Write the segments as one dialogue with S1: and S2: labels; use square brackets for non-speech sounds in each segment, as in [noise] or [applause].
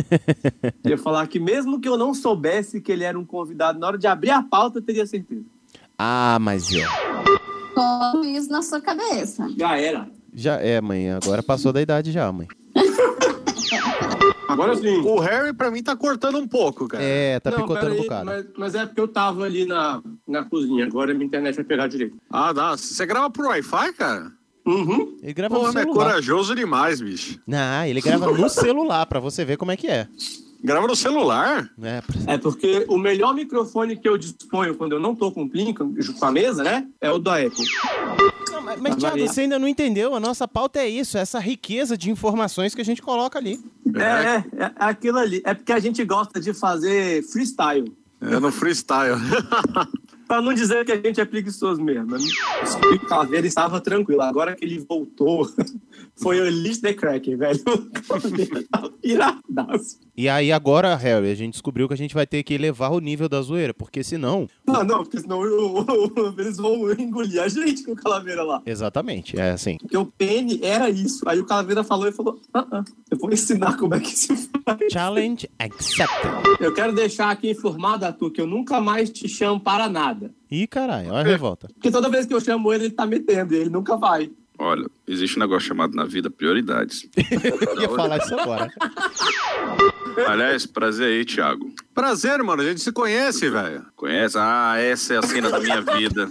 S1: [laughs] ia falar que mesmo que eu não soubesse que ele era um convidado, na hora de abrir a pauta, eu teria certeza.
S2: Ah, mas é.
S3: Com isso na sua cabeça.
S1: Já era.
S2: Já é, mãe. Agora passou da idade já, mãe. [laughs]
S1: Agora sim.
S4: O Harry, pra mim, tá cortando um pouco, cara.
S2: É, tá
S1: Não,
S2: picotando um bocado.
S1: Mas, mas é porque eu tava ali na, na cozinha. Agora minha internet vai pegar direito.
S4: Ah, dá. Você grava por Wi-Fi, cara?
S1: Uhum.
S2: Ele grava
S4: Porra,
S2: no
S4: é
S2: celular.
S4: corajoso demais, bicho.
S2: Não, ele grava no [laughs] celular pra você ver como é que é.
S4: Grava no celular?
S2: É, pra-
S1: É porque o melhor microfone que eu disponho quando eu não tô com o Plin, com com a mesa, né? É o da Apple.
S2: Não, mas, mas Thiago, você ainda não entendeu. A nossa pauta é isso, essa riqueza de informações que a gente coloca ali.
S1: É, é, é aquilo ali. É porque a gente gosta de fazer freestyle.
S4: É no freestyle. [laughs]
S1: Pra não dizer que a gente é preguiçoso mesmo. né? O Caveira estava tranquilo. Agora que ele voltou, [laughs] foi o Elite the Cracker, velho. [laughs] Piradaço.
S2: E aí agora, Harry, a gente descobriu que a gente vai ter que elevar o nível da zoeira, porque senão...
S1: Não, não, porque senão o- o- [laughs] eles vão engolir a gente com o Calaveira lá.
S2: Exatamente, é assim.
S1: Porque o PN era isso. Aí o Calaveira falou e falou: ah, ah, eu vou ensinar como é que se faz.
S2: Challenge accepted.
S1: Eu quero deixar aqui informado, Arthur, que eu nunca mais te chamo para nada.
S2: Ih, caralho, olha a revolta.
S1: Porque toda vez que eu chamo ele, ele tá metendo, e ele nunca vai.
S5: Olha, existe um negócio chamado na vida prioridades. [laughs]
S2: Eu ia falar isso agora.
S5: Aliás, prazer aí, Thiago.
S4: Prazer, mano. A gente se conhece, velho.
S5: Conhece? Ah, essa é a cena da minha vida.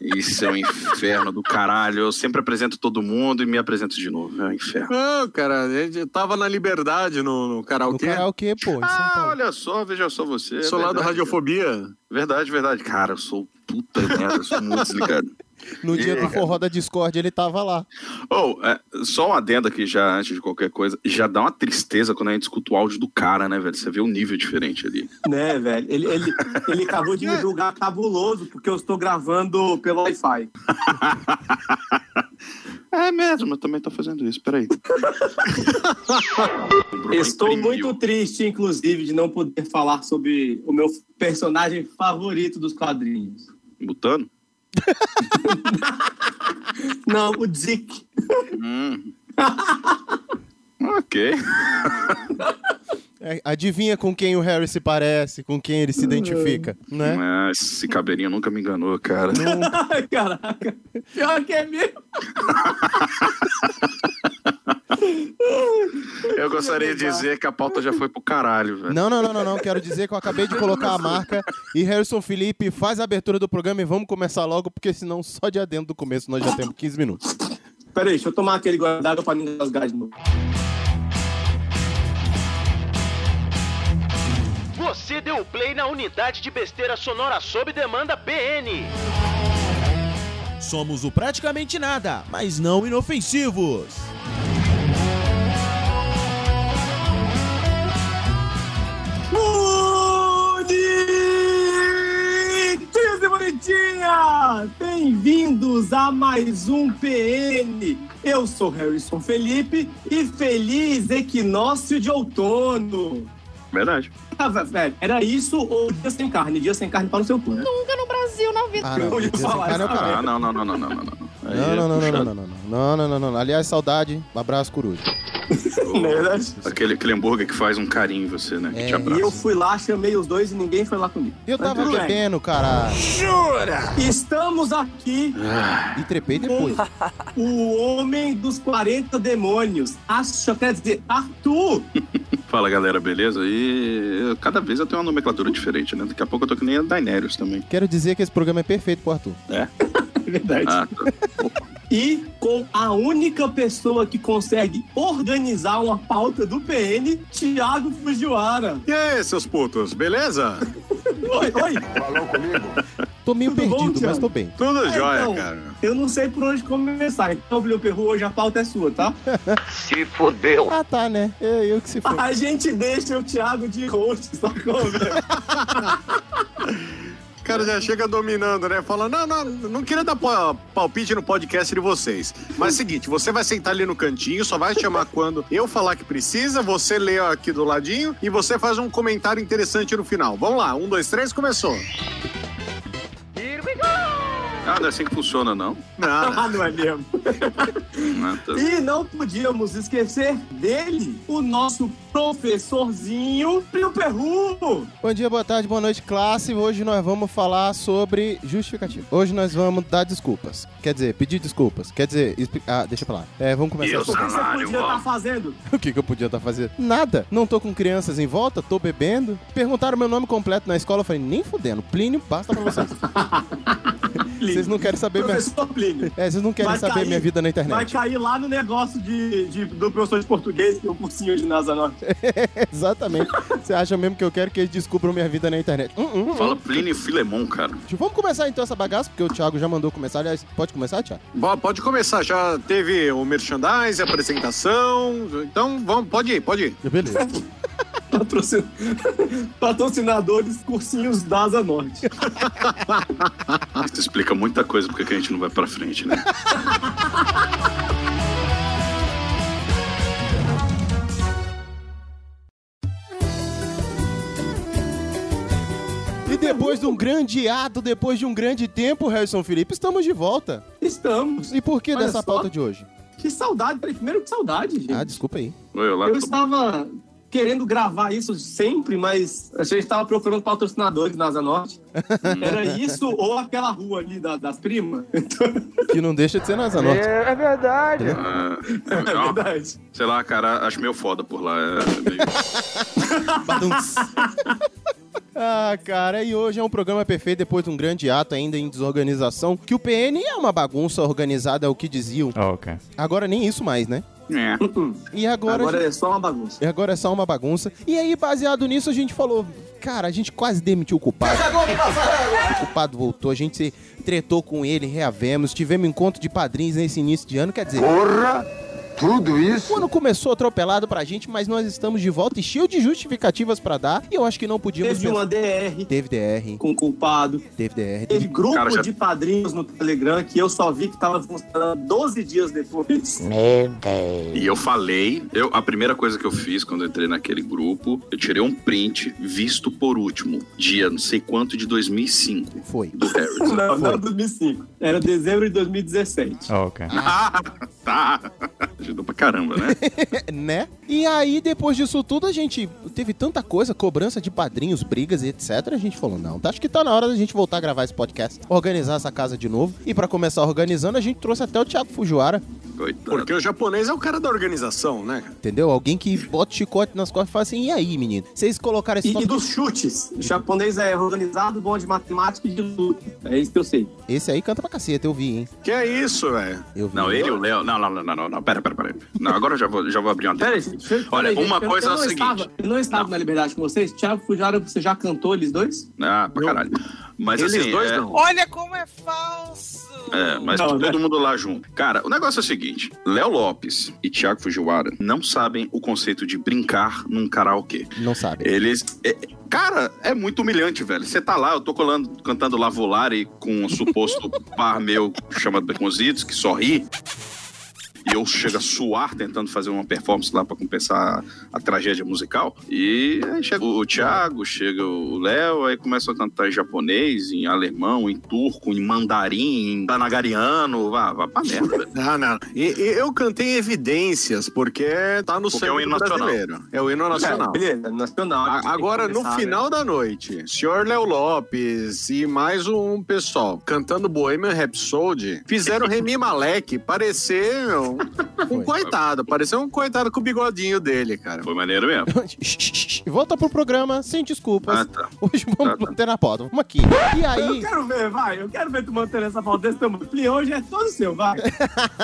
S5: Isso é um inferno do caralho. Eu sempre apresento todo mundo e me apresento de novo. É um inferno.
S4: Não, cara, a gente tava na liberdade no, no
S2: No
S4: karaokê.
S2: karaokê, pô, em São
S5: Ah, olha só, veja só você. é
S4: Sou lá do
S5: verdade.
S4: Radiofobia.
S5: Verdade, verdade. Cara, eu sou puta merda, eu sou muito desligado. [laughs]
S2: No dia do
S5: É.
S2: forró da Discord, ele tava lá.
S5: Oh, é, só um adendo aqui já, antes de qualquer coisa. Já dá uma tristeza quando a gente escuta o áudio do cara, né, velho? Você vê um nível diferente ali.
S1: Né, velho? Ele, ele, [laughs] ele acabou de me julgar cabuloso porque eu estou gravando pelo Wi-Fi. [laughs]
S5: É mesmo, eu também tô fazendo isso, peraí.
S1: Estou muito triste, inclusive, de não poder falar sobre o meu personagem favorito dos quadrinhos.
S5: Mutano? [laughs]
S1: Não, o Dick.
S5: Hum. [laughs] ok. [laughs]
S2: É, adivinha com quem o Harry se parece, com quem ele se identifica, né?
S5: Ah, esse cabelinho nunca me enganou, cara. [laughs]
S1: Ai, caraca. Pior que é mesmo.
S5: Eu gostaria de dizer que a pauta já foi pro caralho, velho.
S2: Não, não, não, não, não. Quero dizer que eu acabei de colocar a marca. E Harrison Felipe faz a abertura do programa e vamos começar logo, porque senão só de adentro do começo nós já temos 15 minutos.
S1: Peraí, deixa eu tomar aquele d'água pra não engasgar de novo.
S6: Você deu play na unidade de besteira sonora sob demanda BN.
S7: Somos o praticamente nada, mas não inofensivos.
S1: Bonitinhos e bonitinhas! Bem-vindos a mais um PN. Eu sou Harrison Felipe e feliz equinócio de outono.
S5: Verdade.
S1: Ah, velho, era isso ou dia sem carne? Dia sem carne para o seu cu, né?
S3: Nunca no Brasil, não vi.
S2: Ah, não.
S1: Eu falar
S2: cara é o
S1: essa
S2: caralho.
S5: Ah, não, não, não, não, não, não, não.
S2: Não,
S5: é
S2: não, não, não, não, não, não, não, não, não. Aliás, saudade, abraço, coruja.
S1: É verdade?
S5: Aquele, aquele hambúrguer que faz um carinho em você, né? Que
S2: É.
S1: E eu fui lá, chamei os dois e ninguém foi lá comigo.
S2: Eu
S1: Mas
S2: tava
S1: bem.
S2: bebendo, caralho.
S1: Estamos aqui
S2: E trepei depois.
S1: o homem dos 40 demônios. Acho, quer dizer, Arthur.
S5: Fala galera, beleza? E eu- cada vez eu tenho uma nomenclatura diferente, né? Daqui a pouco eu tô que nem a Daenerys também.
S2: Quero dizer que esse programa é perfeito pro Arthur.
S5: É? [laughs]
S1: É verdade.
S5: Ah, tá.
S1: E com a única pessoa que consegue organizar uma pauta do PN, Thiago Fujiwara.
S4: E aí, seus putos, beleza? [laughs]
S1: Oi, oi.
S2: Tô meio
S1: Tudo bom,
S2: perdido, mas
S1: Thiago?
S2: tô bem.
S4: Tudo
S1: É,
S4: jóia,
S1: então,
S4: cara.
S1: Eu não sei por onde começar. Então, Blue Perru, hoje a pauta é sua, tá? [laughs]
S6: Se fodeu.
S2: Ah, tá, né? Eu, eu que se for.
S1: A gente deixa o Thiago de host, sacou, velho? [laughs]
S4: O cara já chega dominando, né? Fala, não, não, não queria dar pa- palpite no podcast de vocês. Mas é o seguinte, você vai sentar ali no cantinho, só vai chamar quando eu falar que precisa, você lê aqui do ladinho e você faz um comentário interessante no final. Vamos lá, um, dois, três, começou.
S5: Ah, mas não é assim que funciona, não.
S4: Não, [laughs]
S1: Ah, não é mesmo?
S5: Né? Tá-
S1: E não podíamos esquecer dele, o nosso professorzinho Pio Perru.
S2: Bom dia, boa tarde, boa noite, classe. Hoje nós vamos falar sobre justificativo. Hoje nós vamos dar desculpas. Quer dizer, pedir desculpas. Quer dizer, expli- ah, deixa pra lá. É, vamos começar.
S5: Eu
S1: O que você podia estar fazendo? [laughs]
S2: O que, que eu podia estar fazendo? Nada. Não tô com crianças em volta, tô bebendo. Perguntaram meu nome completo na escola, eu falei, nem fudendo. Plínio, basta pra vocês. [laughs] Vocês não querem saber minha...
S1: Professor Plínio.
S2: É, vocês não querem
S1: Vai
S2: saber
S1: cair-
S2: minha vida na
S1: Vai
S2: internet.
S1: cair lá no negócio de, de- do professor de português, que é o cursinho de Norte. [laughs]
S2: Exatamente. Você acha mesmo que eu quero que eles descubram minha vida na internet? Hum, hum.
S5: Fala Plínio Filemon, cara.
S2: Vamos começar então essa bagaça, porque o Thiago já mandou começar. Aliás, pode começar, Thiago?
S4: Bo- Pode começar, já teve o merchandise, a apresentação. Então, vamos, pode ir, pode ir.
S2: Beleza. [laughs]
S1: Patrocin... Patrocinadores cursinhos da Asa Norte. [laughs]
S5: Isso explica muita coisa porque que a gente não vai pra frente, né?
S2: Depois de um grande ato, depois de um grande tempo, Harrison Felipe, estamos de volta.
S1: Estamos.
S2: E por que
S1: Olha
S2: dessa
S1: só.
S2: pauta de hoje?
S1: Que saudade. Peraí, primeiro que saudade, gente.
S2: Ah, desculpa aí.
S5: Oi, olá.
S1: Eu
S5: bom?
S1: estava querendo gravar isso sempre, mas a gente estava procurando patrocinadores na Asa Norte. Era isso ou aquela rua ali da- das primas. Então, [laughs]
S2: Que não deixa de ser Nasa Norte.
S6: É verdade.
S5: Ah,
S1: é
S5: é
S1: verdade.
S5: sei lá, cara, acho meio foda por lá. É meio-. [laughs]
S2: Ah, cara, e hoje é um programa perfeito depois de um grande ato ainda em desorganização, que o PN é uma bagunça organizada, é o que diziam.
S8: ok.
S2: Agora nem isso mais, né?
S5: É.
S2: E agora,
S1: Agora é só uma bagunça.
S2: e agora é só uma bagunça. E aí, baseado nisso, a gente falou, cara, a gente quase demitiu o culpado. O culpado voltou, a gente se tretou com ele, reavemos, tivemos encontro de padrinhos nesse início de ano, quer dizer...
S9: Porra! Tudo isso?
S2: O ano começou atropelado pra gente, mas nós estamos de volta e cheio de justificativas pra dar. E eu acho que não podíamos
S1: Teve uma DR
S2: Teve DR,
S1: com o culpado.
S2: teve DR.
S1: Teve
S2: Teve...
S1: grupo
S5: Cara, já-
S1: de padrinhos no Telegram que eu só vi que tava funcionando 12 dias depois.
S5: E eu falei, eu, a primeira coisa que eu fiz quando eu entrei naquele grupo, eu tirei um print visto por último, dia não sei quanto de 2005,
S2: Foi.
S5: do Harrison. [laughs]
S1: Não, não 2005. Era dezembro de 2017.
S8: Ok.
S5: Ah, [laughs] tá. Ajudou pra caramba, né? [laughs]
S2: né? E aí, depois disso tudo, a gente teve tanta coisa, cobrança de padrinhos, brigas e etc. A gente falou, não, tá- acho que tá na hora da gente voltar a gravar esse podcast, organizar essa casa de novo. E pra começar organizando, a gente trouxe até o Thiago Fujiwara,
S5: Coitado.
S4: Porque o japonês é o cara da organização, né?
S2: entendeu? Alguém que bota o chicote nas costas e fala assim, e aí, menino? Vocês colocaram esse
S1: E, e dos chutes. O japonês é organizado, bom de matemática e de luta. É isso que eu sei.
S2: Esse aí canta pra caceta, eu vi, hein?
S4: Que é isso, velho?
S5: Não, ele e o Léo. Não, não, não, não, não, não. Pera, pera, pera. Não, agora eu já vou, já vou abrir uma
S1: Peraí, deixa
S5: Olha,
S1: peraí,
S5: uma
S1: gente,
S5: coisa é o
S1: não
S5: seguinte.
S1: Estava, eu não estava na liberdade com vocês. Thiago Fujara, você já cantou eles dois?
S5: Ah, pra caralho. Mas
S4: Eles
S5: assim,
S4: dois
S5: é,
S4: não.
S6: Olha como é falso.
S5: É, mas
S1: Não,
S5: todo
S1: né?
S5: mundo lá junto. Cara, o negócio é o seguinte: Léo Lopes e Thiago Fujiwara não sabem o conceito de brincar num karaokê.
S2: Não sabe.
S5: Eles. é- cara, é muito humilhante, velho. Você tá lá, eu tô colando, cantando Lavolare com um suposto [laughs] par meu chamado Beconzitos, que sorri. E eu chego a suar tentando fazer uma performance lá pra compensar a tragédia musical. E aí chega o Thiago, chega o Léo, aí começam a cantar em japonês, em alemão, em turco, em mandarim, em tanagariano. Vá, vá pra merda. [laughs]
S4: Não, não. E, e eu cantei evidências, porque tá no
S5: Porque é o
S4: sangue
S5: hino nacional.
S4: brasileiro. É o hino nacional.
S1: É, beleza, nacional.
S4: A- Agora, no
S1: Começar,
S4: final
S1: né?
S4: da noite, senhor Léo Lopes e mais um pessoal cantando Bohemian Rhapsody fizeram Remy Malek parecer meu, um
S2: Foi.
S4: coitado. Pareceu um coitado com o bigodinho dele, cara.
S5: Foi maneiro mesmo. [laughs]
S2: Volta pro programa, sem desculpas.
S5: Ah, tá.
S2: Hoje vamos
S5: Tá, tá.
S2: manter na pauta. Vamos aqui. E
S1: Eu
S2: aí,
S1: quero ver, vai. Eu quero ver tu mantendo essa pauta desse tamanho. Hoje é todo seu, vai.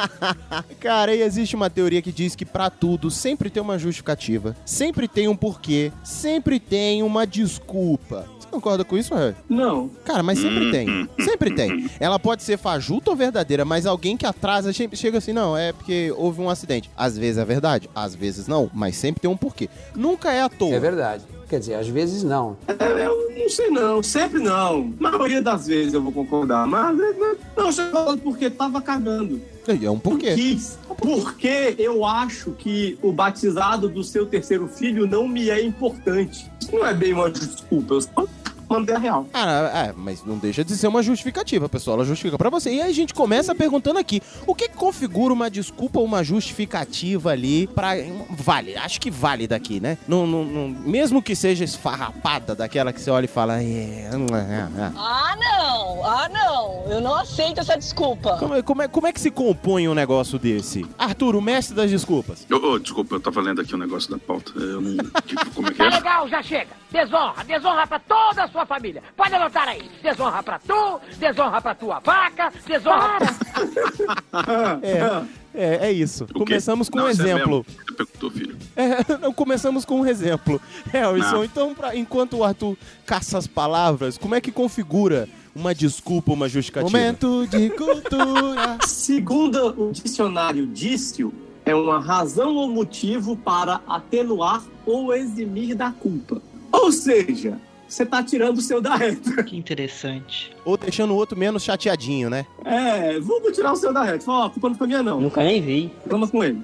S1: [laughs]
S2: cara, aí existe uma teoria que diz que pra tudo sempre tem uma justificativa, sempre tem um porquê, sempre tem uma desculpa. Você concorda com isso, Harry?
S1: Não.
S2: Cara, mas sempre
S5: Hum,
S2: tem.
S5: hum,
S2: Sempre tem. Ela pode ser fajuta ou verdadeira, mas alguém que atrasa sempre chega assim, não, é porque houve um acidente. Às vezes é verdade, às vezes não, mas sempre tem um porquê. Nunca é à toa.
S10: É verdade. Quer dizer, às vezes não.
S1: É, Eu não sei não, sempre não. Na maioria das vezes eu vou concordar, mas é, não, não, eu falando porque tava cagando.
S2: É um porquê.
S1: Quis. Porque eu acho que o batizado do seu terceiro filho não me é importante. Não é bem uma desculpa. Eu só mandei a real.
S2: Ah, é, mas não deixa de ser uma justificativa, pessoal. Ela justifica pra você. E aí a gente começa perguntando aqui: o que configura uma desculpa ou uma justificativa ali pra. Vale, acho que vale daqui, né? Não, não, não- mesmo que seja esfarrapada daquela que você olha e fala. É, é, é.
S8: Ah, não! Ah, não! Eu não aceito essa desculpa.
S2: Como, é- como é, como é que se compõe um negócio desse? Arthur, o mestre das desculpas.
S5: Ô, ô, desculpa, eu tava lendo aqui o negócio da pauta. Eu não. [laughs] Tipo, como é que
S11: Tá
S5: é?
S11: legal, já chega. Desonra, desonra pra toda a sua família. Pode anotar aí. Desonra pra tu, desonra pra tua vaca, desonra pra... [laughs]
S2: É, é, é isso. Começamos com
S5: Não,
S2: um
S5: é
S2: exemplo.
S5: perguntou, filho.
S2: É, [laughs] não, começamos com um exemplo. Harrison,
S5: Não.
S2: então, pra- enquanto o Arthur caça as palavras, como é que configura uma desculpa, uma justificativa?
S1: Momento de cultura. [laughs] Segundo o dicionário Dício, é uma razão ou motivo para atenuar ou eximir da culpa. Ou seja, você tá tirando o seu da reta.
S12: Que interessante.
S2: Ou deixando o outro menos chateadinho, né?
S1: É, vamos tirar o seu da reta. Fala, ó, a culpa não foi minha, não.
S12: Nunca nem vi.
S1: Vamos com ele.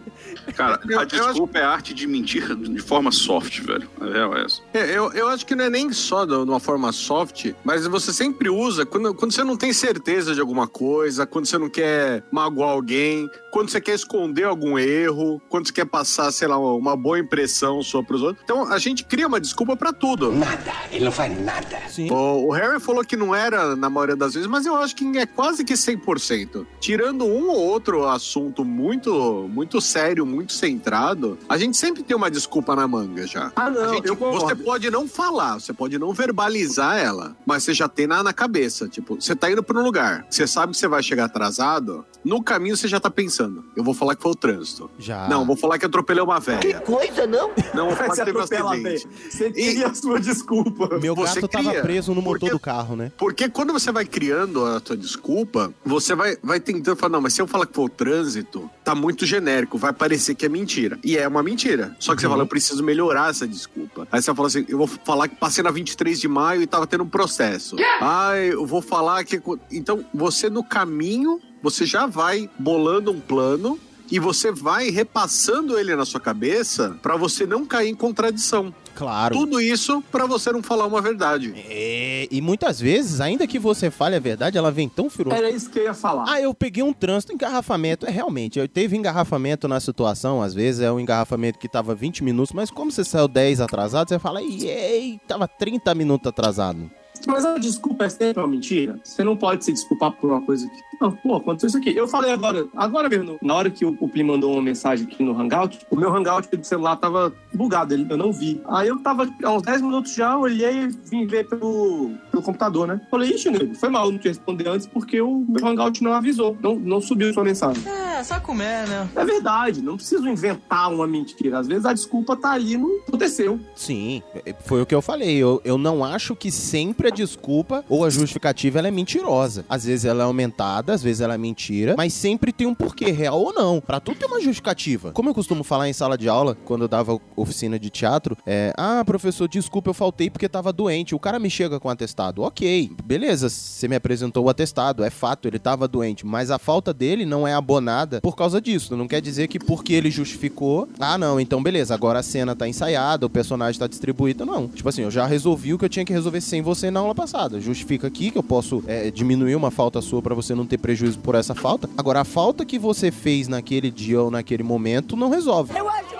S5: Cara, a desculpa é a arte de mentir de forma soft, velho. A real é essa.
S4: É, eu, eu acho que não é nem só de uma forma soft, mas você sempre usa quando, quando você não tem certeza de alguma coisa, quando você não quer magoar alguém, quando você quer esconder algum erro, quando você quer passar, sei lá, uma boa impressão só pros outros. Então a gente cria uma desculpa pra tudo.
S9: Nada, ele não faz nada.
S2: Sim.
S4: O, o Harry falou que não era na maioria das vezes, mas eu acho que é quase que 100%. Tirando um ou outro assunto muito, muito sério, muito centrado, a gente sempre tem uma desculpa na manga já.
S1: Ah, não,
S4: A gente-
S1: eu concordo.
S4: você pode não falar, você pode não verbalizar ela, mas você já tem na, na cabeça. Tipo, você tá indo pra um lugar, você sabe que você vai chegar atrasado, no caminho você já tá pensando, eu vou falar que foi o trânsito.
S2: Já.
S4: Não, vou falar que atropelei uma velha.
S12: Coisa, não?
S4: Não, vou falar
S1: Você
S4: que teve um acidente.
S1: Você cria a sua desculpa.
S2: Meu
S4: Você
S2: gato tava
S4: cria,
S2: preso no motor
S4: porque-
S2: do carro, né?
S4: Porque quando você vai criando a tua desculpa, você vai, vai tentando falar, não, mas se eu falar que foi o trânsito, tá muito genérico, vai parecer que é mentira. E é uma mentira. Só que você
S2: Uhum.
S4: fala, eu preciso melhorar essa desculpa. Aí você fala assim, eu vou falar que passei na 23 de maio e tava tendo um processo. Ai, eu vou falar que... Então, você no caminho, você já vai bolando um plano e você vai repassando ele na sua cabeça pra você não cair em contradição.
S2: Claro.
S4: Tudo isso pra você não falar uma verdade.
S2: É, e muitas vezes, ainda que você fale a verdade, ela vem tão firosa.
S1: Era isso que eu ia falar.
S2: Ah, eu peguei um trânsito, engarrafamento. É realmente, eu teve engarrafamento na situação, às vezes é um engarrafamento que tava 20 minutos, mas como você saiu 10 atrasado, você fala, ei, tava 30 minutos atrasado.
S1: Mas a desculpa é sempre uma mentira. Você não pode se desculpar por uma coisa que. Não, pô, aconteceu isso aqui. Eu falei agora, agora mesmo, na hora que o, o Plim mandou uma mensagem aqui no Hangout, o meu Hangout do celular tava bugado, eu não vi. Aí eu tava há uns 10 minutos já, olhei e vim ver pelo, pelo computador, né? Falei, ixi, nego, foi mal não te responder antes porque o meu Hangout não avisou, não, não subiu sua mensagem.
S12: É, só comer, né?
S1: É verdade, não preciso inventar uma mentira. Às vezes a desculpa tá ali, não aconteceu.
S2: Sim, é, foi o que eu falei. Eu, eu não acho que sempre a desculpa ou a justificativa ela é mentirosa. Às vezes ela é aumentada, às vezes ela é mentira, mas sempre tem um porquê, real ou não. Pra tudo tem uma justificativa. Como eu costumo falar em sala de aula, quando eu dava oficina de teatro, é: Ah, professor, desculpa, eu faltei porque tava doente. O cara me chega com atestado. Ok, beleza, você me apresentou o atestado, é fato, ele tava doente, mas a falta dele não é abonada por causa disso. Não quer dizer que porque ele justificou, ah, não, então beleza, agora a cena tá ensaiada, o personagem tá distribuído. Não. Tipo assim, eu já resolvi o que eu tinha que resolver sem você na aula passada. Justifica aqui que eu posso é, diminuir uma falta sua pra você não ter prejuízo por essa falta. Agora, a falta que você fez naquele dia ou naquele momento não resolve.
S8: Eu acho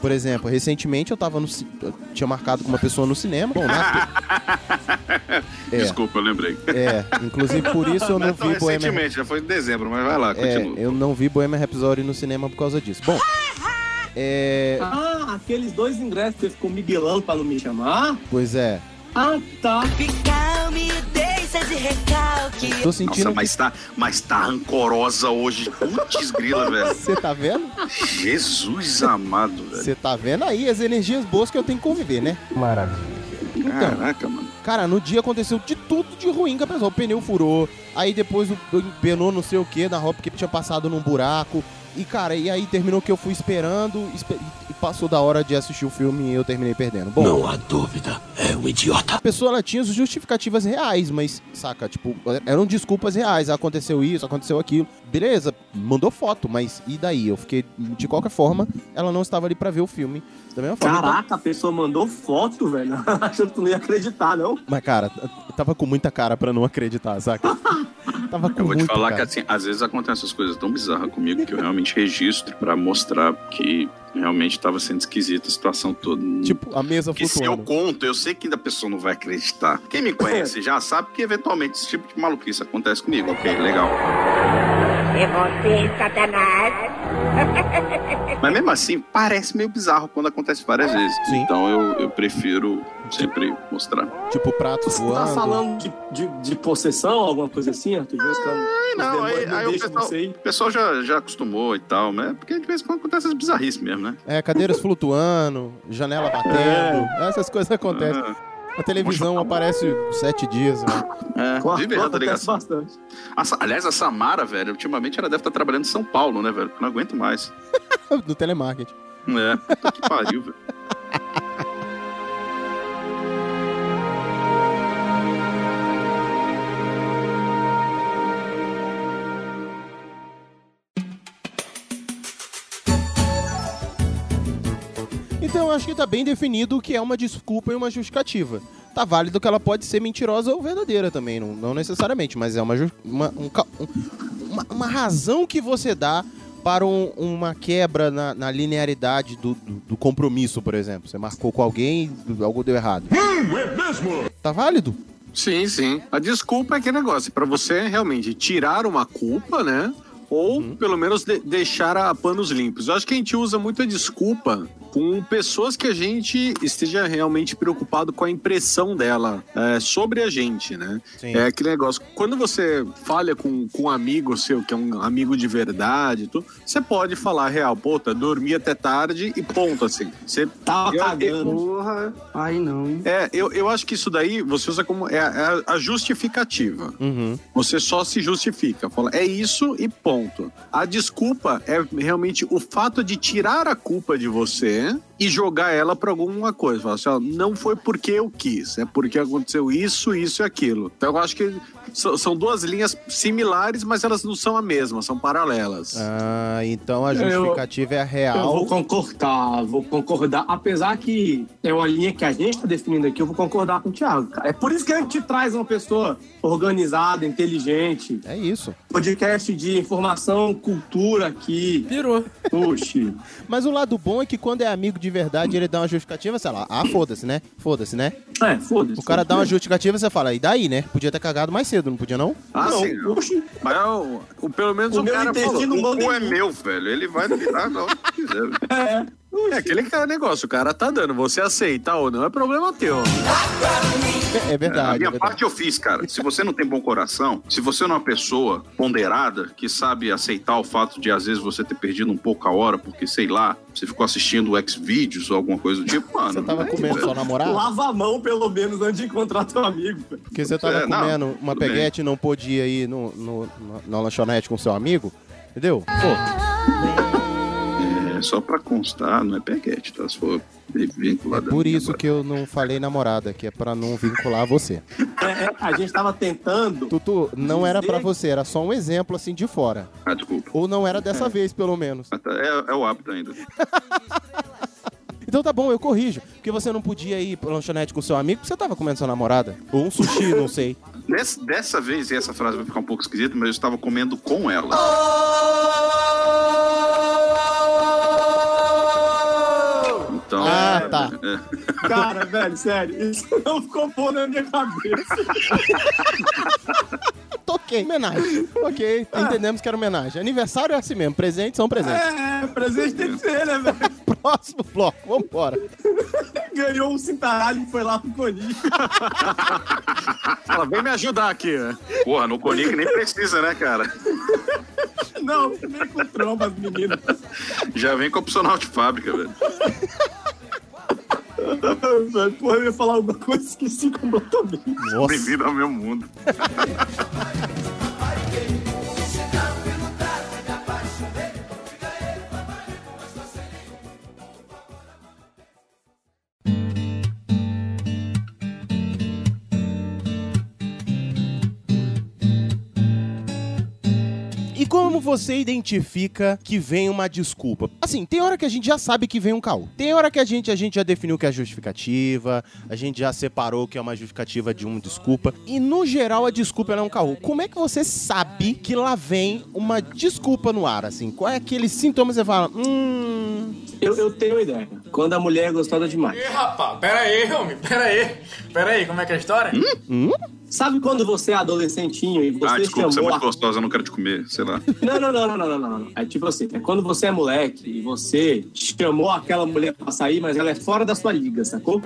S2: Por exemplo, recentemente eu tava no. eu tinha marcado com uma pessoa no cinema. Bom, na, [laughs] É.
S5: Desculpa, eu lembrei.
S2: é, inclusive por isso eu não
S5: Tão
S2: vi Bohemian
S5: recentemente, já foi em dezembro, mas vai lá,
S2: É,
S5: continua.
S2: eu não vi Bohemian Rhapsody no cinema por causa disso. Bom, [laughs] é,
S1: Ah, aqueles dois ingressos que você ficou miguelando pra não me chamar?
S2: pois é.
S1: Ah, tá.
S2: Tô sentindo.
S5: Nossa, mas tá, mas tá rancorosa hoje. Putz, grila, velho.
S2: Você tá vendo?
S5: Jesus amado, velho.
S2: Você tá vendo aí as energias boas que eu tenho que conviver, né?
S10: Maravilha.
S2: Então,
S5: Caraca, mano.
S2: cara, no dia aconteceu de tudo de ruim com a pessoa. O pneu furou, aí depois o empenou não sei o que na roda porque tinha passado num buraco. E, cara, e aí terminou que eu fui esperando. espe- e passou da hora de assistir o filme e eu terminei perdendo. Bom,
S13: Não há dúvida, é um idiota.
S2: a pessoa ela tinha justificativas reais, mas, saca, tipo, eram desculpas reais. Aconteceu isso, aconteceu aquilo. Beleza, mandou foto, mas e daí? Eu fiquei, de qualquer forma, ela não estava ali pra ver o filme. Da mesma forma. então-
S1: Caraca, a pessoa mandou foto, velho. [laughs] Achando que tu não ia acreditar, não?
S2: Mas, cara, eu tava com muita cara pra não acreditar, saca? [laughs] tava com
S5: Eu vou te falar
S2: cara.
S5: que assim, às vezes acontecem essas coisas tão bizarras comigo que eu realmente registro pra mostrar que realmente tava sendo esquisita a situação toda.
S2: Tipo, a mesa
S5: Porque se eu
S2: flutuando.
S5: conto, eu sei que ainda a pessoa não vai acreditar. Quem me conhece [laughs] já sabe que eventualmente esse tipo de maluquice acontece comigo. Ok, legal.
S14: É você, Satanás? [laughs]
S5: Mas mesmo assim, parece meio bizarro quando acontece várias vezes. Então eu, eu prefiro sempre mostrar.
S2: Tipo, pratos
S1: Você tá falando de, de, de possessão, alguma coisa assim, Arthur? Em quando os
S5: Não, aí, aí o pessoal, o pessoal já, já acostumou e tal, né? Porque de vez em quando acontece essas bizarrices mesmo, né?
S2: É, cadeiras flutuando, janela batendo, essas coisas acontecem. A televisão aparece sete dias, né?
S5: É,
S1: a
S5: vive
S1: acontece
S5: ligação.
S1: bastante.
S5: A aliás, a Samara, velho, ultimamente ela deve estar trabalhando em São Paulo, né, velho? Porque eu não aguento mais. [laughs]
S2: no telemarketing.
S5: É, puta que pariu, velho. [laughs]
S2: Então eu acho que tá bem definido o que é uma desculpa e uma justificativa. Tá válido que ela pode ser mentirosa ou verdadeira também, não, não necessariamente, mas é uma, uma, um um- uma, uma razão que você dá para um- uma quebra na, na linearidade do, do, do compromisso, por exemplo. Você marcou com alguém e algo deu errado.
S4: é mesmo?
S2: Tá válido?
S4: Sim, sim. A desculpa é aquele negócio, para você realmente tirar uma culpa, né? Ou pelo menos de- deixar a panos limpos. Eu acho que a gente usa muito a desculpa com pessoas que a gente esteja realmente preocupado com a impressão dela é, sobre a gente, né?
S2: Sim.
S4: É aquele negócio. Quando você falha com, com um amigo seu, que é um amigo de verdade, tu, você pode falar real, puta, dormi até tarde e ponto, assim. Você
S1: Tava
S4: eu-
S1: cagando.
S10: Porra, aí não, hein?
S4: é, eu, eu acho que isso daí você usa como. É, a- a justificativa.
S2: Uhum.
S4: Você só se justifica. Fala, é isso e ponto. A desculpa é realmente o fato de tirar a culpa de você Bill e jogar ela pra alguma coisa. Fala assim, ó, não foi porque eu quis, é porque aconteceu isso, isso e aquilo. Então eu acho que so- são duas linhas similares, mas elas não são a mesma, são paralelas.
S2: Ah, então a
S1: Eu-
S2: justificativa é a
S1: Eu
S2: real.
S1: vou concordar, vou concordar. Apesar que é uma linha que a gente está definindo aqui, eu vou concordar com o Thiago. cara. É por isso que a gente traz uma pessoa organizada, inteligente.
S2: É isso.
S1: Podcast de informação, cultura aqui.
S15: Pirou.
S1: Oxi. [laughs]
S2: Mas o lado bom é que quando é amigo de verdade, ele dá uma justificativa, sei lá, ah, foda-se, né? Foda-se, né?
S1: É, foda-se.
S2: O cara dá uma justificativa, você fala, e daí, né? Podia ter cagado mais cedo, não podia não?
S4: Ah,
S1: Não,
S4: sim.
S1: oxi.
S4: Mas o, o- pelo menos
S1: O
S4: o,
S1: meu
S4: cara falou.
S5: O cu é meu, velho. Ele vai virar na hora que quiser. [laughs]
S1: É.
S4: É aquele cara negócio, o cara tá dando. Você aceita ou não é problema teu.
S2: É, é
S5: a
S2: verdade. é
S5: minha
S2: verdade.
S5: parte eu fiz, cara. Se você não tem bom coração, se você não é uma pessoa ponderada, que sabe aceitar o fato de às vezes você ter perdido um pouco a hora, porque sei lá, você ficou assistindo X-Vídeos ou alguma coisa do tipo, mano.
S2: Você tava
S5: aí,
S2: comendo
S5: velho.
S2: sua namorada?
S1: Lava a mão, pelo menos, antes de encontrar teu amigo.
S2: Porque você tava
S5: É, não,
S2: comendo uma
S5: tudo bem.
S2: peguete e não podia ir no, no- na, na lanchonete com seu amigo, entendeu? Pô,
S5: É só pra constar, não é peguete, tá? Se for
S2: é
S5: vinculado.
S2: por isso que eu não falei namorada, que é pra não vincular você.
S1: É, é, a gente tava tentando.
S2: Tutu, não era pra
S1: Dizer-
S2: você, era só um exemplo assim de fora.
S5: Ah, desculpa.
S2: Ou não era dessa vez, pelo menos.
S5: Mas tá- É, é o hábito ainda. [laughs]
S2: Então tá bom, eu corrijo. Porque você não podia ir pra lanchonete com seu amigo porque você tava comendo sua namorada. Ou um sushi, não sei.
S5: Dessa, dessa vez, e essa frase vai ficar um pouco esquisita, mas eu estava comendo com ela. Então.
S2: Ah,
S5: é,
S2: tá.
S5: é. [laughs]
S1: Cara, velho, sério, isso não ficou bom na minha cabeça. [laughs]
S2: Toquei. Homenagem. Ok, entendemos que era homenagem. Aniversário é assim mesmo, presentes são presentes.
S1: É, presente tem que ser, né, velho? [laughs]
S2: Próximo bloco, vambora.
S1: Ganhou um cintaralho e foi lá pro Coni.
S4: Fala, vem me ajudar aqui. né?
S5: Porra, no Conic nem precisa, né, cara?
S1: Não, vem com trombas, menino.
S5: Já vem com opcional de fábrica, velho. [laughs]
S1: Porra, eu ia falar alguma coisa, esqueci completamente.
S2: Nossa.
S5: Bem-vindo ao meu mundo. [laughs]
S2: você identifica que vem uma desculpa? Assim, tem hora que a gente já sabe que vem um caô. Tem hora que a gente, a gente já definiu que é justificativa, a gente já separou que é uma justificativa de uma desculpa. E no geral a desculpa é um caô. Como é que você sabe que lá vem uma desculpa no ar, assim? Qual é aquele sintoma que você fala? Hum.
S1: Eu, eu tenho uma ideia. Quando a mulher é gostosa demais.
S15: Ih, rapaz, pera aí, homem, pera aí. Pera aí, como é que é a história?
S2: Hum?
S1: Sabe quando você é adolescentinho e você
S5: Ah, desculpa, você é
S1: chamou
S5: muito gostosa, eu não quero te comer, sei lá.
S1: Não, não, não, não, não, não, não. É tipo assim, é quando você é moleque e você chamou aquela mulher pra sair, mas ela é fora da sua liga, sacou?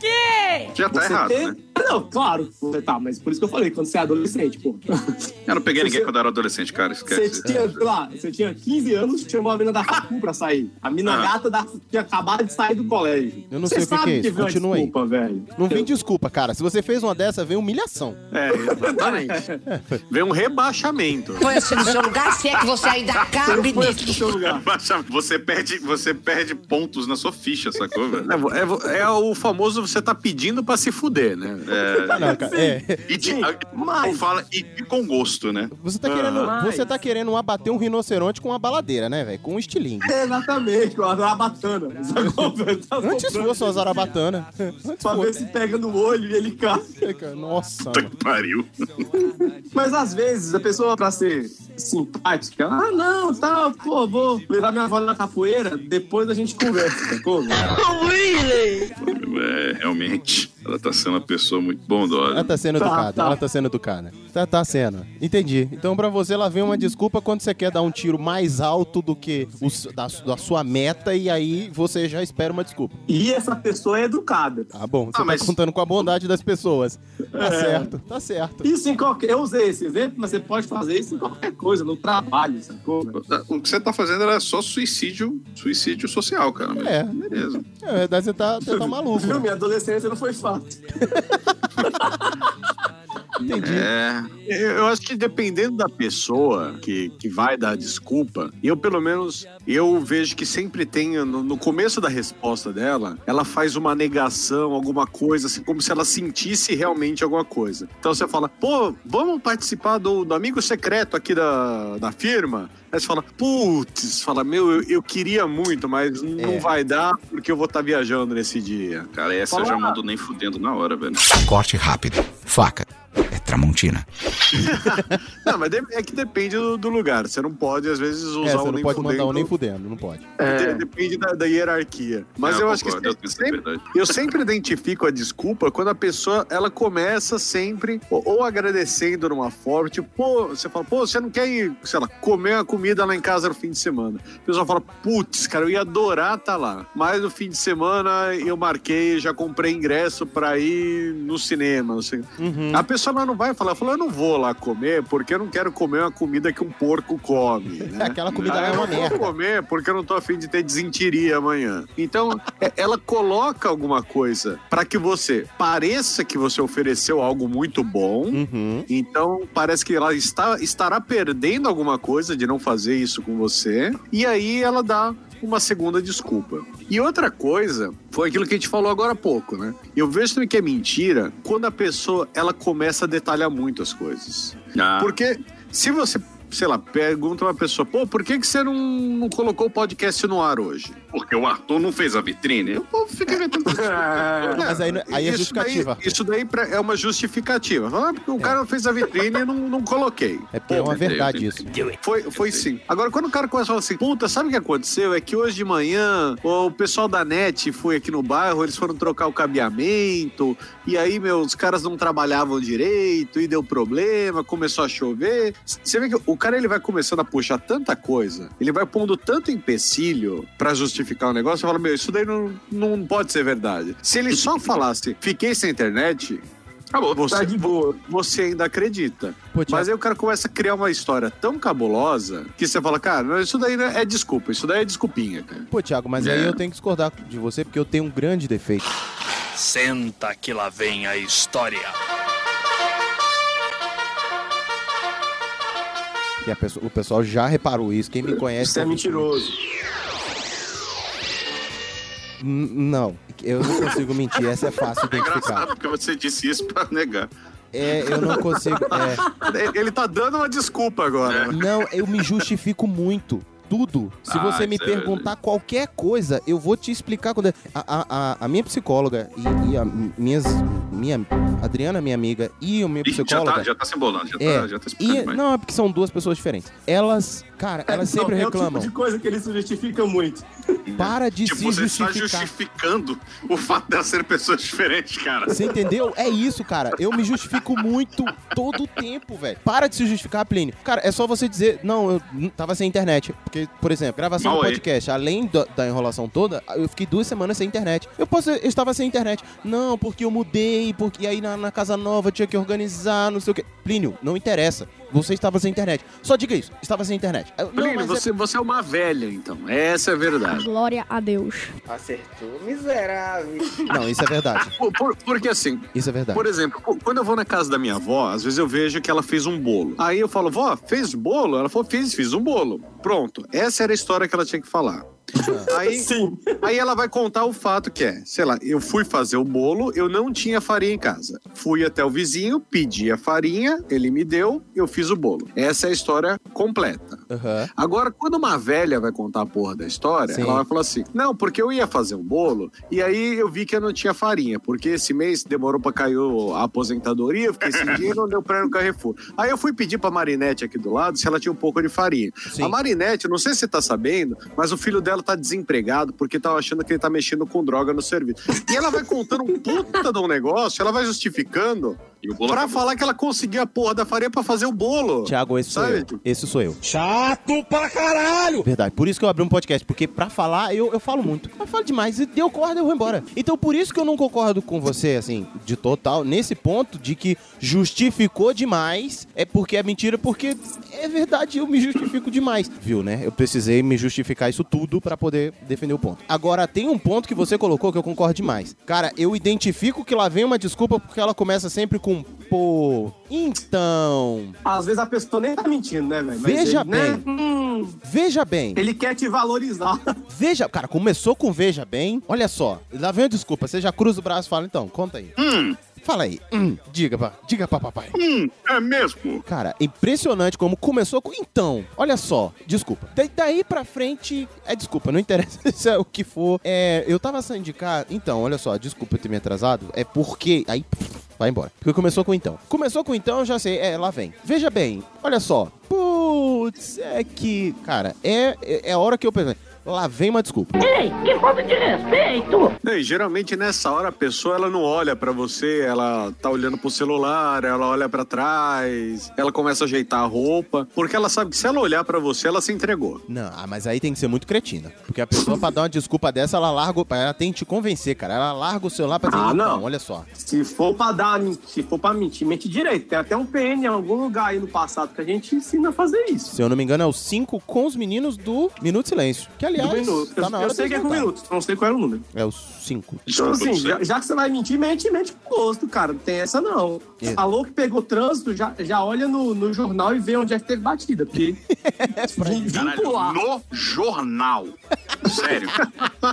S8: quê?
S5: Já tá
S1: Você
S5: errado,
S1: tem-
S5: né?
S1: Não, claro, você tá, mas por isso que eu falei, quando você é adolescente, pô.
S5: Eu não peguei ninguém
S1: Você-
S5: quando eu era adolescente, cara,
S1: Você
S5: esquece.
S1: tinha, sei lá, você tinha 15 anos, chamou a mina da facu pra sair. A mina
S5: Ah.
S1: gata da, tinha acabado de sair do colégio.
S2: Eu não
S1: Você
S2: sei o que,
S1: sabe
S2: que é isso. Continua aí.
S1: desculpa, velho.
S2: Não vem desculpa, cara. Se você fez uma dessa, vem humilhação.
S4: É, exatamente. [laughs] Vem um rebaixamento.
S14: Põe-se no seu lugar se é que você ainda cabe
S1: Põe-se no seu lugar.
S5: Você perde, você perde pontos na sua ficha, sacou, velho?
S4: É, é- é o famoso você tá pedindo pra se fuder, né?
S5: É,
S2: Não, cara, é.
S5: e de,
S1: Sim,
S5: a-
S1: mas-
S5: fala e, e com gosto, né?
S2: Você tá, querendo,
S1: Mas-
S2: você tá querendo abater um rinoceronte com uma baladeira, né, velho? Com um estilingue.
S1: Exatamente, com a zarabatana. Velho? Tá
S2: Antes fosse uma zarabatana. Antes
S1: Pra ver se pega no olho e ele cai.
S2: Nossa,
S5: Puta que pariu.
S1: Mas às vezes a pessoa, pra ser simpática, ah, não, tá, pô, vou levar minha avó na capoeira, depois a gente conversa, sacou? [laughs]
S5: É, realmente, ela tá sendo uma pessoa muito bondosa.
S2: Ela tá sendo
S1: Tá,
S2: educada,
S1: tá.
S2: ela tá sendo educada. Tá, tá sendo. Entendi. Então pra você ela vem uma desculpa quando você quer dar um tiro mais alto do que o da, da sua meta e aí você já espera uma desculpa.
S1: E essa pessoa é educada.
S2: Tá bom, você
S5: Ah,
S2: tá
S5: mas-
S2: contando com a bondade das pessoas. Tá
S1: É.
S2: certo, tá certo.
S1: Isso em qualquer. Eu usei esse exemplo, mas você pode fazer isso em qualquer coisa, no trabalho, sacou?
S5: O que você tá fazendo era só suicídio, suicídio social, cara. Mas
S2: É.
S5: Beleza.
S2: É verdade, você tá, você tá [laughs] maluco.
S1: Viu? Minha adolescência não foi fácil. んっって。
S2: Entendi.
S5: É.
S4: Eu eu acho que dependendo da pessoa que, que vai dar desculpa, eu pelo menos eu vejo que sempre tem no, no começo da resposta dela, ela faz uma negação, alguma coisa, assim, como se ela sentisse realmente alguma coisa. Então você fala, pô, vamos participar do, do amigo secreto aqui da, da firma? Aí você fala, putz, fala, meu, eu, eu queria muito, mas não
S2: É.
S4: vai dar porque eu vou estar viajando nesse dia.
S5: Cara, essa eu
S4: Fala-
S5: já mando nem fudendo na hora, velho.
S13: Corte rápido. Faca. É Tramontina. [laughs]
S4: Não, mas é que depende do, do lugar. Você não pode, às vezes, usar
S2: É,
S4: o
S2: você não
S4: nem
S2: pode mandar um nem fudendo, não pode.
S4: De- Depende da, da hierarquia. Mas
S5: É,
S4: eu, acho que
S5: eu essa
S4: sempre, eu sempre identifico a desculpa quando a pessoa ela começa sempre ou, ou agradecendo numa forma, tipo, pô, você fala, pô, você não quer ir, sei lá, comer uma comida lá em casa no fim de semana. A pessoa fala, putz, cara, eu ia adorar estar lá. Mas no fim de semana eu marquei, já comprei ingresso pra ir no cinema. Não sei.
S2: Uhum.
S4: A pessoa não vai falar, falou, eu não vou lá comer porque eu não quero comer uma comida que um porco come. [laughs] Né?
S2: Aquela comida
S4: Ah,
S2: lá é
S4: eu
S2: uma
S4: não vou
S2: merda.
S4: comer porque eu não tô afim de ter desentiria amanhã. Então, é- ela coloca alguma coisa para que você pareça que você ofereceu algo muito bom.
S2: Uhum.
S4: Então, parece que ela está, estará perdendo alguma coisa de não fazer isso com você. E aí ela dá uma segunda desculpa. E outra coisa foi aquilo que a gente falou agora há pouco, né? Eu vejo também que é mentira quando a pessoa ela começa a detalhar muito as coisas.
S5: Ah,
S4: Porque se você, sei lá, pergunta uma pessoa, pô, por que, que você não, não colocou o podcast no ar hoje?
S5: porque o Arthur não fez a vitrine. O povo fica inventando. [laughs]
S2: Mas aí, aí é
S4: Isso
S2: justificativa.
S4: daí- isso daí pra- é uma justificativa. Ah, porque o cara não fez a vitrine e não, não coloquei.
S2: É porque é uma verdade isso.
S4: Foi, foi sim. Agora, quando o cara começa a falar assim, puta, sabe o que aconteceu? É que hoje de manhã o pessoal da NET foi aqui no bairro, eles foram trocar o cabeamento, e aí, meu, os caras não trabalhavam direito, e deu problema, começou a chover. Você vê que o cara ele vai começando a puxar tanta coisa, ele vai pondo tanto empecilho pra justificar o negócio, você fala, meu, isso daí não, não pode ser verdade. Se ele só [laughs] falasse, fiquei sem internet,
S5: Acabou.
S4: você,
S1: Tá de boa.
S4: você ainda acredita.
S2: Pô,
S4: Mas aí o cara começa a criar uma história tão cabulosa que você fala, cara, isso daí não é desculpa, isso daí é desculpinha, cara.
S2: Pô, Thiago, mas aí eu tenho que discordar de você porque eu tenho um grande defeito.
S13: Senta que lá vem a história.
S2: Que pessoa- o pessoal já reparou isso. Quem me conhece.
S1: Você é mentiroso.
S2: Não, eu não consigo mentir. Essa é fácil de
S5: É engraçado
S2: identificar.
S5: porque você disse isso pra negar.
S2: É, eu não consigo. é.
S4: Ele tá dando uma desculpa agora.
S2: Não, eu me justifico muito. Tudo. Se
S5: Ah,
S2: você me
S5: é
S2: perguntar qualquer coisa, eu vou te explicar quando. é- A, a, a, minha psicóloga e, e a minhas. Minha, Adriana, minha amiga, e o meu
S5: Ih, já tá, já tá se embolando, já
S2: É.
S5: tá, já tá explicando
S2: E, não, é porque são duas pessoas diferentes. Elas, cara, elas sempre
S1: Não,
S2: reclamam.
S1: É o tipo de coisa que ele se justifica muito.
S2: Para de
S5: Tipo,
S2: se
S5: você está
S2: justificar.
S5: justificando o fato de serem pessoas diferentes, cara.
S2: Você entendeu? É isso, cara. Eu me justifico muito todo o tempo, velho. Para de se justificar, Plínio. Cara, é só você dizer, não, eu tava sem internet. Porque, por exemplo, gravação
S5: Mal
S2: do
S5: aí.
S2: podcast, além da, da enrolação toda, eu fiquei duas semanas sem internet. Eu posso, eu estava sem internet. Não, porque eu mudei, porque aí na, na casa nova eu tinha que organizar, não sei o quê. Plínio, não interessa. Você estava sem internet. Só diga isso. Estava sem internet. Eu, não,
S4: Plínio,
S2: mas é-
S4: você, você é uma velha, então. Essa é a verdade.
S16: Glória a Deus.
S10: Acertou, miserável.
S2: Não, isso é verdade. [laughs]
S4: Por- por- porque assim,
S2: Isso é verdade.
S4: Por exemplo, qu- quando eu vou na casa da minha avó, às vezes eu vejo que ela fez um bolo. Aí eu falo, vó, fez bolo? Ela falou, fiz, fiz um bolo. Pronto. Essa era a história que ela tinha que falar. Aí, [laughs] aí ela vai contar o fato que é, sei lá, eu fui fazer o bolo, eu não tinha farinha em casa. Fui até o vizinho, pedi a farinha, ele me deu, eu fiz o bolo. Essa é a história completa.
S2: Aham.
S4: Agora, quando uma velha vai contar a porra da história,
S2: Sim.
S4: ela vai falar assim: Não, porque eu ia fazer um bolo e aí eu vi que eu não tinha farinha, porque esse mês demorou pra cair a aposentadoria, eu fiquei sem [laughs] dinheiro, não deu pra ir no Carrefour. Aí eu fui pedir pra Marinette aqui do lado se ela tinha um pouco de farinha.
S2: Sim.
S4: A Marinette, não sei se você tá sabendo, mas o filho dela tá desempregado porque tava achando que ele tá mexendo com droga no serviço. E ela vai contando um puta de um negócio, ela vai justificando pra
S5: acabou.
S4: falar que ela conseguiu a porra da farinha pra fazer o bolo.
S2: Tiago, esse sou
S4: Sabe?
S2: eu. Esse sou eu.
S7: Chato pra caralho!
S2: Verdade. Por isso que eu abri um podcast, porque pra falar eu, eu falo muito. Eu falo demais. E deu corda, eu vou embora. Então por isso que eu não concordo com você, assim, de total, nesse ponto de que justificou demais. É porque é mentira, porque é verdade, eu me justifico demais. Viu, né? Eu precisei me justificar isso tudo pra poder defender o ponto. Agora, tem um ponto que você colocou que eu concordo demais. Cara, eu identifico que lá vem uma desculpa porque ela começa sempre com pô. Então.
S1: Às vezes a pessoa nem tá mentindo, né, velho?
S2: Veja
S1: ele, né,
S2: bem.
S1: hum,
S2: Veja bem.
S1: ele quer te valorizar. [laughs]
S2: Veja, cara, começou com veja bem. Olha só, lá vem a desculpa. Você já cruza o braço e fala, então, conta aí.
S5: Hum,
S2: Fala aí. Hum, diga, pá, diga pra papai.
S5: hum, é mesmo?
S2: Cara, impressionante como começou com. Então, olha só, desculpa. Da- daí pra frente, é desculpa, não interessa [laughs] se é o que for. É, eu tava saindo de cá. Então, olha só, desculpa eu ter me atrasado. É porque. Aí. Vai embora. Porque começou com então. Começou com então, já sei. É, lá vem. Veja bem, olha só. Putz, é que. Cara, é, é, é a hora que eu pensei. Lá vem uma desculpa.
S11: Ei, que falta de respeito!
S4: Não, e geralmente nessa hora a pessoa ela não olha pra você, ela tá olhando pro celular, ela olha pra trás, ela começa a ajeitar a roupa, porque ela sabe que se ela olhar pra você, ela se entregou.
S2: Não, ah, mas aí tem que ser muito cretina. Porque a pessoa, pra dar uma desculpa dessa, ela larga. o- Ela tem que te convencer, cara. Ela larga o celular pra dizer,
S1: Ah,
S2: então,
S1: não.
S2: olha só.
S1: Se for pra dar, se for pra mentir, mente direito. Tem até um PN em algum lugar aí no passado que a gente ensina a fazer isso.
S2: Se eu não me engano, é o 5 com os meninos do Minuto Silêncio. Que, aliás,
S1: Do minuto.
S2: tá na
S1: eu,
S2: hora
S1: eu sei que é com minutos, não sei qual era o número.
S2: É o 5.
S1: Então, assim, já, já que você vai mentir, mente, mente com gosto, cara. Não tem essa, não.
S2: É.
S1: Falou que pegou trânsito, já, já olha no, no jornal e vê onde é que teve batida. Porque [laughs] vim
S5: Caralho,
S1: pular.
S5: no jornal. Sério.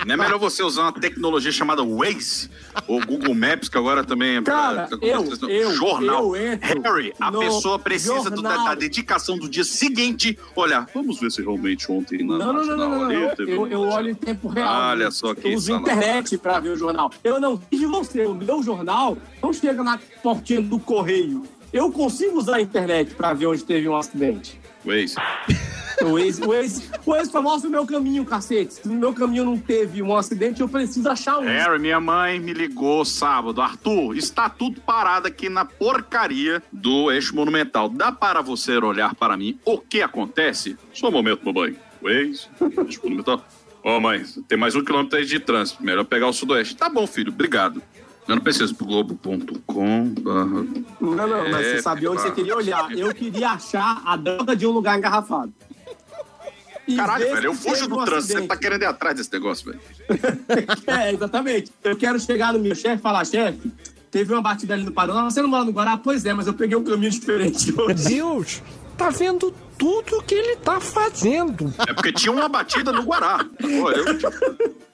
S5: Não é melhor você usar uma tecnologia chamada Waze ou Google Maps, que agora também é
S1: Cara, eu- eu-
S5: jornal.
S1: eu
S5: Harry, a pessoa precisa do- da, da dedicação do dia seguinte. Olha, vamos ver se realmente ontem na
S1: Não, não, não, não, não, Eu, eu olho em tempo real.
S5: Olha só que
S1: Eu uso internet pra ver o jornal. Eu não fiz de você. O meu jornal não chega na portinha do correio. Eu consigo usar a internet pra ver onde teve um acidente.
S5: Waze.
S1: O Waze, o Waze, o Waze só mostra o meu caminho, cacete. Se no meu caminho não teve um acidente, eu preciso achar um.
S5: Harry, minha mãe me ligou sábado. Arthur, está tudo parado aqui na porcaria do eixo monumental. Dá para você olhar para mim o que acontece? Só um momento, mamãe. Waze, monumental. Ó, mãe, tem mais um quilômetro aí de trânsito. Melhor pegar o sudoeste. Tá bom, filho, obrigado. Eu não preciso pro globo.com barra...
S1: Não, não, mas
S5: É,
S1: você sabia onde você queria olhar. Eu queria achar a droga de um lugar engarrafado. E
S5: Caralho, velho, eu fujo do
S1: um
S5: trânsito. Você
S1: acidente.
S5: tá querendo ir atrás desse negócio, velho. [laughs]
S1: É, exatamente. Eu quero chegar no meu chefe e falar, chefe, teve uma batida ali no Paraná, você não mora no Guará? Pois é, mas eu peguei um caminho diferente hoje.
S7: Deus!
S16: Tá vendo tudo que ele tá fazendo.
S5: É porque tinha uma batida no Guará. Pô, eu-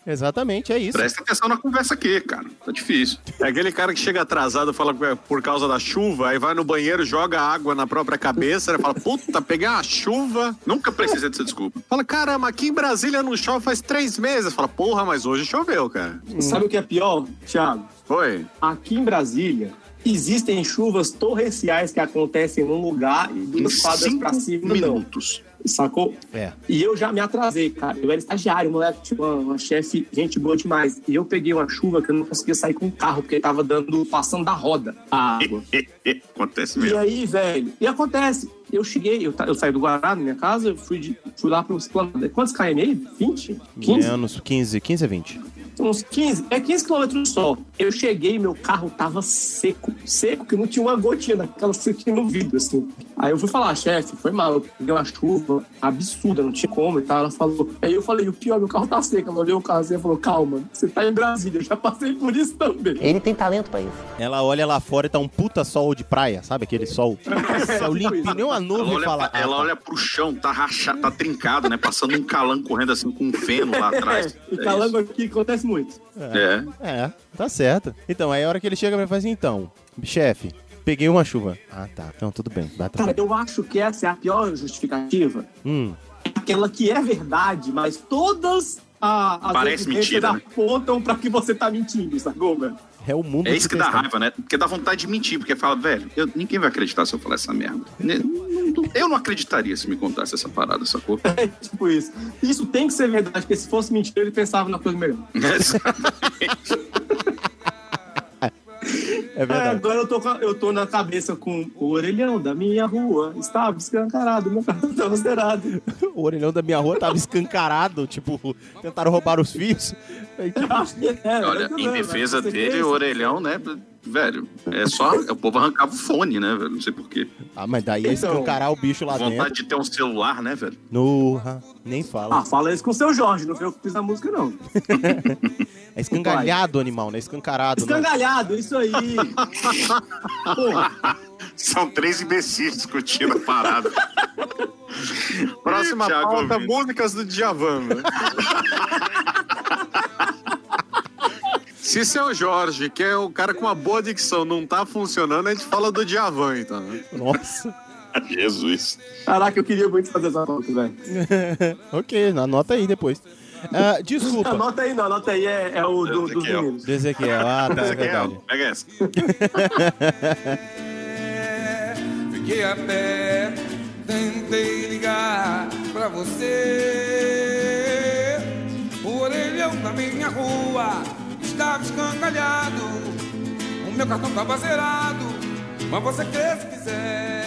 S2: Exatamente, é isso.
S5: Presta atenção na conversa aqui, cara. Tá difícil.
S4: É aquele cara que chega atrasado, fala que é por causa da chuva, aí vai no banheiro, joga água na própria cabeça, e fala, puta, peguei uma chuva.
S5: Nunca precisei dessa desculpa.
S4: Fala, caramba, aqui em Brasília não chove faz três meses. Fala, porra, mas hoje choveu, cara.
S1: Sabe o que é pior, Thiago?
S4: Foi.
S1: Aqui em Brasília, existem chuvas torrenciais que acontecem num lugar e duas
S5: Em
S1: quadras
S5: cinco
S1: cima
S5: minutos.
S1: não. Sacou?
S2: É.
S1: E eu já me atrasei, cara. Eu era estagiário, moleque, tinha uma, uma chefe, gente boa demais. E eu peguei uma chuva que eu não conseguia sair com o carro, porque tava dando, passando da roda a água. [laughs]
S5: Acontece
S1: E
S5: mesmo.
S1: aí, velho, e acontece. Eu cheguei, eu, eu saí do Guará, na minha casa, eu fui, de- fui lá pro Esplanada. Quantos km aí? 20? 15?
S2: Menos 15, 15 a 20.
S1: Uns 15, é 15 quilômetros só. Eu cheguei, meu carro tava seco, seco, que não tinha uma gotinha daquela sequinha no vidro, assim. Aí eu fui falar, chefe, foi mal, eu peguei uma chuva absurda, não tinha como e tal. Ela falou, aí eu falei, o pior, meu carro tá seco. Ela olhou o carro assim e falou, calma, você tá em Brasília, eu já passei por isso também.
S14: Ele tem talento pra isso.
S2: Ela olha lá fora e tá um puta sol de praia, sabe? Aquele sol. [laughs] Céu limpinho, nem uma
S5: Ela
S2: nuvem
S5: olha,
S2: fala.
S5: pra- ela
S2: ah, tá.
S5: olha pro chão, tá rachado, tá trincado, né? Passando um calango correndo assim com um feno lá [laughs] atrás.
S1: e calango aqui acontece muito.
S5: É.
S2: É, tá certo. Então, aí a hora que ele chega pra fazer então, chefe, peguei uma chuva. Ah, tá. Então tudo bem. Dá
S1: Cara, eu acho que essa é a pior justificativa.
S2: Hum.
S1: Aquela que é verdade, mas todas a- as
S5: Parece mentira, né?
S1: apontam pra que você tá mentindo, sacou, velho?
S2: É o mundo
S5: É isso que dá raiva, né? Porque dá vontade de mentir, porque fala, velho, eu- ninguém vai acreditar se eu falar essa merda. Não- Eu não acreditaria se me contasse essa parada, sacou? [laughs]
S1: É tipo isso. Isso tem que ser verdade, porque se fosse mentira, ele pensava na coisa melhor. [laughs]
S2: É verdade.
S1: agora eu tô, eu tô na cabeça com o orelhão da minha rua. Estava escancarado, meu carro estava zerado. [laughs]
S2: O orelhão da minha rua tava escancarado, tipo, tentaram roubar os fios. [laughs] Aí, tipo,
S1: é.
S5: Olha,
S1: é
S5: em defesa dele, o orelhão, né? Velho, é só. O povo arrancava o fone, né, velho? Não sei porquê.
S2: Ah, mas daí é
S1: Então,
S2: escancarar o bicho lá
S5: Vontade
S2: dentro.
S5: de ter um celular, né, velho?
S2: Norra, nem fala.
S1: Ah, fala isso com o seu Jorge, não foi eu que fiz a música, não. [laughs]
S2: É escangalhado o animal, não é escancarado. Não.
S1: Escangalhado, isso aí. [laughs] Porra.
S4: São três imbecis discutindo a parada. Próxima
S5: Thiago
S4: pauta,
S5: ouvindo.
S4: músicas do Djavan. [laughs] Se seu Jorge, que é o cara com uma boa dicção, não tá funcionando, a gente fala do Djavan, então. né?
S2: Nossa. [laughs]
S5: Jesus.
S1: Caraca, eu queria muito fazer essa pauta, velho. [laughs]
S2: ok, anota aí depois. Ah, desculpa.
S1: Anota aí, não, anota aí, é, é o do, dos meninos.
S2: Do Ezequiel. Ah, tá, é
S4: Ezequiel,
S2: verdade.
S5: Pega essa. [laughs]
S16: Fiquei a pé, tentei ligar pra você. O orelhão da minha rua estava escangalhado. O meu cartão tava zerado. Mas você crê se quiser.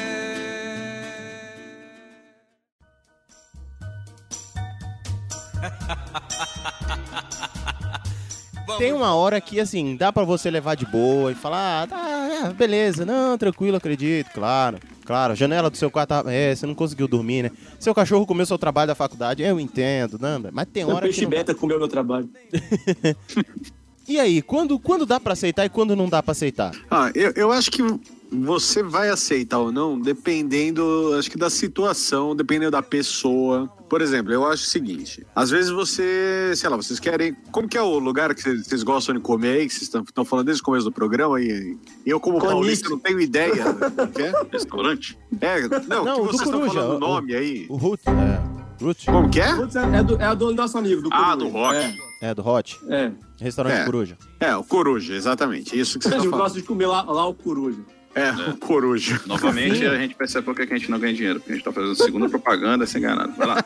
S16: [laughs]
S2: Tem uma hora que, assim, dá pra você levar de boa e falar, ah, tá, é, beleza, não, tranquilo, acredito, claro. Claro, a janela do seu quarto, tá- é, você não conseguiu dormir, né? Seu cachorro comeu seu trabalho da faculdade, eu entendo, não, mas tem hora que
S1: peixe
S2: não...
S1: beta comeu meu trabalho. [laughs]
S2: E aí, quando, quando dá pra aceitar e quando não dá pra aceitar?
S4: Ah, eu, eu acho que você vai aceitar ou não, dependendo, acho que da situação, dependendo da pessoa. Por exemplo, eu acho o seguinte: às vezes você, sei lá, vocês querem. Como que é o lugar que vocês gostam de comer aí, que vocês estão falando desde o começo do programa? E eu, como
S1: Conice.
S4: paulista, não tenho ideia. [laughs] do que é?
S5: Restaurante?
S4: É, não,
S2: Não,
S4: que vocês estão falando o
S2: o-
S4: nome aí.
S2: O Root, é, Root,
S4: Como que é?
S1: Putz, é, é do, é do nosso amigo, do
S5: Ah,
S1: Coruja.
S5: do rock.
S1: É,
S2: é, do Hot,
S1: é.
S2: restaurante
S4: É.
S2: Coruja.
S4: É, o Coruja, exatamente. Isso que você tá
S1: Eu
S4: falando.
S1: gosto de comer lá, lá o Coruja.
S4: É, o Coruja.
S5: Novamente, a gente percebe por que que a gente não ganha dinheiro. Porque a gente tá fazendo segunda propaganda sem ganhar nada. Vai lá.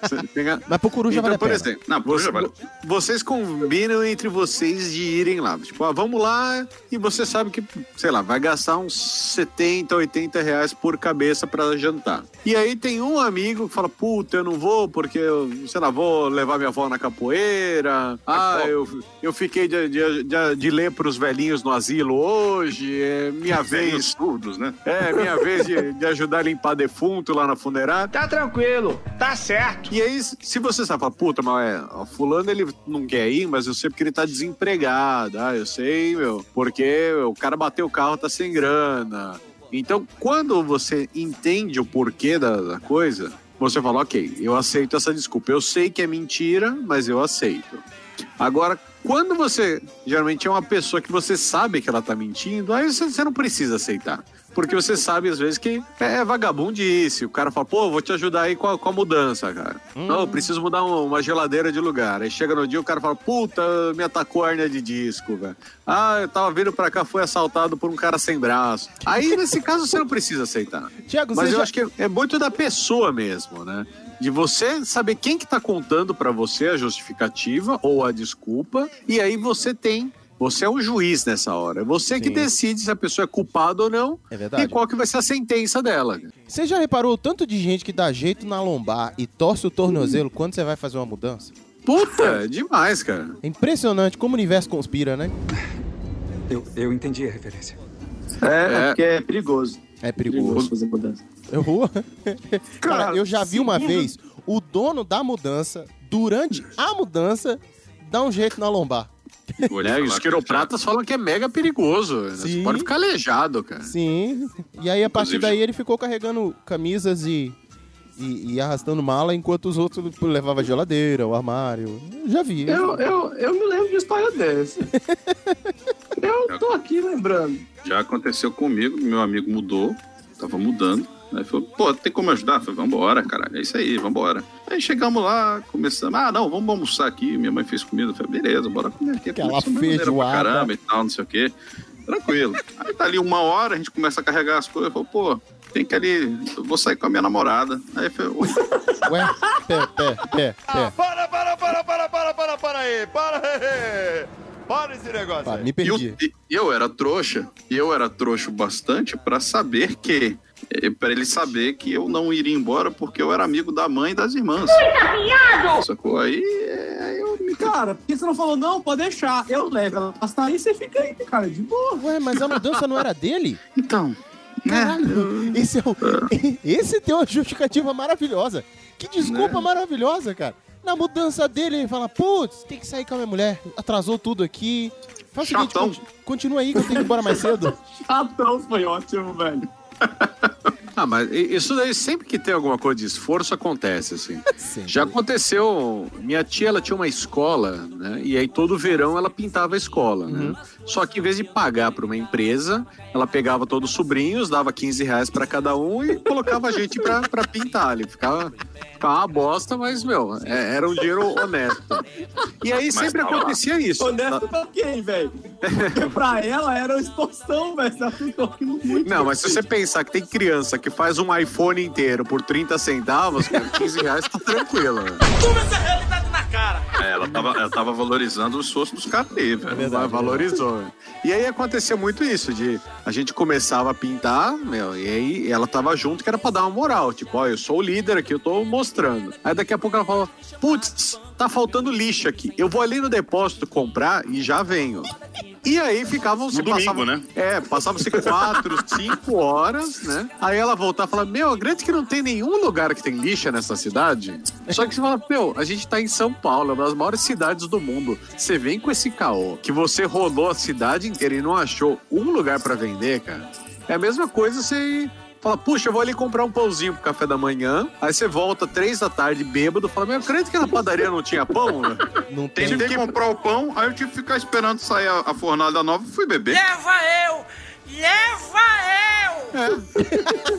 S2: Mas pro Coruja
S4: Então,
S2: vale a
S4: por
S2: pena.
S4: exemplo,
S5: Não,
S4: você-
S5: Coruja vale.
S4: vocês combinam entre vocês de irem lá. Tipo, ah, vamos lá e você sabe que, sei lá, vai gastar uns 70, 80 reais por cabeça pra jantar. E aí tem um amigo que fala, puta, eu não vou porque eu, sei lá, vou levar minha avó na capoeira. Ah, eu, eu fiquei de, de, de, de ler pros velhinhos no asilo hoje. É minha
S5: Velhos
S4: vez.
S5: Surdos, né?
S4: É, minha vez de, de ajudar a limpar defunto lá na funerária.
S11: Tá tranquilo, tá certo.
S4: E aí, se você sabe, puta, mas é, ó, fulano ele não quer ir, mas eu sei porque ele tá desempregado. Ah, eu sei, meu, porque o cara bateu o carro, tá sem grana. Então, quando você entende o porquê da, da coisa, você fala, ok, eu aceito essa desculpa. Eu sei que é mentira, mas eu aceito. Agora, quando você geralmente é uma pessoa que você sabe que ela tá mentindo, aí você, você não precisa aceitar. Porque você sabe, às vezes, que é vagabundice. O cara fala, pô, vou te ajudar aí com a, com a mudança, cara. Não, eu preciso mudar um- uma geladeira de lugar. Aí chega no dia, o cara fala, puta, me atacou a hérnia de disco, velho. Ah, eu tava vindo pra cá, fui assaltado por um cara sem braço. Aí, nesse caso, você não precisa aceitar.
S2: Tiago,
S4: Mas eu
S2: já-
S4: acho que é muito da pessoa mesmo, né? De você saber quem que tá contando pra você a justificativa ou a desculpa, e aí você tem. Você é um juiz nessa hora. É você que
S2: Sim.
S4: decide se a pessoa é culpada ou não
S2: É verdade.
S4: e qual que vai ser a sentença dela.
S2: Você já reparou o tanto de gente que dá jeito na lombar e torce o tornozelo quando você vai fazer uma mudança?
S4: Puta, é demais, cara.
S2: É impressionante como o universo conspira, né?
S17: Eu, eu entendi a referência.
S1: É, é porque é perigoso.
S2: É perigoso.
S1: fazer mudança.
S2: Eu vou. Cara,
S1: Cara,
S2: eu já vi uma
S1: segundo-
S2: vez o dono da mudança, durante a mudança, dar um jeito na lombar. [laughs]
S4: É, os quiropratas falam que é mega perigoso. né? Você
S2: Sim.
S4: pode ficar aleijado, cara.
S2: Sim. E aí, a partir
S4: Inclusive-
S2: daí, ele ficou carregando camisas e, e, e arrastando mala, enquanto os outros levavam a geladeira, o armário. Eu já vi.
S1: Eu, eu, eu me lembro de história dessa. [laughs] eu tô aqui lembrando.
S5: Já aconteceu comigo, meu amigo mudou, tava mudando. Aí falou, pô, tem como ajudar? Eu falei, vambora, cara, é isso aí, vambora. Aí chegamos lá, começamos, ah, não, vamos almoçar aqui, minha mãe fez comida. Eu falei, beleza, bora comer aqui.
S2: Aquela feijoada.
S5: Caramba e tal, não sei o quê. Tranquilo. Aí tá ali uma hora, a gente começa a carregar as coisas, eu falo, pô, tem que ali, eu vou sair com a minha namorada. Aí eu falei, oi.
S2: Ué, pé, pé, pé, pé.
S18: Para, para, para, para, para, para, para aí, para aí. Para esse negócio
S2: Pá, me perdi.
S5: E eu, eu era trouxa, e eu era trouxa o bastante pra saber que. Eh, Pra ele saber que eu não iria embora porque eu era amigo da mãe e das irmãs. Sacou? Aí, eh, aí eu me.
S1: Cara, por que você não falou, não, pode deixar. Eu levo ela pra sair e você fica aí, cara, de boa.
S2: Ué, mas a mudança não era dele?
S5: Então.
S2: Caralho, esse, é o, esse tem uma justificativa maravilhosa. Que desculpa maravilhosa, cara. Na mudança dele, ele fala, putz, tem que sair com a minha mulher, atrasou tudo aqui. Faz o seguinte,
S4: Chatão.
S2: conti- continua aí que eu tenho que ir embora mais cedo. [laughs]
S1: Chatão foi ótimo, velho.
S4: Ah, mas isso daí, sempre que tem alguma coisa de esforço, acontece, assim. [laughs] Já aconteceu, minha tia, ela tinha uma escola, né? E aí todo verão ela pintava a escola, né? Só que em vez de pagar para uma empresa, ela pegava todos os sobrinhos, dava 15 reais para cada um e colocava a gente pra, pra pintar ali. Ficava, ficava uma bosta, mas, meu, é- era um dinheiro honesto. E aí
S1: Mas
S4: sempre
S1: tá lá.
S4: acontecia isso.
S1: Honesto pra quem, velho? Porque pra ela era uma extorsão, velho.
S4: Não, mas se você pensar que tem criança que faz um iPhone inteiro por 30 centavos, cara, 15 reais tá tranquilo.
S18: Toma essa realidade na cara.
S5: É, ela tava, ela tava valorizando o esforço dos caras aí, velho.
S4: Valorizou. E aí acontecia muito isso, de a gente começava a pintar, meu, e aí ela tava junto que era pra dar uma moral. Tipo, ó, eu sou o líder aqui, eu tô mostrando. Aí daqui a pouco ela fala, putz, tá faltando lixo aqui. Eu vou ali no depósito comprar e já venho. E aí ficavam se
S5: domingo,
S4: passavam-
S5: né?
S4: É, passavam-se [laughs] quatro, cinco horas, né? Aí ela voltava e falava, meu, grande que não tem nenhum lugar que tem lixo nessa cidade. Só que você fala, meu, a gente tá em São Paulo, uma das maiores cidades do mundo. Você vem com esse caô, que você rodou a cidade inteira e não achou um lugar pra vender, cara. É a mesma coisa você fala, puxa, eu vou ali comprar um pãozinho pro café da manhã. Aí você volta três da tarde bêbado, fala, meu, acredito que na padaria não tinha pão, né? [laughs]
S2: Não
S5: Eu tive que comprar o pão, aí eu tive que ficar esperando sair a, a fornalha nova e fui beber.
S18: Leva eu! Leva eu! [laughs]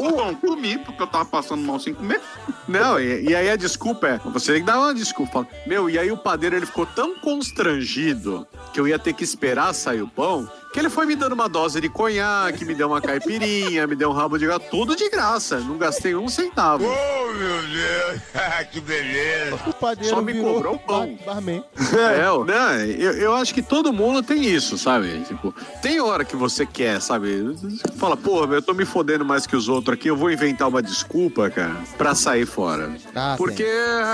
S5: O pão comi, porque eu tava passando mal sem comer.
S4: Não, e, e aí a desculpa é, você tem que dar uma desculpa. Meu, e aí o padeiro ele ficou tão constrangido que eu ia ter que esperar sair o pão, que ele foi me dando uma dose de conhaque, me deu uma caipirinha, me deu um rabo de gato, tudo de graça. Não gastei um centavo.
S18: Oh, meu Deus! [laughs] que beleza!
S2: O padeiro
S4: Só me
S2: virou
S4: cobrou pão.
S2: bar- barman.
S4: É, eu- né, eu, eu acho que todo mundo tem isso, sabe? Tipo, tem hora que você quer, sabe? Você Fala, porra, eu tô me fodendo mais que os outros aqui, eu vou inventar uma desculpa, cara, pra sair fora.
S2: Ah,
S4: Porque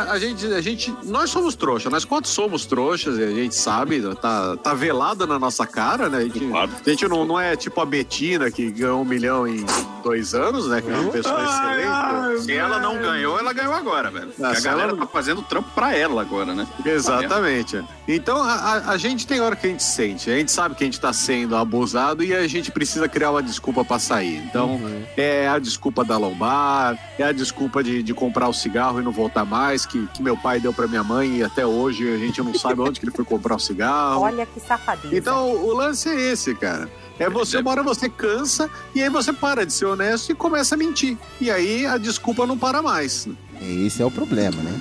S4: a gente, a gente, nós somos trouxas, nós quatro somos trouxas e a gente sabe, tá, tá velado na nossa cara, né? A gente A gente não, não é tipo a Betina que ganhou um milhão em dois anos, né? Que é uma pessoa
S5: Ai,
S4: excelente.
S5: ai, Se ela não ganhou, ela ganhou agora, velho. Porque a galera
S4: ela-
S5: tá fazendo trampo pra ela agora, né?
S4: Exatamente. Então a, a- a gente tem hora que a gente sente, a gente sabe que a gente tá sendo abusado e a gente precisa criar uma desculpa pra sair. Então é a desculpa da lombar, é a desculpa de, de comprar o cigarro e não voltar mais, que, que meu pai deu pra minha mãe e até hoje a gente não sabe onde que ele foi comprar o cigarro.
S19: Olha que safadeza.
S4: Então o lance é esse, cara. É você, uma hora você cansa e aí você para de ser honesto e começa a mentir. E aí a desculpa não para mais.
S2: Esse é o problema, né?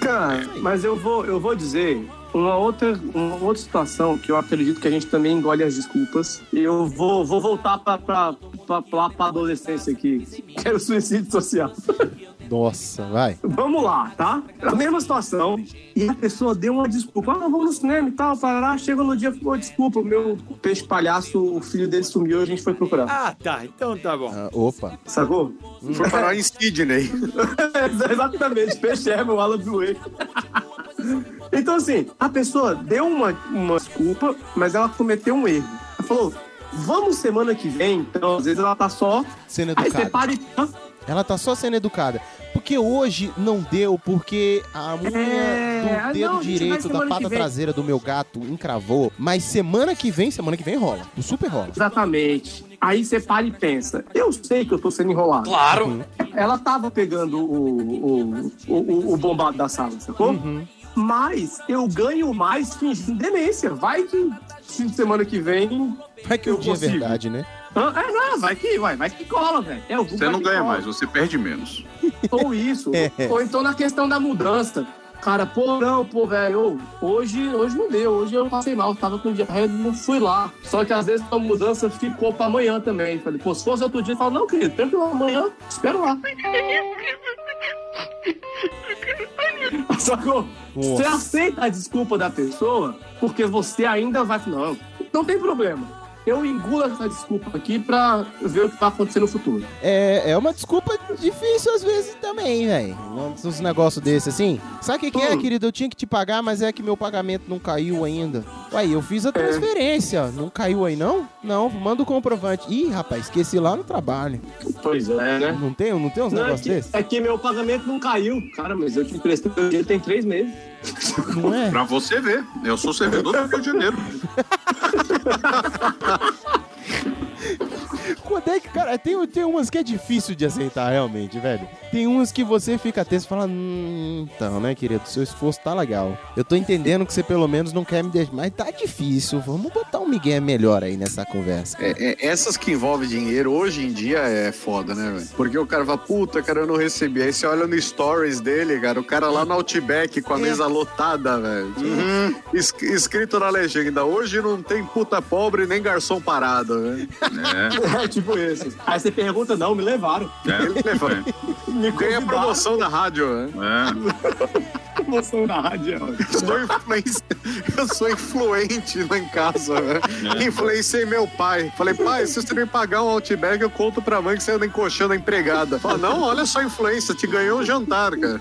S1: Cara, mas eu vou, eu vou dizer uma outra, uma outra situação que eu acredito que a gente também engole as desculpas. Eu vou, vou voltar pra, pra adolescência aqui, que é o suicídio social. [laughs]
S2: Nossa, vai.
S1: Vamos lá, tá? A mesma situação. E a pessoa deu uma desculpa. Ah, vamos no cinema e tal, parará. Chega no dia, pô, desculpa, o meu peixe palhaço, o filho dele sumiu, a gente foi procurar.
S20: Ah, tá. Então tá bom.
S2: Ah, opa.
S1: Sacou?
S4: Foi parar em Sydney. [laughs]
S1: Exatamente, peixe é meu Alan Buey. Então, assim, a pessoa deu uma, uma desculpa, mas ela cometeu um erro. Ela falou, vamos semana que vem. Então, às vezes ela tá só...
S2: Sendo
S1: Aí
S2: educada.
S1: você para e...
S2: Ela tá só sendo educada. Porque hoje não deu, porque a unha
S1: É,
S2: do dedo
S1: não,
S2: direito da pata traseira do meu gato encravou. Mas semana que vem, semana que vem rola. O super rola.
S1: Exatamente. Aí você para e pensa, eu sei que eu tô sendo enrolado.
S20: Claro.
S1: Ela tava pegando o, o, o, o, bombado da sala, sacou?
S2: Uhum.
S1: Mas eu ganho mais fingindo demência. Vai que fim de semana que vem...
S2: Vai que o
S1: eu
S2: dia é verdade, né?
S1: Ah, É, não, vai que, vai, vai que cola, velho. É,
S5: Você não ganha
S1: cola.
S5: mais, você perde menos.
S1: Ou isso. [laughs]
S2: É.
S1: Ou então na questão da mudança. Cara, pô, não, pô, velho, hoje, hoje não deu, hoje eu passei mal, tava com diarreia, não fui lá. Só que às vezes a mudança ficou pra amanhã também. Falei, pô, se fosse outro dia, eu falo, não, querido, tranquilo, amanhã, espero lá. [laughs] Sacou? Você aceita a desculpa da pessoa porque você ainda vai. Não, não tem problema. Eu engulo essa desculpa aqui pra ver o que vai acontecer no futuro.
S2: É, é uma desculpa difícil às vezes também, velho. Uns negócios desses assim. Sabe o que, que é,
S1: Hum.
S2: querido? Eu tinha que te pagar, mas é que meu pagamento não caiu ainda. Ué, eu fiz
S1: É.
S2: a transferência. Não caiu aí, não? Não, manda o comprovante. Ih, rapaz, esqueci lá no trabalho.
S1: Pois é, né?
S2: Não tem, não tem uns
S1: Não, é,
S2: negócios
S1: que,
S2: desses?
S1: é que meu pagamento não caiu. Cara, mas eu te emprestei o dinheiro tem três meses.
S2: Não é?
S5: Pra você ver, eu sou servidor do Rio de Janeiro. [laughs] ハハハハ!
S2: Quando é que, cara, tem, tem umas que é difícil de aceitar realmente, velho. Tem umas que você fica tenso e fala, hum, então, né, querido, seu esforço tá legal. Eu tô entendendo que você pelo menos não quer me deixar, mas tá difícil. Vamos botar um migué melhor aí nessa conversa.
S4: É, é, essas que envolvem dinheiro, hoje em dia é foda, né, velho? Porque o cara fala, puta, cara, eu não recebi. Aí você olha no stories dele, cara, o cara lá no Outback com a mesa lotada, velho. Es- escrito na legenda, hoje não tem puta pobre nem garçom parado, velho.
S1: É [laughs] tipo isso. Aí você pergunta, não, me levaram.
S4: Leva-
S1: Me [laughs]
S4: Ganha
S1: convidaram.
S4: promoção da rádio, né? [laughs]
S1: Promoção na rádio. é ótimo.
S4: Sou influenci- Eu sou influente lá em casa, velho. Influenciei meu pai. Falei, pai, se você me pagar um Outback, eu conto pra mãe que você anda encoxando a empregada. Fala, não, olha só a influência, te ganhou um jantar, cara.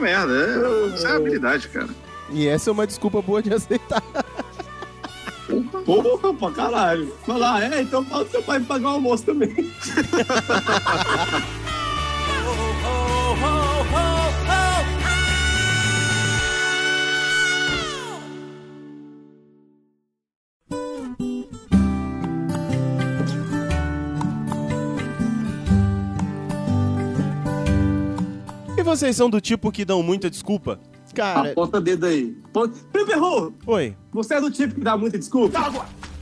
S5: Merda, é, isso é habilidade, cara.
S2: E essa é uma desculpa boa de aceitar.
S1: Porra, pra caralho. Falar, é, então fala pro seu pai pagar o almoço também. [laughs]
S2: E vocês são do tipo que dão muita desculpa? Cara,
S1: Aponta dedo aí. Perro,
S2: oi.
S1: você é do tipo que dá muita desculpa?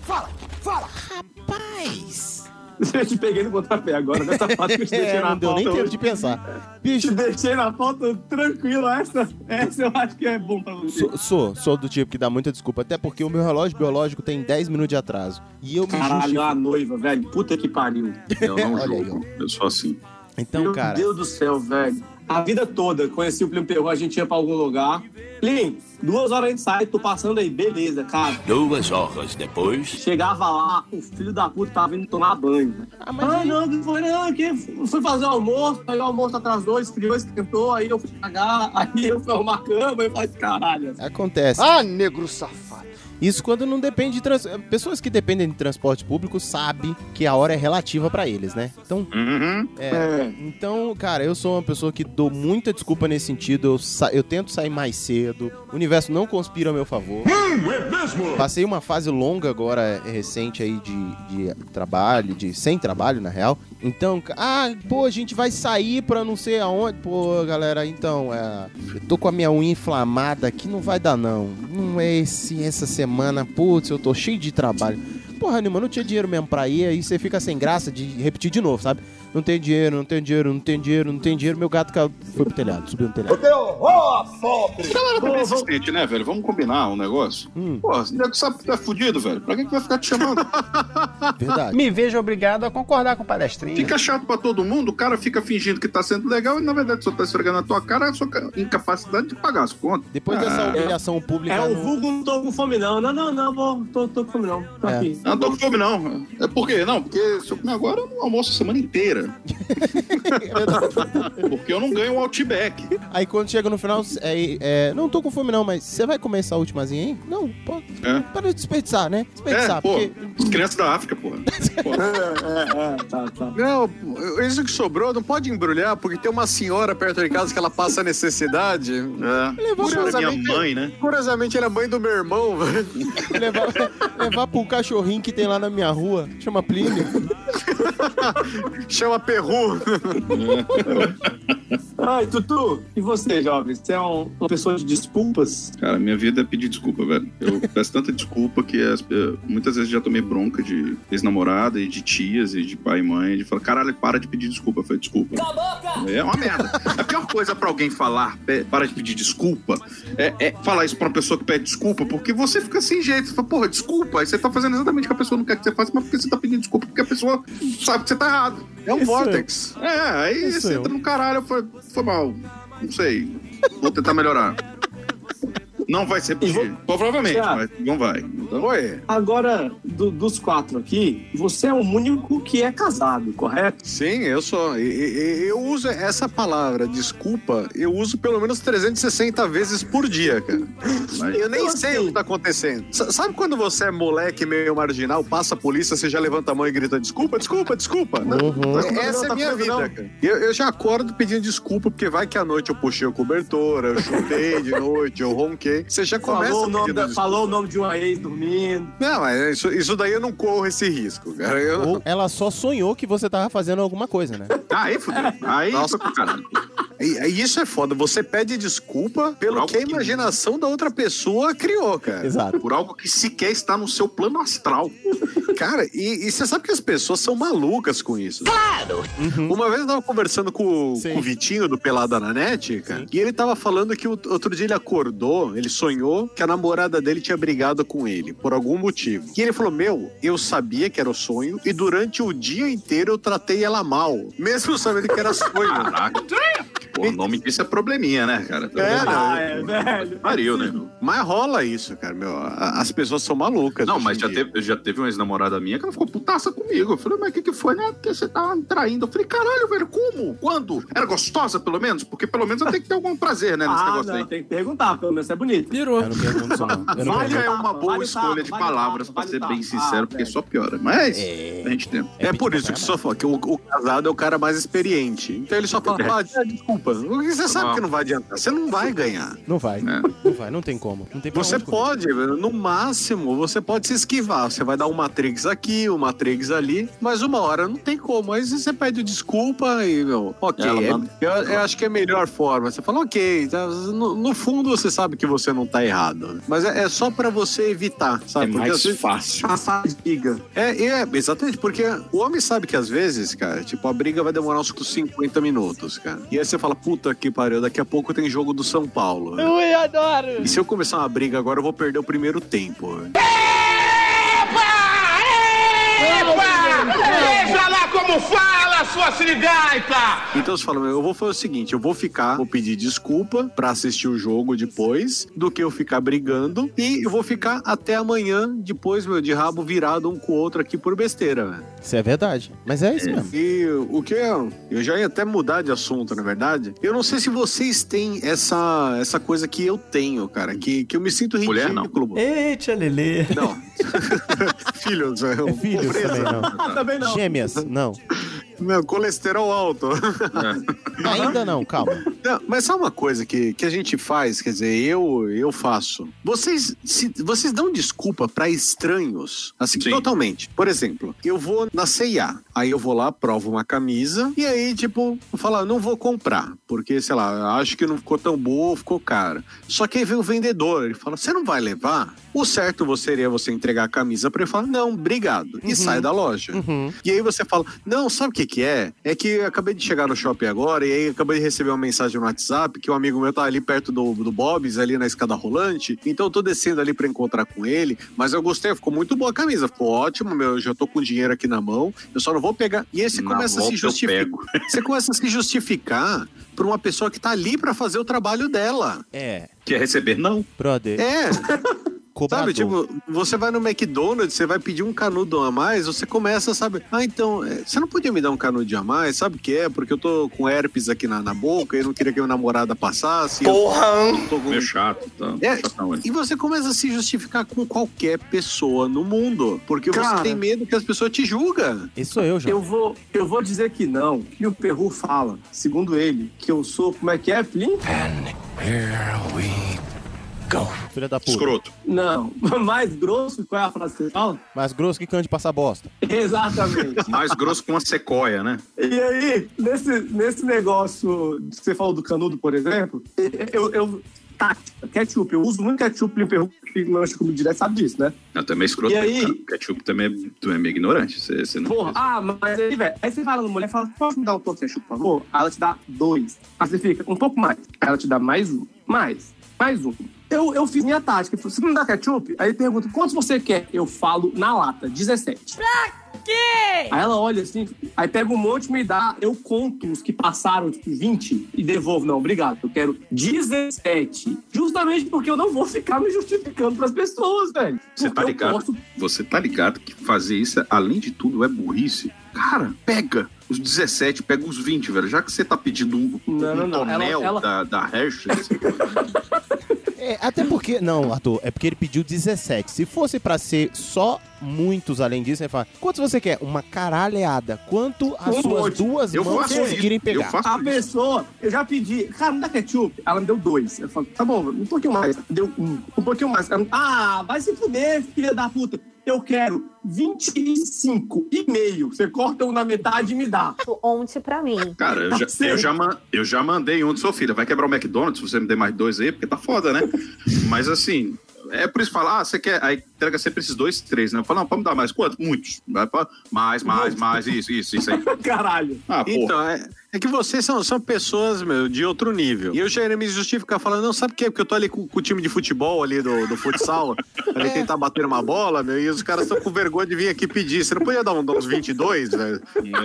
S7: Fala, fala.
S2: Rapaz.
S1: Eu te peguei no contrapé agora, nessa parte que eu te [laughs] deixei
S2: É,
S1: na
S2: não deu nem tempo
S1: hoje.
S2: de pensar.
S1: Te deixei na pauta tranquilo. Essa, essa eu acho que é bom pra você.
S2: Sou, sou, sou do tipo que dá muita desculpa, até porque o meu relógio biológico tem 10 minutos de atraso. E eu me
S1: Caralho,
S2: justifico.
S1: a noiva, velho. Puta que pariu. [laughs]
S5: Eu não
S2: Olha aí,
S5: jogo, eu sou assim.
S2: Então,
S1: Meu
S2: cara.
S1: Deus do céu, velho. A vida toda, conheci o Plim Perro, a gente ia pra algum lugar. Plim, duas horas a gente sai, tô passando aí, beleza, cara.
S13: Duas horas depois.
S1: Chegava lá, o filho da puta tava vindo tomar banho. Ah, não, que foi não, que fui fazer o almoço, aí o almoço atrasou, esfriou, esquentou, aí eu fui cagar, [laughs] aí eu fui arrumar a cama e falei, caralho.
S2: Acontece.
S9: Ah, negro safado.
S2: Isso quando não depende de trans... pessoas que dependem de transporte público sabem que a hora é relativa pra eles, né? Então,
S5: Uhum.
S2: é, então, cara, eu sou uma pessoa que dou muita desculpa nesse sentido. Eu, sa- eu tento sair mais cedo. O universo não conspira a meu favor. Passei uma fase longa agora, é, recente aí de, de trabalho, de sem trabalho, na real. Então, ah, pô, a gente vai sair pra não sei aonde. Pô, galera, então, é, eu tô com a minha unha inflamada aqui, não vai dar não. Não é esse, essa semana, putz, eu tô cheio de trabalho. Porra, nenhuma, não tinha dinheiro mesmo pra ir, aí você fica sem graça de repetir de novo, sabe? Não tem dinheiro, não tem dinheiro, não tem dinheiro, não tem dinheiro. Meu gato caiu, foi pro telhado, subiu no telhado.
S5: Galera tá persistente, né, velho? Vamos combinar um negócio?
S2: Hum.
S5: Pô, você nego sabe que tu é fudido, velho. Pra que, que vai ficar te chamando? [laughs]
S2: Verdade.
S19: Me vejo obrigado a concordar com o palestrinho.
S5: Fica chato pra todo mundo, o cara fica fingindo que tá sendo legal e na verdade só tá esfregando na tua cara a sua ca- incapacidade de pagar as contas.
S2: Depois dessa humilhação pública.
S1: É o
S2: no-
S1: vulgo não tô com fome, não. Não, não, não, vou, tô, tô com fome, não. Tô
S2: É.
S1: aqui.
S5: Não tô com fome, não. É por quê? Não, porque se eu comer agora, eu não almoço a semana inteira. [laughs] porque eu não ganho o Outback.
S2: Aí quando chega no final, é, é, não tô com fome não, mas você vai comer essa últimazinha aí? Não, pô.
S5: É.
S2: Para de desperdiçar, né? Desperdiçar,
S5: É, pô,
S2: porque...
S5: as crianças da África, porra. [laughs]
S1: É, é, tá, tá.
S4: Não, isso que sobrou não pode embrulhar, porque tem uma senhora perto de casa que ela passa necessidade.
S5: É.
S4: Curiosamente,
S5: Minha mãe, né?
S4: Curiosamente, ela é mãe do meu irmão, velho.
S2: levar, levar pro cachorrinho que tem lá na minha rua, chama Plínio. [laughs]
S4: Chama Perru. [laughs]
S1: Ai, Tutu, e você, jovem? Você é um- uma pessoa de desculpas?
S5: Cara, minha vida é pedir desculpa, velho. Eu peço tanta desculpa que as- eu- muitas vezes já tomei bronca de ex-namorada e de tias e de pai e mãe. De falar, caralho, para de pedir desculpa. Eu falei, desculpa. É uma merda. A pior coisa pra alguém falar, "Pe- para de pedir desculpa, é, é falar isso pra uma pessoa que pede desculpa, porque você fica sem jeito. Você fala, porra, desculpa. Aí você tá fazendo exatamente o que a pessoa não quer que você faça, mas porque você tá pedindo desculpa, porque a pessoa sabe que você tá errado.
S4: É um Vortex.
S5: É, aí
S2: Isso
S5: você
S2: eu.
S5: entra no caralho, foi, foi mal. Não sei. Vou tentar melhorar. Não vai ser possível. Provavelmente,
S1: Será?
S5: mas não vai. Então,
S4: Oi.
S1: Agora, do- dos quatro aqui, você é o único que é casado, correto?
S4: Sim, eu sou. E- e- Eu uso essa palavra, desculpa, eu uso pelo menos 360 vezes por dia, cara. [laughs]
S5: Mas-
S4: Eu nem
S1: Eu
S4: sei o que tá acontecendo. Sabe quando você é moleque meio marginal, passa a polícia, você já levanta a mão e grita desculpa, desculpa, desculpa?
S2: Uhum.
S4: Essa é a minha
S1: Tá
S4: vida, cara. Eu, eu já acordo pedindo desculpa, porque vai que à noite eu puxei o cobertor, eu chutei de noite, eu ronquei. Você já começa
S1: Falou o, nome da- falou o nome de uma ex dormindo.
S4: Não, mas isso, isso daí eu não corro esse risco, cara. Eu-
S2: Ou ela só sonhou que você tava fazendo alguma coisa, né?
S5: aí fudeu. Aí
S4: Nossa.
S5: caralho.
S4: E, isso é foda. Você pede desculpa pelo que a
S5: que-
S4: imaginação da outra pessoa criou, cara.
S2: Exato.
S5: Por algo que sequer está no seu plano astral. [laughs]
S4: Cara, e, e você sabe que as pessoas são malucas com isso. Claro! Uma vez eu tava conversando com,
S2: Sim.
S4: com o Vitinho do Pelada na Net, cara, e ele tava falando que o- outro dia ele acordou, ele sonhou que a namorada dele tinha brigado com ele, por algum motivo. E ele falou: Meu, eu sabia que era o sonho, e durante o dia inteiro eu tratei ela mal, mesmo sabendo que era sonho.
S5: Caraca. Pô, o nome disso é probleminha, né, cara?
S4: É,
S1: Ah, é, velho.
S5: Pariu, né?
S4: Mas rola isso, cara, meu. As pessoas são malucas.
S5: Não, mas já
S4: dia.
S5: teve, já teve uma ex-namorada minha que ela ficou putaça comigo. Eu falei, mas o que, que foi, né? Porque você tava me traindo. Eu falei, caralho, velho, como? Quando? Era gostosa, pelo menos? Porque pelo menos eu tenho que ter algum prazer, né, nesse
S1: Ah,
S5: negócio
S1: não,
S5: aí.
S1: tem que perguntar, pelo menos é bonito.
S7: Pirou.
S2: Eu não pergunto isso, pergunto.
S5: é uma boa
S1: vale
S5: escolha
S1: tapa,
S5: de
S1: vale
S5: palavras,
S1: tapa,
S5: pra
S1: vale
S5: ser bem sincero,
S1: Ah,
S5: porque
S1: velho.
S5: só piora. Mas
S2: É.
S5: a gente tenta.
S4: É por isso que só fala que o, o casado é o cara mais experiente. Então ele só fala, ah, desculpa. Porque você sabe
S5: Não.
S4: que não vai adiantar. Você não vai ganhar.
S2: Não vai.
S5: É.
S2: Não vai, não tem como. Não tem
S4: Você
S2: correr.
S4: pode, no máximo, você pode se esquivar. Você vai dar um Matrix aqui, um Matrix ali, mas uma hora não tem como. Aí você pede desculpa e, meu, ok.
S5: Ela
S4: é- eu, eu acho que é a melhor forma. Você fala, ok, tá, no, no fundo você sabe que você não tá errado. Mas é, é só pra você evitar, sabe?
S5: É
S4: Porque
S5: mais
S4: vezes-
S5: fácil.
S1: Passar de briga.
S4: É, é, exatamente, porque o homem sabe que às vezes, cara, tipo, a briga vai demorar uns 50 minutos, cara. E aí você fala, puta que pariu, daqui a pouco tem jogo do São Paulo.
S8: Ui, adoro!
S4: E se eu começar uma briga agora, eu vou perder o primeiro tempo.
S11: Veja lá como
S18: sua sirigaita!
S4: Então você fala, meu, eu vou fazer o seguinte, eu vou ficar, vou pedir desculpa pra assistir o jogo depois, do que eu ficar brigando, e eu vou ficar até amanhã, depois, meu, de rabo virado um com o outro aqui por besteira, velho.
S2: Isso é verdade. Mas é isso mesmo.
S4: E o que eu, eu já ia até mudar de assunto, na verdade. Eu não sei se vocês têm essa, essa coisa que eu tenho, cara, que, que eu me sinto
S5: Mulher, não.
S4: ridículo.
S19: Eita, Lelê.
S4: Não. [laughs] [laughs] Filhos, é,
S2: É filhos
S4: pobreza.
S2: também não.
S1: Também não.
S2: Gêmeas, não.
S4: Meu, colesterol alto. [laughs]
S2: Ainda não, calma.
S4: Não, mas sabe uma coisa que, que a gente faz, quer dizer, eu eu faço. Vocês se, vocês dão desculpa pra estranhos, assim,
S5: Sim.
S4: totalmente. Por exemplo, eu vou na C&A, aí eu vou lá, provo uma camisa e aí tipo, eu falo, ah, não vou comprar, porque sei lá, acho que não ficou tão boa, ficou cara. Só que aí vem o vendedor, ele fala: "Você não vai levar?" O certo você seria você entregar a camisa pra ele falar: "Não, obrigado" e sai da loja.
S2: Uhum.
S4: E aí você fala, não, sabe o que que é? É que eu acabei de chegar no shopping agora e aí acabei de receber uma mensagem no WhatsApp que um amigo meu tá ali perto do, do Bob's, ali na escada rolante, então eu tô descendo ali pra encontrar com ele, mas eu gostei, ficou muito boa a camisa, ficou ótimo, meu, eu já tô com dinheiro aqui na mão, eu só não vou pegar. E aí você
S5: Na
S4: começa a se justificar. [laughs] Você começa a se justificar por uma pessoa que tá ali pra fazer o trabalho dela.
S2: É.
S5: Quer receber? Não.
S2: Brother.
S4: É. [laughs]
S2: Cobrador.
S4: Sabe, tipo, você vai no McDonald's, você vai pedir um canudo a mais, você começa, sabe? Ah, então, é, você não podia me dar um canudinho a mais? Sabe o que é? Porque eu tô com herpes aqui na, na boca e eu não queria que minha namorada passasse.
S5: Porra!
S4: Eu tô com-
S5: Meio chato. Tá?
S4: É,
S5: Chatão,
S4: e você começa a se justificar com qualquer pessoa no mundo. Porque
S1: Cara.
S4: você tem medo que as pessoas te julgam.
S2: Sou eu já.
S1: Eu vou, eu vou dizer que não, que o Perru fala, segundo ele, que eu sou, como é que é, Plim?
S2: Filha da puta.
S5: Escroto.
S1: Não, [laughs] mais grosso, qual é a frase que você fala?
S2: Mais grosso que cano de passar bosta.
S1: Exatamente.
S5: Mais grosso que uma sequoia, né?
S1: E aí, nesse, nesse negócio que você falou do canudo, por exemplo, eu, eu tática, ketchup, eu uso muito ketchup em Perru, que lancha comigo direto, sabe disso, né?
S5: Eu também é escroto.
S1: E aí?
S5: cara. Ketchup também é, também é meio ignorante. Você, você não
S1: Porra, ah, mas aí, velho, aí você fala na mulher, fala, pode me dar um pouco de ketchup, por favor? Aí ela te dá dois. Aí você fica, um pouco mais. Aí ela te dá mais um, mais, mais um. Eu, eu fiz minha tática, você não dá ketchup? Aí pergunta, quantos você quer? Eu falo na lata, 17.
S11: quê?
S1: Aí ela olha assim, aí pega um monte, me dá, eu conto os que passaram, tipo, 20 e devolvo. Não, obrigado, eu quero 17. Justamente porque eu não vou ficar me justificando pras pessoas, velho.
S5: Você tá ligado?
S1: posso-
S5: Você tá ligado que fazer isso, além de tudo, é burrice? Cara, pega os 17, pega os 20, velho. Já que você tá pedindo um,
S1: Não,
S5: um
S1: não, não. Ela-
S5: tonel
S1: ela-
S5: Da, da Hershey's,
S2: É, até porque. Não, Arthur, é porque ele pediu 17. Se fosse pra ser só muitos além disso, ele fala: quantos você quer? Uma caralhada. Quanto as
S1: Um
S2: suas
S1: monte.
S2: duas
S5: Eu
S2: mãos
S5: faço
S2: conseguirem
S5: isso, eu
S2: pegar?
S5: faço
S1: A pessoa, eu já pedi, cara, me dá ketchup. Ela me deu dois. Eu falo, tá bom, um pouquinho mais. Deu um, um pouquinho mais. Ela, ah, vai se fuder, filha da puta. Eu quero 25 e meio. Você corta um na metade e me dá.
S20: Ontem pra mim.
S5: Cara, eu já, eu, já eu já mandei um de sua filha. Vai quebrar o McDonald's se você me der mais dois aí, porque tá foda, né? Mas assim, é por isso que fala, ah, você quer. Aí entrega sempre esses dois, três, né? Eu falo, não, pode me dar mais. Quanto? Muitos. Mais, mais, mais, isso, isso, isso aí. [laughs]
S1: Caralho.
S5: Ah.
S4: Então, é, é que vocês são, são pessoas, meu, de outro nível. E eu já ia me justificar falando, não, sabe por quê? Porque eu tô ali com, com o time de futebol ali do, do futsal, [laughs] ali tentar bater uma bola, meu, e os caras estão com vergonha de vir aqui pedir. Você não podia dar um- uns 22, velho?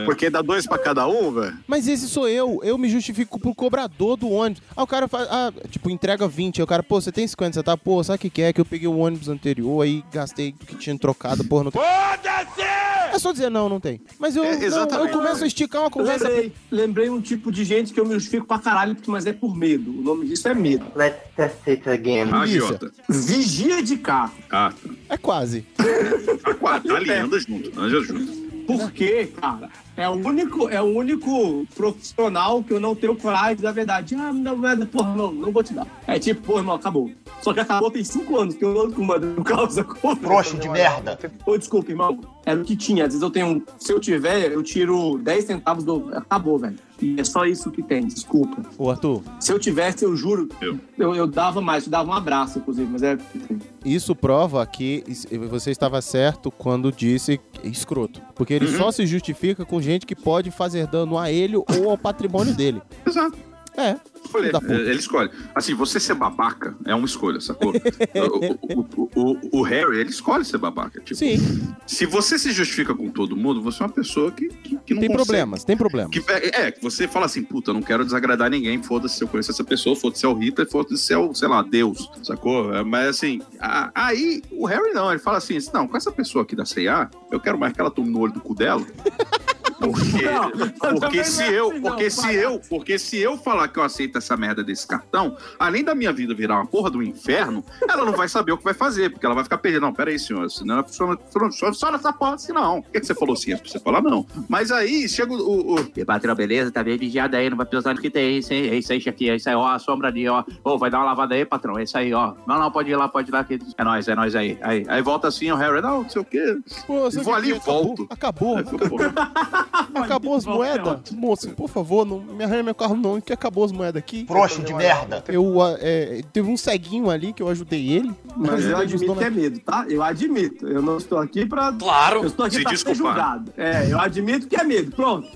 S4: Porque dá dois pra cada um, velho?
S2: Mas esse sou eu. Eu me justifico pro cobrador do ônibus. Ah, o cara faz. Ah, tipo, entrega 20. Aí o cara, pô, você tem 50, você tá? Pô, sabe o que que é? Que eu peguei o ônibus anterior, aí gastei o que tinha trocado, porra, não tem. É só dizer não, não tem. Mas eu,
S4: É,
S2: não, eu começo a esticar uma conversa.
S1: Lembrei, lembrei um tipo de gente que eu me justifico pra caralho, mas é por medo. O nome disso é medo.
S10: Let's test it again.
S5: Agiota.
S1: Vigia de carro.
S5: Ah,
S2: É quase.
S5: tá quase. Tá ali, anda junto. Anda junto.
S1: Por quê, cara? É o único, é o único profissional que eu não tenho coragem da verdade. Ah, não, não, porra, não, não vou te dar. É tipo, pô, irmão, acabou. Só que acabou tem cinco anos que eu ando com uma no causa
S11: Frouxo de merda.
S1: Ô, desculpa, irmão. Era o que tinha. Às vezes eu tenho. um- Se eu tiver, eu tiro 10 centavos do. Acabou, velho. E é só isso que tem, desculpa.
S2: Ô, Arthur,
S1: Se eu tivesse, eu juro, eu, eu dava mais, eu dava um abraço, inclusive, mas é.
S2: isso prova que você estava certo quando disse é escroto. Porque ele
S5: Uhum.
S2: só se justifica com gente que pode fazer dano a ele ou ao patrimônio dele.
S5: Exato.
S2: É.
S5: Escolher. Ele escolhe. Assim, você ser babaca é uma escolha, sacou? [laughs] o, o- o- o Harry, ele escolhe ser babaca. Tipo,
S2: Sim.
S5: se você se justifica com todo mundo, você é uma pessoa que, que, que não
S2: Tem
S5: consegue.
S2: problemas, tem problemas.
S5: Que, é, que você fala assim, puta, eu não quero desagradar ninguém, foda-se se eu conheço essa pessoa, foda-se se é o Hitler, foda-se se é o, sei lá, Deus, sacou? É, Mas assim, a- aí o Harry não, ele fala assim, não, com essa pessoa aqui da C&A, eu quero mais que ela tome no olho do cu dela. [laughs] Porque, porque
S1: também
S5: se
S1: não é
S5: eu,
S1: assim, não,
S5: porque se
S1: palhaço.
S5: eu, porque se eu falar que eu aceito essa merda desse cartão, além da minha vida virar uma porra do inferno, ela não vai saber o que vai fazer, porque ela vai ficar perdida. Não, peraí, senhor, senão funciona, funciona só nessa porra assim, não. Por que, você falou sim? É pra você falar não. Mas aí chega o. o...
S20: E patrão, beleza? Tá bem vigiado aí, não vai precisar do que tem. É isso aí, é isso aí. É isso aí, ó, a sombra ali, ó. Ô, vai dar uma lavada aí, patrão. É isso aí, ó. Não, não, pode ir lá, pode ir lá. Que... É nóis, é nóis aí. aí. Aí volta assim, o Harry, não, não sei o quê.
S2: Pô,
S5: Vou ali e volto.
S2: Acabou. Acabou. acabou as moedas. Moço, por favor, não me arranha meu carro não, que acabou as moedas aqui.
S21: Trouxa de merda.
S2: Eu, é, teve um ceguinho ali que eu ajudei ele.
S1: Mas eu admito que é medo, tá? Eu admito. Eu não estou aqui pra.
S5: Claro,
S1: Eu estou aqui
S5: se
S1: pra ser julgado. É, eu admito que é medo. Pronto.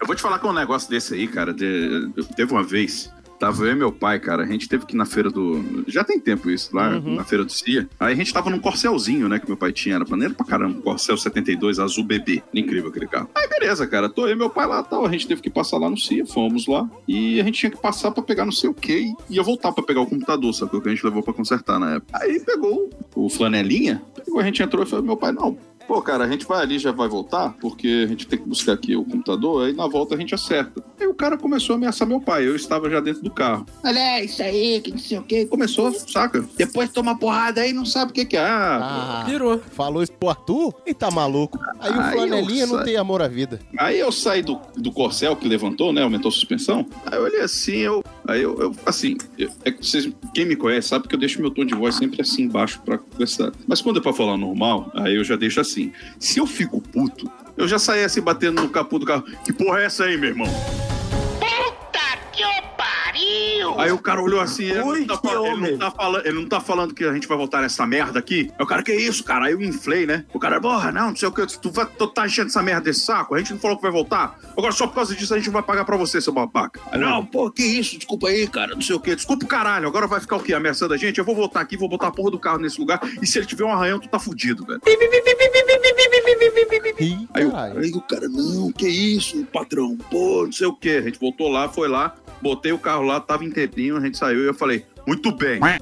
S5: Eu vou te falar que um negócio desse aí, cara. de- Teve uma vez. Tava eu e meu pai, cara. A gente teve que ir na feira do. Já tem tempo isso, lá
S2: Uhum.
S5: na feira do CIA. Aí a gente tava num corcelzinho, né? Que meu pai tinha. Era maneiro pra caramba. Corcel 72 azul bebê. Incrível aquele carro. Aí beleza, cara. Tô eu e meu pai lá tal. A gente teve que passar lá no CIA. Fomos lá. E a gente tinha que passar pra pegar não sei o quê. E ia voltar pra pegar o computador, sabe? O que a gente levou pra consertar na época. Aí pegou o flanelinha. Pegou, a gente entrou e falou: meu pai, não. Pô, cara, a gente vai ali já vai voltar, porque a gente tem que buscar aqui o computador, aí na volta a gente acerta. Aí o cara começou a ameaçar meu pai, eu estava já dentro do carro.
S14: Olha é isso aí, que não sei o quê.
S5: Começou, saca? Depois toma porrada aí, não sabe o que que é. Ah, pô.
S2: Virou. Falou isso pro Arthur e tá maluco. Aí o
S5: Aí
S2: flanelinha
S5: eu
S2: não
S5: sa-
S2: tem amor à vida.
S5: Aí eu saí do, do corcel que levantou, né? Aumentou a suspensão. Aí eu olhei assim, eu. Aí eu, eu- assim, eu- é que vocês, quem me conhece sabe que eu deixo meu tom de voz sempre assim embaixo pra conversar. Mas quando é pra falar normal, aí eu já deixo assim. Se eu fico puto, eu já saí assim batendo no capô do carro. Que porra é essa aí, meu irmão? Aí o cara olhou assim, ele, não tá, ele não tá falando, ele não tá falando que a gente vai voltar nessa merda aqui. Aí o cara, que isso, cara? Aí eu inflei, né? O cara, porra, não, não sei o que, tu, vai, tu tá enchendo essa merda desse saco? A gente não falou que vai voltar? Agora só por causa disso a gente vai pagar pra você, seu babaca. Aí, não, pô, que isso? Desculpa aí, cara, não sei o que. Desculpa o caralho, agora vai ficar o quê? Ameaçando a gente? Eu vou voltar aqui, vou botar a porra do carro nesse lugar e se ele tiver um arranhão, tu tá fudido, velho. Aí, o- aí o cara, não, que isso, patrão, pô, não sei o que. A gente voltou lá, foi lá, botei o carro lá, tava inteirinho, a gente saiu e eu falei, muito bem. Aí,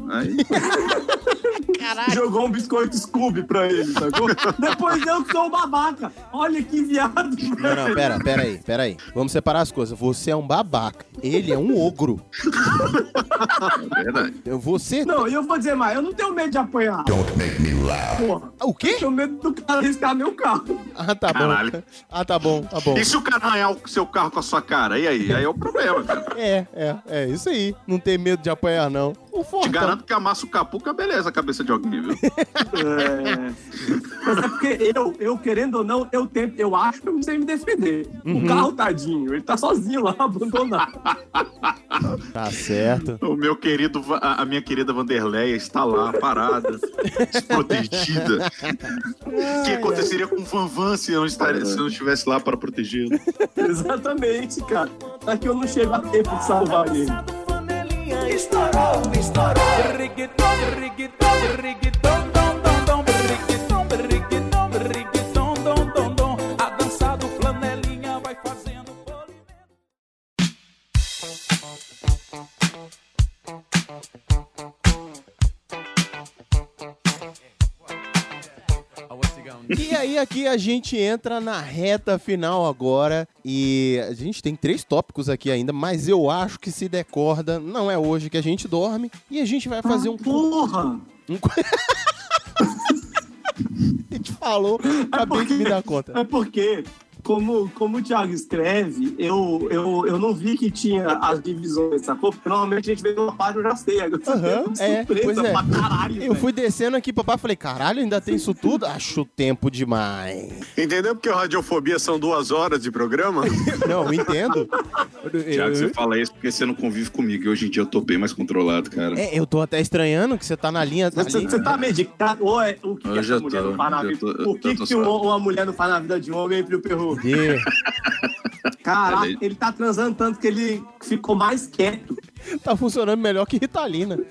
S1: Jogou um biscoito Scooby pra ele, sacou? [laughs] Depois eu que sou o babaca. Olha que viado.
S2: Não, não, pera, pera aí, pera aí. Vamos separar as coisas. Você é um babaca. Ele é um ogro.
S5: é verdade.
S2: Você.
S1: Não, e eu vou dizer mais, eu não tenho medo de apanhar.
S2: Don't make me laugh.
S1: Porra.
S2: O quê?
S1: Eu tenho medo do cara arriscar meu carro.
S2: Ah, tá
S5: Caralho.
S2: bom. Ah, tá bom, tá bom.
S5: E se o cara arranhar o seu carro com a sua cara? E aí? Aí é o problema, cara.
S2: É, é, é isso aí. Não tem medo de apanhar, não. O
S5: Te
S2: Fortão.
S5: garanto que amassa o capuca, beleza a cabeça de alguém, viu?
S1: É. Mas é porque eu, eu, querendo ou não, eu tento, eu acho que eu não sei me defender.
S2: Uhum.
S1: O carro, tadinho, ele tá sozinho lá, [laughs] abandonado.
S2: Tá certo.
S5: O meu querido, a a minha querida Vanderleia está lá, parada, [laughs] desprotegida. O que aconteceria com o Van Van se eu não, estaria, se eu não estivesse lá para protegê-lo?
S1: Exatamente, cara. É que eu não chego a tempo de salvar ele.
S16: Estourou, estourou. Reggaeton, reggaeton, reggaeton,
S2: E aí aqui a gente entra na reta final agora e a gente tem três tópicos aqui ainda, mas eu acho que se der corda, não é hoje que a gente dorme e a gente vai fazer um...
S1: Porra!
S2: Um... [laughs] a gente falou, acabei de me dar conta.
S1: É porque, como, como o Thiago escreve, eu, eu, eu não vi que tinha as divisões, sacou? Porque normalmente a gente vê uma parte, eu já sei. Agora
S2: é,
S1: surpresa
S2: pois é.
S1: pra caralho.
S2: Eu
S1: velho.
S2: fui descendo aqui, papai, falei, caralho, ainda tem isso tudo? Acho tempo demais.
S4: Entendeu porque radiofobia são duas horas de programa? [laughs]
S2: Não, entendo.
S5: Tiago, você fala isso porque você não convive comigo. E hoje em dia eu tô bem mais controlado, cara.
S2: É, eu tô até estranhando que você tá na linha.
S1: Você,
S2: ali.
S1: você tá medicado? Ou é, o que, que essa mulher
S5: tô,
S1: não faz na vida?
S5: tô-
S1: o que, que uma, mulher não faz na vida de um homem, Frio Perru? [laughs] Caraca, ele tá transando tanto que ele ficou mais quieto.
S2: Tá funcionando melhor que Ritalina. [laughs]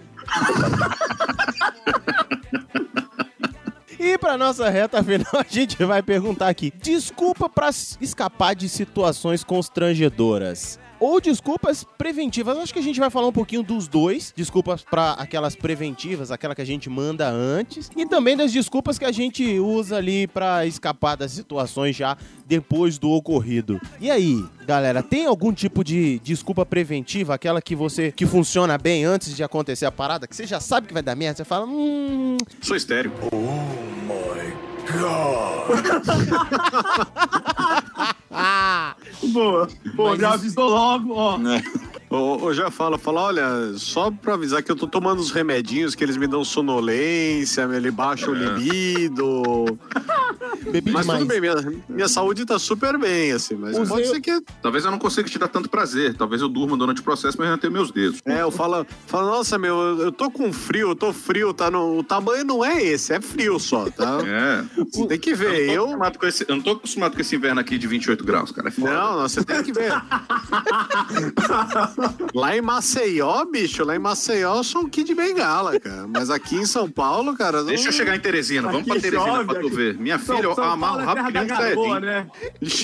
S2: E pra nossa reta final, a gente vai perguntar aqui: desculpa pra s- escapar de situações constrangedoras. Ou desculpas preventivas. Acho que a gente vai falar um pouquinho dos dois. Desculpas pra aquelas preventivas, aquela que a gente manda antes. E também das desculpas que a gente usa ali pra escapar das situações já depois do ocorrido. E aí, galera, tem algum tipo de desculpa preventiva? Aquela que você que funciona bem antes de acontecer a parada? Que você já sabe que vai dar merda? Você fala, hum.
S5: Sou estéreo. [laughs] [laughs]
S1: Boa. Pô,
S4: Mas
S1: já
S4: isso-
S1: avisou logo, ó. [laughs]
S4: ou já fala, fala, olha, só pra avisar que eu tô tomando os remedinhos que eles me dão sonolência, ele baixa o libido. [laughs]
S2: Bebi
S4: mas
S5: demais.
S4: tudo bem, minha, minha saúde tá super bem, assim, mas
S5: Usei
S4: pode ser que...
S5: Talvez eu não consiga te dar tanto prazer. Talvez eu durma durante o processo, mas eu não tenho meus dedos.
S4: É, eu falo, falo, nossa, meu, eu- eu tô com frio, eu tô frio, tá? No, o tamanho não é esse, é frio só, tá? [laughs]
S5: É.
S4: Você tem que ver,
S5: eu.
S4: eu...
S5: Não tô acostumado com esse- eu não tô acostumado com esse inverno aqui de 28 graus, cara. É foda.
S4: Não, não, você tem que ver. [laughs] Lá em Maceió, bicho, lá em Maceió eu sou um kid bengala, cara. Mas aqui em São Paulo, cara. não-
S5: Deixa eu chegar em Teresina. Vamos pra Teresina
S4: chove,
S5: pra tu
S4: aqui.
S5: ver. Minha
S4: São-
S5: filha, eu
S4: São
S5: amarro
S4: Paulo é
S5: rápido que nem um
S4: garoa,
S5: saiyajin.
S1: né?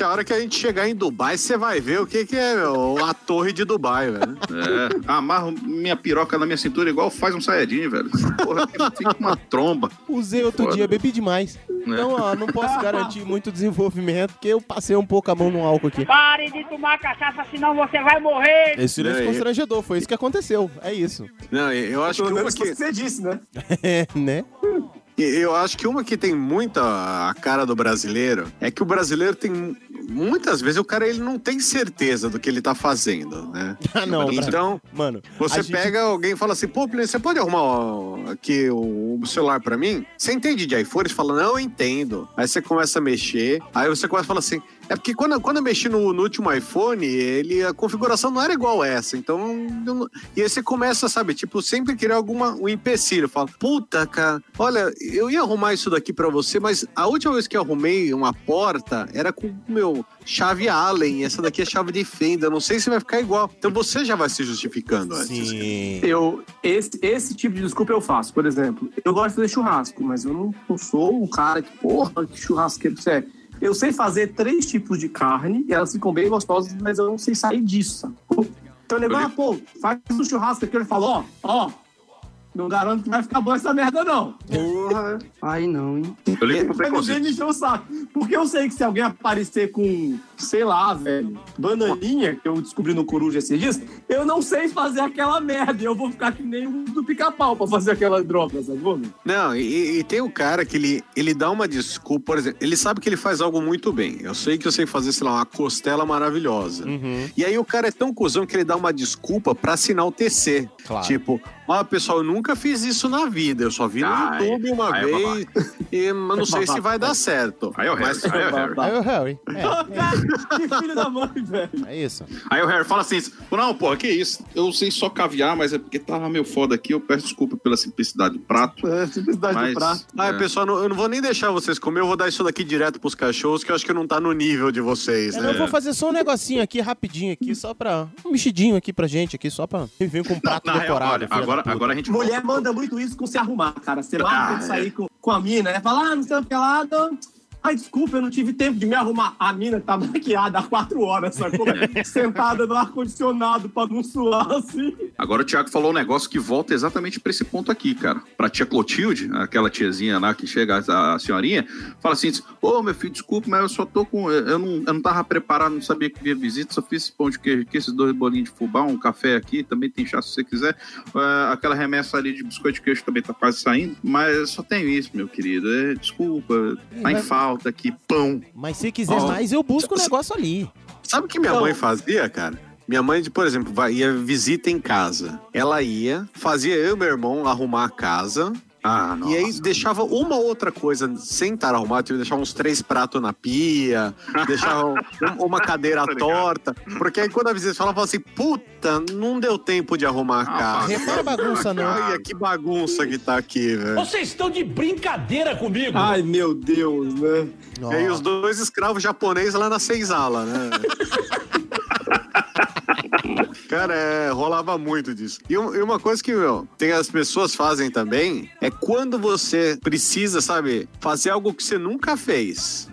S4: A hora que a gente chegar em Dubai, você vai ver o que, que é meu, a torre de Dubai, velho.
S5: É, amarro minha piroca na minha cintura igual faz um saiyajin, velho. Porra, fica uma tromba.
S2: Usei outro
S5: Foda.
S2: dia, bebi demais. Então, ó, não posso garantir muito desenvolvimento, porque eu passei um pouco a mão no álcool aqui.
S11: Pare de tomar cachaça, senão você vai morrer.
S2: Esse silêncio
S4: É,
S2: constrangedor, foi isso que aconteceu. É isso.
S4: Não, eu acho que
S1: Pelo
S4: uma
S1: menos
S4: que...
S1: você disse, né? [laughs]
S2: É, né?
S4: Eu acho que uma que tem muita a cara do brasileiro é que o brasileiro tem muitas vezes o cara ele não tem certeza do que ele tá fazendo, né? [laughs]
S2: Ah, não,
S4: Então,
S2: mano,
S4: você
S2: gente-
S4: pega alguém e fala assim: "Pô, você pode arrumar aqui o, o celular pra mim?" Você entende de iPhone? Você fala: "Não, eu entendo". Aí você começa a mexer, aí você começa a falar assim: "É porque quando, quando eu mexi no, no último iPhone, ele a configuração não era igual essa". Então, eu e aí você começa, sabe, tipo, sempre criar alguma um empecilho, fala: "Puta, cara, olha, eu ia arrumar isso daqui pra você, mas a última vez que eu arrumei uma porta era com meu chave Allen, essa daqui é chave de fenda, não sei se vai ficar igual". Então você já vai se justificando antes.
S2: Sim.
S1: Eu, esse, esse tipo de desculpa eu faço. Por exemplo, eu gosto de fazer churrasco, mas eu não, não sou o cara que, porra, que churrasqueiro que você é. Eu sei fazer três tipos de carne, e elas ficam bem gostosas, mas eu não sei sair disso, sacou? Então o negócio, ah, pô, faz um churrasco aqui, ele fala, ó, ó, não garanto que vai ficar bom essa merda, não. Porra.
S10: Aí não, hein?
S5: Eu ligo pro preconceito.
S1: me encheu o saco. Porque eu sei que se alguém aparecer com, sei lá, velho, bananinha, que eu descobri no Coruja esses dias, eu não sei fazer aquela merda. E eu vou ficar que nem o do pica-pau pra fazer aquela droga, sabe?
S4: Não, e, e tem o cara que ele, ele dá uma desculpa, por exemplo, ele sabe que ele faz algo muito bem. Eu sei que eu sei fazer, sei lá, uma costela maravilhosa.
S2: Uhum.
S4: E aí o cara é tão cuzão que ele dá uma desculpa pra assinar o TC.
S2: Claro.
S4: Tipo, ó, pessoal, eu nunca fiz isso na vida. Eu só vi no
S5: Ai,
S4: YouTube uma
S5: aí é
S4: vez. e eu não sei se vai dar certo.
S5: Aí é o Harry,
S4: Mas-
S5: aí [laughs] é o Harry.
S2: Aí o Harry.
S1: Que [laughs] filho da mãe, velho.
S2: É, é isso.
S5: Aí o Harry fala assim: Não, porra, que isso? Eu sei só caviar, mas é porque tava meio foda aqui. Eu peço desculpa pela simplicidade do prato.
S1: É, simplicidade
S5: Mas-
S1: do prato.
S4: Ah,
S5: É.
S4: pessoal, não- eu não vou nem deixar vocês comer, eu vou dar isso daqui direto pros cachorros, que eu acho que não tá no nível de vocês,
S2: Eu
S4: né?
S2: vou fazer só um negocinho aqui, rapidinho aqui, só pra... Um mexidinho aqui pra gente, aqui, só pra... Vir com um prato
S5: Na real,
S2: decorado.
S5: olha,
S2: filha da
S5: agora, agora a gente.
S1: Mulher manda muito isso com se arrumar, cara. Você
S5: Ah,
S1: marca de
S5: é.
S1: sair com, com a mina, né? Fala, ah, não sei o que lá. não. Ai, desculpa, eu não tive tempo de me arrumar. A mina tá maquiada há quatro horas, sacou? [laughs] Sentada no ar-condicionado pra não suar assim.
S5: Agora o Thiago falou um negócio que volta exatamente pra esse ponto aqui, cara. Pra tia Clotilde, aquela tiazinha lá que chega, a, a senhorinha, fala assim: Ô meu filho, desculpa, mas eu só tô com. Eu não, eu não tava preparado, não sabia que via visita, só fiz esse pão de queijo aqui, esses dois bolinhos de fubá, um café aqui, também tem chá se você quiser. É, aquela remessa ali de biscoito de queijo também tá quase saindo, mas só tenho isso, meu querido. É, desculpa, tá em
S2: mas-
S5: falta aqui, pão.
S2: Mas se quiser
S4: Ó,
S2: mais, eu busco o negócio ali.
S4: Sabe o que minha
S1: Então-
S4: mãe fazia, cara? Minha mãe, por exemplo, ia visita em casa. Ela ia, fazia eu e meu irmão arrumar a casa.
S5: Ah,
S4: E aí deixava uma outra coisa sem estar arrumado, tipo, deixava uns três pratos na pia, deixava um- uma [laughs] cadeira
S5: Tá ligado.
S4: torta. Porque aí quando a visita falava assim, puta, não deu tempo de arrumar a
S5: Ah,
S4: casa.
S2: Repara a bagunça, não.
S4: Olha que bagunça que tá aqui, velho.
S11: Vocês estão de brincadeira comigo?
S1: Ai, meu Deus, né?
S4: E aí os dois escravos japoneses lá na senzala, né? [laughs] [laughs] Cara, é, rolava muito disso. E, um- e uma coisa que, meu, tem as pessoas fazem também é quando você precisa, sabe, fazer algo que você nunca fez.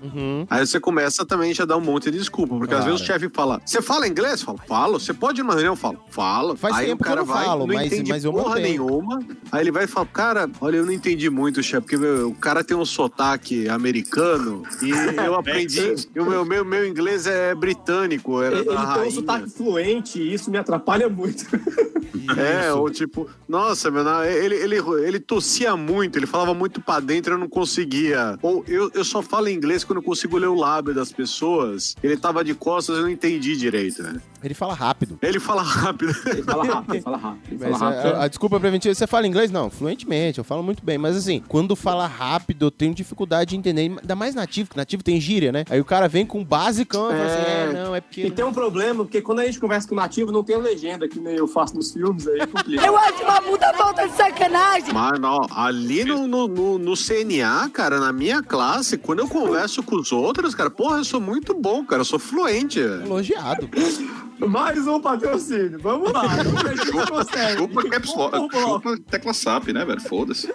S4: Aí você começa também já a dar um monte de desculpa. Porque às
S2: Claro.
S4: vezes o chefe fala: Você fala inglês? Eu falo. Você pode ir numa reunião? Eu falo, falo.
S2: Faz
S4: Aí
S2: tempo
S4: o cara
S2: que eu não
S4: vai,
S2: falo,
S4: não
S2: mas-
S4: entende
S2: mas eu
S4: porra
S2: mantenho.
S4: nenhuma. Aí ele vai e fala: Cara, olha, eu não entendi muito, chefe, porque meu, o cara tem um sotaque americano e [laughs] eu aprendi. o meu, meu, meu inglês é britânico. Era
S1: Ele,
S4: da
S1: ele tem um sotaque fluente e isso me atrapalha muito. [laughs]
S4: É, ou tipo, nossa, meu, na- ele, ele, ele tossia muito, ele falava muito pra dentro, eu não conseguia. Ou eu, eu só falo inglês quando eu consigo ler o lábio das pessoas. Ele tava de costas, eu não entendi direito, né?
S2: Ele fala rápido.
S4: Ele fala rápido.
S1: Ele fala rápido, fala rápido.
S2: Mas
S1: Fala
S2: a,
S1: rápido.
S2: a- a desculpa preventiva, você fala inglês? Não, fluentemente, eu falo muito bem. Mas assim, quando fala rápido, eu tenho dificuldade de entender. Ainda mais nativo, que nativo tem gíria, né? Aí o cara vem com basicão e fala assim, é, não, é porque...
S1: E tem um problema, porque quando a gente conversa com o nativo, não tem legenda, que nem eu faço nos filmes, aí complica.
S14: Eu acho uma puta falta de sacanagem.
S4: Mas não, ali no, no, no, no CNA, cara, na minha classe, quando eu converso com os outros, cara, porra, eu sou muito bom, cara, eu sou fluente.
S2: Elogiado.
S1: Mais um patrocínio, vamos lá. [laughs] Vamos ver quem consegue.
S5: Chupa caps lock,
S1: Vamos lá.
S5: chupa tecla SAP, né, velho? Foda-se.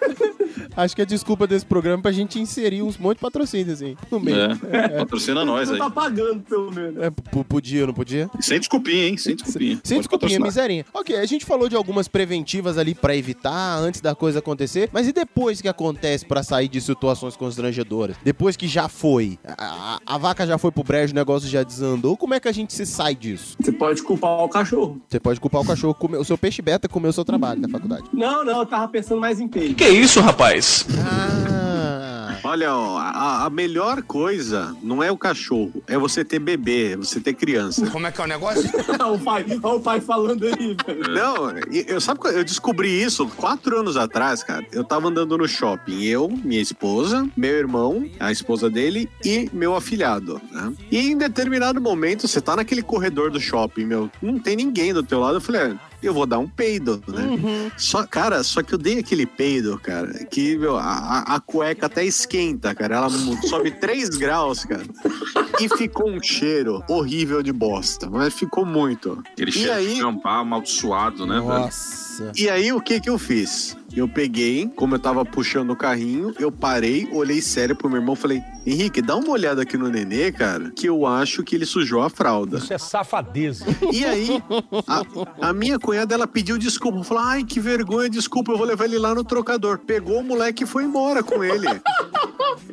S2: Acho que a desculpa desse programa é pra gente inserir uns monte de patrocínio, assim, no meio.
S5: É, [laughs] patrocina nós
S1: Não
S5: aí.
S1: tá pagando, pelo menos.
S2: É, podia, não podia?
S5: Sem desculpinha, hein? Sem desculpinha.
S2: Sem
S5: Pode
S2: desculpinha,
S5: patrocinar.
S2: miserinha. Ok, a gente falou de algumas preventivas ali pra evitar antes da coisa acontecer, mas e depois que acontece pra sair de situações constrangedoras? Depois que já foi, a, a- a vaca já foi pro brejo, o negócio já desandou, como é que a gente se sai disso? [laughs]
S1: Você pode culpar o cachorro.
S2: Você pode culpar o cachorro, comer, o seu peixe beta comer o seu trabalho na faculdade.
S1: Não, não, eu tava pensando mais em peixe.
S13: Que isso, rapaz?
S2: Ah,
S4: Olha, ó, a, a melhor coisa não é o cachorro, é você ter bebê, é você ter criança.
S18: Como é que é o negócio?
S1: Olha [laughs] o pai, olha o pai falando aí, velho. [laughs]
S4: Não, eu sabe eu descobri isso quatro anos atrás, cara. Eu tava andando no shopping, eu, minha esposa, meu irmão, a esposa dele e meu afilhado, né? E em determinado momento, você tá naquele corredor do shopping, meu, não tem ninguém do teu lado. Eu falei, ah, eu vou dar um peido, né? Só, cara, só que eu dei aquele peido, cara, que meu, a, a- cueca até esquenta, cara. Ela sobe [laughs] 3 graus, cara. E ficou um cheiro horrível de bosta, mas ficou muito.
S5: Aquele
S4: e
S5: cheiro
S4: aí,
S5: de acampar amaldiçoado, né, velho?
S2: nossa.
S4: e aí, o que que eu fiz? Eu peguei, como eu tava puxando o carrinho, eu parei, olhei sério pro meu irmão e falei: Henrique, dá uma olhada aqui no nenê, cara, que eu acho que ele sujou a fralda.
S21: Isso é safadeza.
S4: E aí, a, a minha cunhada, ela pediu desculpa. Falou, ai, que vergonha, desculpa, eu vou levar ele lá no trocador. Pegou o moleque e foi embora com ele.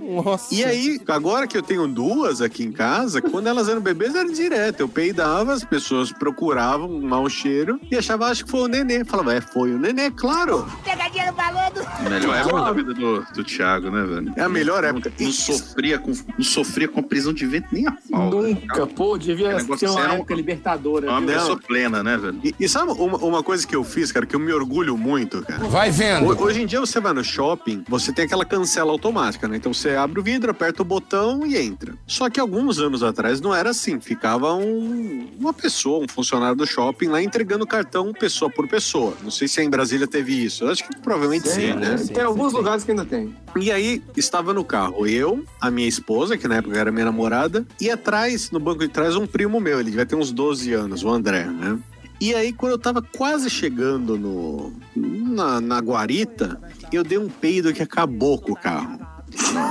S2: Nossa.
S4: E aí, agora que eu tenho duas aqui em casa, quando elas eram bebês, era direto. Eu peidava, as pessoas procuravam um mau cheiro e achavam, acho que foi o nenê. Falava, é, foi o nenê, claro.
S14: Pegadinha no maluco.
S5: Melhor época da vida do, do Thiago, né, velho?
S4: É a melhor época.
S5: Não sofria com, não sofria com a prisão de vento nem a pau.
S1: Nunca, pô, devia ser uma
S5: era um-
S1: época libertadora.
S5: É uma
S1: viu?
S5: pessoa plena, né, velho?
S4: E, e sabe uma, uma coisa que eu fiz, cara, que eu me orgulho muito, cara?
S18: Vai vendo.
S4: Ho- Hoje em dia você vai no shopping, você tem aquela cancela automática, né? Então você abre o vidro, aperta o botão e entra. Só que alguns anos atrás não era assim. Ficava um- uma pessoa, um funcionário do shopping lá entregando cartão pessoa por pessoa. Não sei se em Brasília teve isso. Eu acho que provavelmente sim,
S1: Tem,
S4: né?
S1: tem alguns lugares que ainda tem.
S4: E aí, estava no carro eu, a minha esposa, que na época era minha namorada, e atrás, no banco de trás, um primo meu. Ele devia ter uns 12 anos, o André, né? E aí, quando eu tava quase chegando no, na, na guarita, eu dei um peido que acabou com o carro.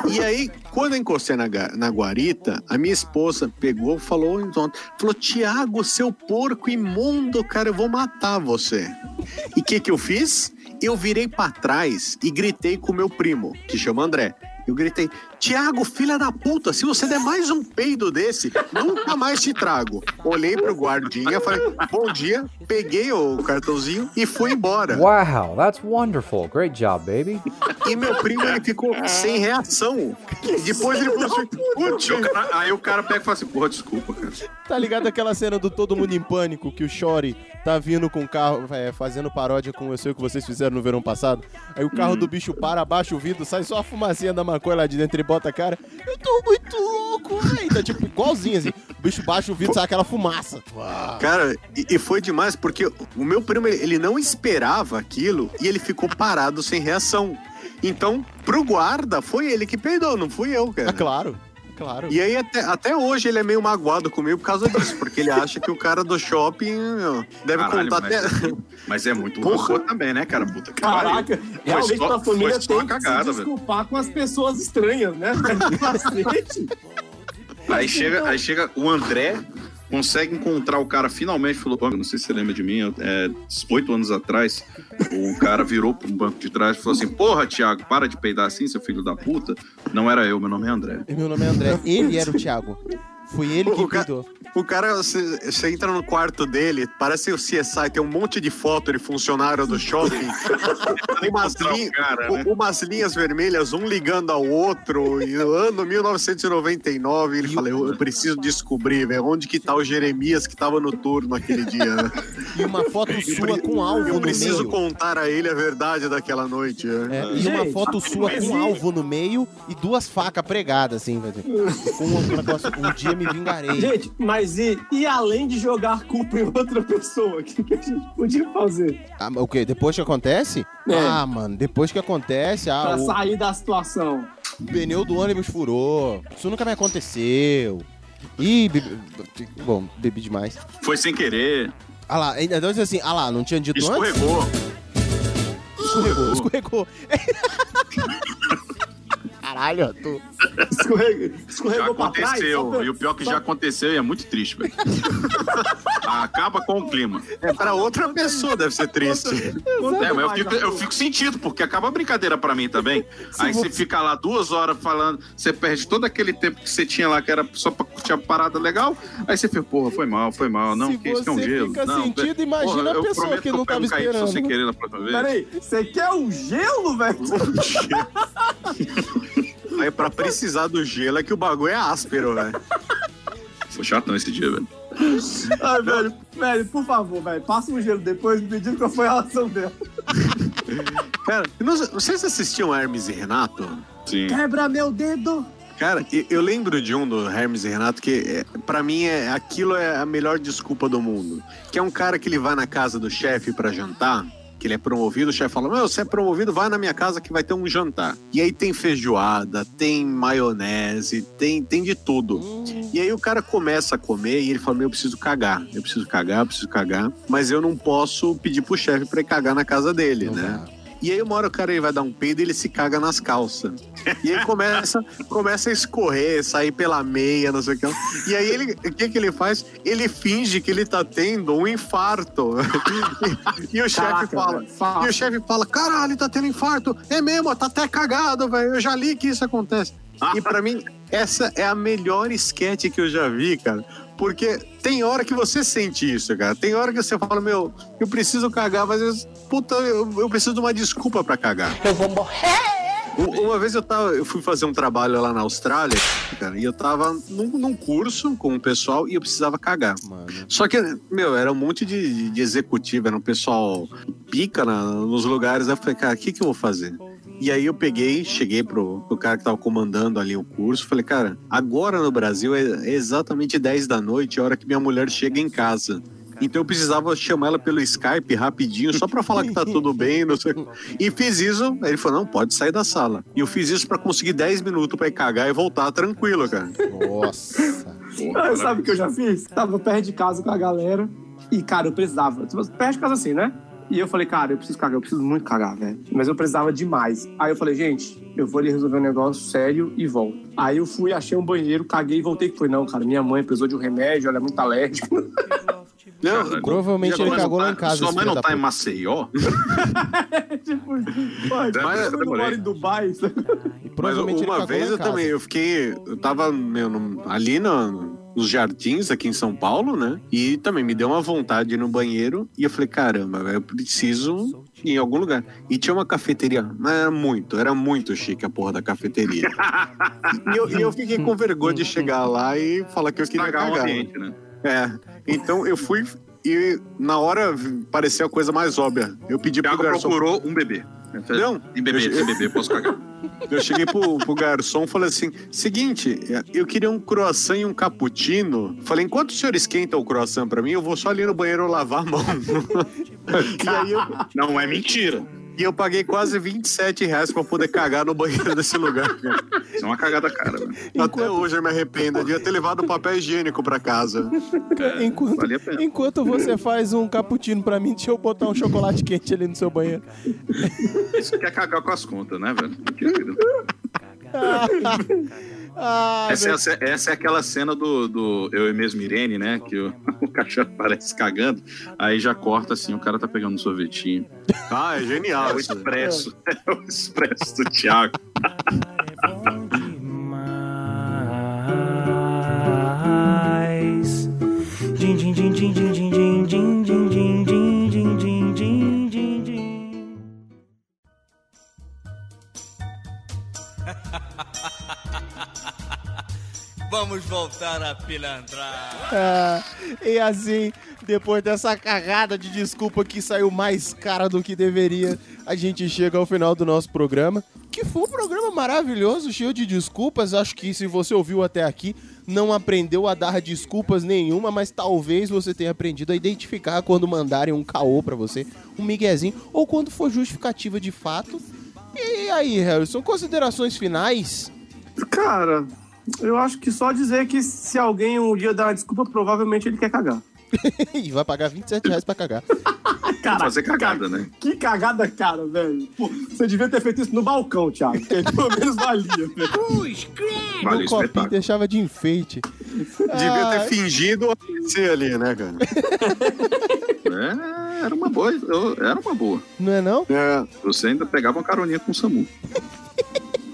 S4: E aí, quando eu encostei na, na guarita, a minha esposa pegou, falou, então, falou, Tiago, seu porco imundo, cara, eu vou matar você. E o que que eu fiz? Eu virei pra trás e gritei com meu primo, que chama André. Eu gritei, Tiago, filha da puta, se você der mais um peido desse, nunca mais te trago. Olhei pro guardinha, falei, bom dia, peguei o cartãozinho e fui embora.
S22: Wow, that's wonderful. Great job, baby.
S4: E meu primo, ele ficou sem reação. Depois ele falou assim, "Putz,
S5: o cara- Aí o cara pega e fala assim, porra, desculpa, cara.
S2: Tá ligado aquela cena do Todo Mundo em Pânico, que o Shori tá vindo com o carro, é, fazendo paródia com Eu Sei O Que Vocês Fizeram no verão passado? Aí o carro do bicho para, abaixa o vidro, sai só a fumacinha da maconha lá de dentro e bota a cara. Eu tô muito louco, velho. Tá tipo igualzinho assim. O bicho baixa o vidro, sai aquela fumaça. Uau.
S4: Cara, e, e foi demais porque o meu primo ele não esperava aquilo e ele ficou parado sem reação. Então, pro guarda, foi ele que peidou, não fui eu, cara.
S2: Ah, claro. Claro.
S4: E aí, até, até hoje, ele é meio magoado comigo por causa disso, porque ele acha que o cara do shopping meu, deve
S5: Caralho,
S4: contar
S5: mas,
S4: até.
S5: mas é muito rancor também, né, cara? Puta que
S1: Caraca,
S5: pariu.
S1: realmente
S5: só-
S1: a família tem
S5: uma
S1: que
S5: cagada,
S1: se
S5: velho.
S1: desculpar com as pessoas estranhas, né? [laughs]
S5: Aí chega, aí chega o André, consegue encontrar o cara finalmente, falou, "Pô, não sei se você lembra de mim, é, oito anos atrás, o cara virou pro banco de trás e falou assim, porra, Thiago, para de peidar assim, seu filho da puta. Não era eu, meu nome é André.
S2: Meu nome é André. Ele era o Thiago. Foi ele que
S4: O ca-
S2: cuidou.
S4: O cara, você você entra no quarto dele, parece o CSI, tem um monte de foto de funcionário do shopping. [laughs] umas, lin-
S5: cara, né?
S4: umas linhas vermelhas, um ligando ao outro. E no ano 1999, ele fala: eu, eu preciso descobrir, velho, onde que tá o Jeremias que tava no turno aquele dia. né?
S2: E uma foto sua com alvo
S4: Eu
S2: no
S4: preciso
S2: meio.
S4: contar a ele a verdade daquela noite. né?
S2: É, e uma
S1: Gente,
S2: foto sua com alvo no meio e duas facas pregadas, assim, velho. Com um negócio, um dia me vingarei.
S1: Gente, mas e, e além de jogar culpa em outra pessoa, o que, que a gente podia fazer
S2: Ah, o quê? Depois que acontece?
S1: É.
S2: Ah, mano, depois que acontece, ah,
S1: pra
S2: o
S1: sair da situação?
S2: pneu do ônibus furou. Isso nunca me aconteceu. Ih, bebi... bom, bebi demais.
S5: Foi sem querer,
S2: Ah lá, ainda diz assim, ah lá, não tinha dito antes?
S5: escorregou.
S2: Escorregou, escorregou. [laughs] Caralho, tu.
S1: Escorregou,
S5: Já
S1: pra trás?
S5: aconteceu.
S1: pra-
S5: E o pior que
S1: só-
S5: já aconteceu e é muito triste, velho. [laughs] Acaba com o clima.
S4: É pra outra pessoa, deve ser triste.
S5: É, mas eu fico, eu fico sentido, porque acaba a brincadeira pra mim também. Aí você fica lá duas horas falando, você perde todo aquele tempo que você tinha lá, que era só pra curtir a parada legal. Aí você fica, porra, foi mal, foi mal. Não,
S2: Se
S5: que isso que é um gelo.
S2: fica
S5: não,
S2: sentido, imagina a
S5: eu
S2: pessoa
S5: prometo
S2: que não tava
S5: um
S2: esperando.
S5: sem querer na próxima vez.
S1: Peraí, você quer um gelo, velho? [laughs] [laughs]
S4: Aí pra precisar do gelo é que o bagulho é áspero, velho. [laughs]
S5: Foi chatão esse dia, velho.
S1: Ai, velho, velho, por favor, velho, passa um gelo depois me pedindo qual foi a relação dela. [laughs]
S4: Cara, vocês assistiam Hermes e Renato?
S5: Sim.
S1: Quebra meu dedo.
S4: Cara, eu lembro de um do Hermes e Renato que, é, pra mim, é, aquilo é a melhor desculpa do mundo. Que é um cara que ele vai na casa do chefe pra jantar, que ele é promovido, o chefe fala, meu, você é promovido, vai na minha casa que vai ter um jantar. E aí tem feijoada, tem maionese, tem, tem de tudo. E aí o cara começa a comer e ele fala, meu, eu preciso cagar, eu preciso cagar, eu preciso cagar, mas eu não posso pedir pro chefe pra ir cagar na casa dele, né? E aí uma hora o cara ele vai dar um peido e ele se caga nas calças. E aí começa, começa a escorrer, sair pela meia, não sei o que. E aí ele, o que que ele faz? Ele finge que ele tá tendo um infarto. [laughs] E, o chefe fala, e o chefe fala, caralho, tá tendo infarto. É mesmo, tá até cagado, velho. Eu já li que isso acontece. E pra mim, essa é a melhor sketch que eu já vi, cara. Porque tem hora que você sente isso, cara. Tem hora que você fala, meu, eu preciso cagar, mas eu, puta, eu, eu preciso de uma desculpa pra cagar.
S14: Eu vou morrer.
S4: Uma vez eu tava, eu fui fazer um trabalho lá na Austrália, cara, e eu tava num, num curso com o pessoal e eu precisava cagar. Só que, meu, era um monte de, de executivo, era um pessoal pica na- nos lugares. Aí eu falei, cara, o que, que eu vou fazer? E aí eu peguei, cheguei pro, pro cara que tava comandando ali o curso, falei, cara, agora no Brasil é exatamente 10 da noite, a hora que minha mulher chega em casa. Então eu precisava chamar ela pelo Skype rapidinho, só pra falar que tá tudo bem, não sei. E fiz isso, aí ele falou: não, pode sair da sala. E eu fiz isso pra conseguir 10 minutos pra ir cagar e voltar tranquilo, cara.
S2: Nossa.
S1: Ah, Sabe o que eu já fiz? Tava perto de casa com a galera e, cara, eu precisava. Tipo, Perto de casa assim, né? E eu falei, cara, eu preciso cagar, eu preciso muito cagar, velho. Mas eu precisava demais. Aí eu falei, gente, eu vou ali resolver um negócio sério e volto. Aí eu fui, achei um banheiro, caguei e voltei. Foi, não, cara, minha mãe precisou de um remédio, ela é muito alérgica. [laughs]
S4: Não,
S2: Provavelmente ele cagou lá em casa.
S5: Sua mãe não tá em. Maceió? [laughs]
S1: tipo, pai,
S5: Mas-
S1: eu moro em Dubai.
S4: Mas uma vez eu também, eu fiquei. Eu tava meu, no- ali no- nos jardins aqui em São Paulo, né? E também me deu uma vontade de ir no banheiro. E eu falei, caramba, eu preciso ir em algum lugar. E tinha uma cafeteria, mas era muito, era muito chique a porra da cafeteria. e, eu, e eu fiquei com vergonha de chegar lá e falar que eu queria
S5: Estragar o
S4: cagar.
S5: ambiente, né?
S4: É. Então eu fui e na hora pareceu a coisa mais óbvia. Eu pedi pro
S5: Thiago
S4: garçom.
S5: procurou um bebê.
S4: Não.
S5: Tem bebê,
S4: Eu-
S5: tem bebê, posso cagar. [laughs]
S4: Eu cheguei pro, pro garçom e falei assim: seguinte, eu queria um croissant e um cappuccino. Falei, enquanto o senhor esquenta o croissant pra mim, eu vou só ali no banheiro lavar a mão. [laughs] eu,
S5: Não é mentira.
S4: E eu paguei quase 27 reais pra poder cagar no banheiro desse lugar, cara.
S5: Isso é uma cagada cara, velho.
S4: Até hoje eu me arrependo. Eu devia ter levado papel higiênico pra casa.
S2: Enquanto,
S5: Valia a pena.
S2: enquanto você faz um cappuccino pra mim, deixa eu botar um chocolate quente ali no seu banheiro.
S5: Isso quer cagar com as contas, né, velho?
S2: Ah,
S5: Essa é,
S2: meu-
S5: a ce- essa é aquela cena do, do Eu e Mesmo Irene, né? Que o, [laughs] o cachorro aparece cagando, aí já corta assim, o cara tá pegando um sorvetinho.
S4: Ah, é genial.
S5: É o expresso. [laughs] É o expresso do Thiago. [laughs]
S7: voltar a pilantrar.
S2: Ah, e assim, depois dessa cagada de desculpa que saiu mais cara do que deveria, a gente chega ao final do nosso programa. Que foi um programa maravilhoso, cheio de desculpas. Acho que se você ouviu até aqui, não aprendeu a dar desculpas nenhuma, mas talvez você tenha aprendido a identificar quando mandarem um caô pra você, um miguezinho, ou quando for justificativa de fato. E aí, Harrison, considerações finais?
S1: Cara, eu acho que só dizer que se alguém um dia dar uma desculpa, provavelmente ele quer cagar. [laughs]
S2: e vai pagar 27 reais pra cagar. [laughs]
S1: Cara,
S5: fazer cagada, né?
S1: Que cagada, cara, velho. Pô, você devia ter feito isso no balcão, Thiago. Que pelo menos valia, velho.
S5: Vale
S2: no
S5: o
S2: copinho deixava de enfeite.
S4: Devia ter
S2: Ah,
S4: fingido aparecer ali, né, cara?
S5: É, era uma boa. Era uma boa.
S2: Não é não?
S4: É.
S5: Você ainda pegava uma caroninha com o Samu. [laughs]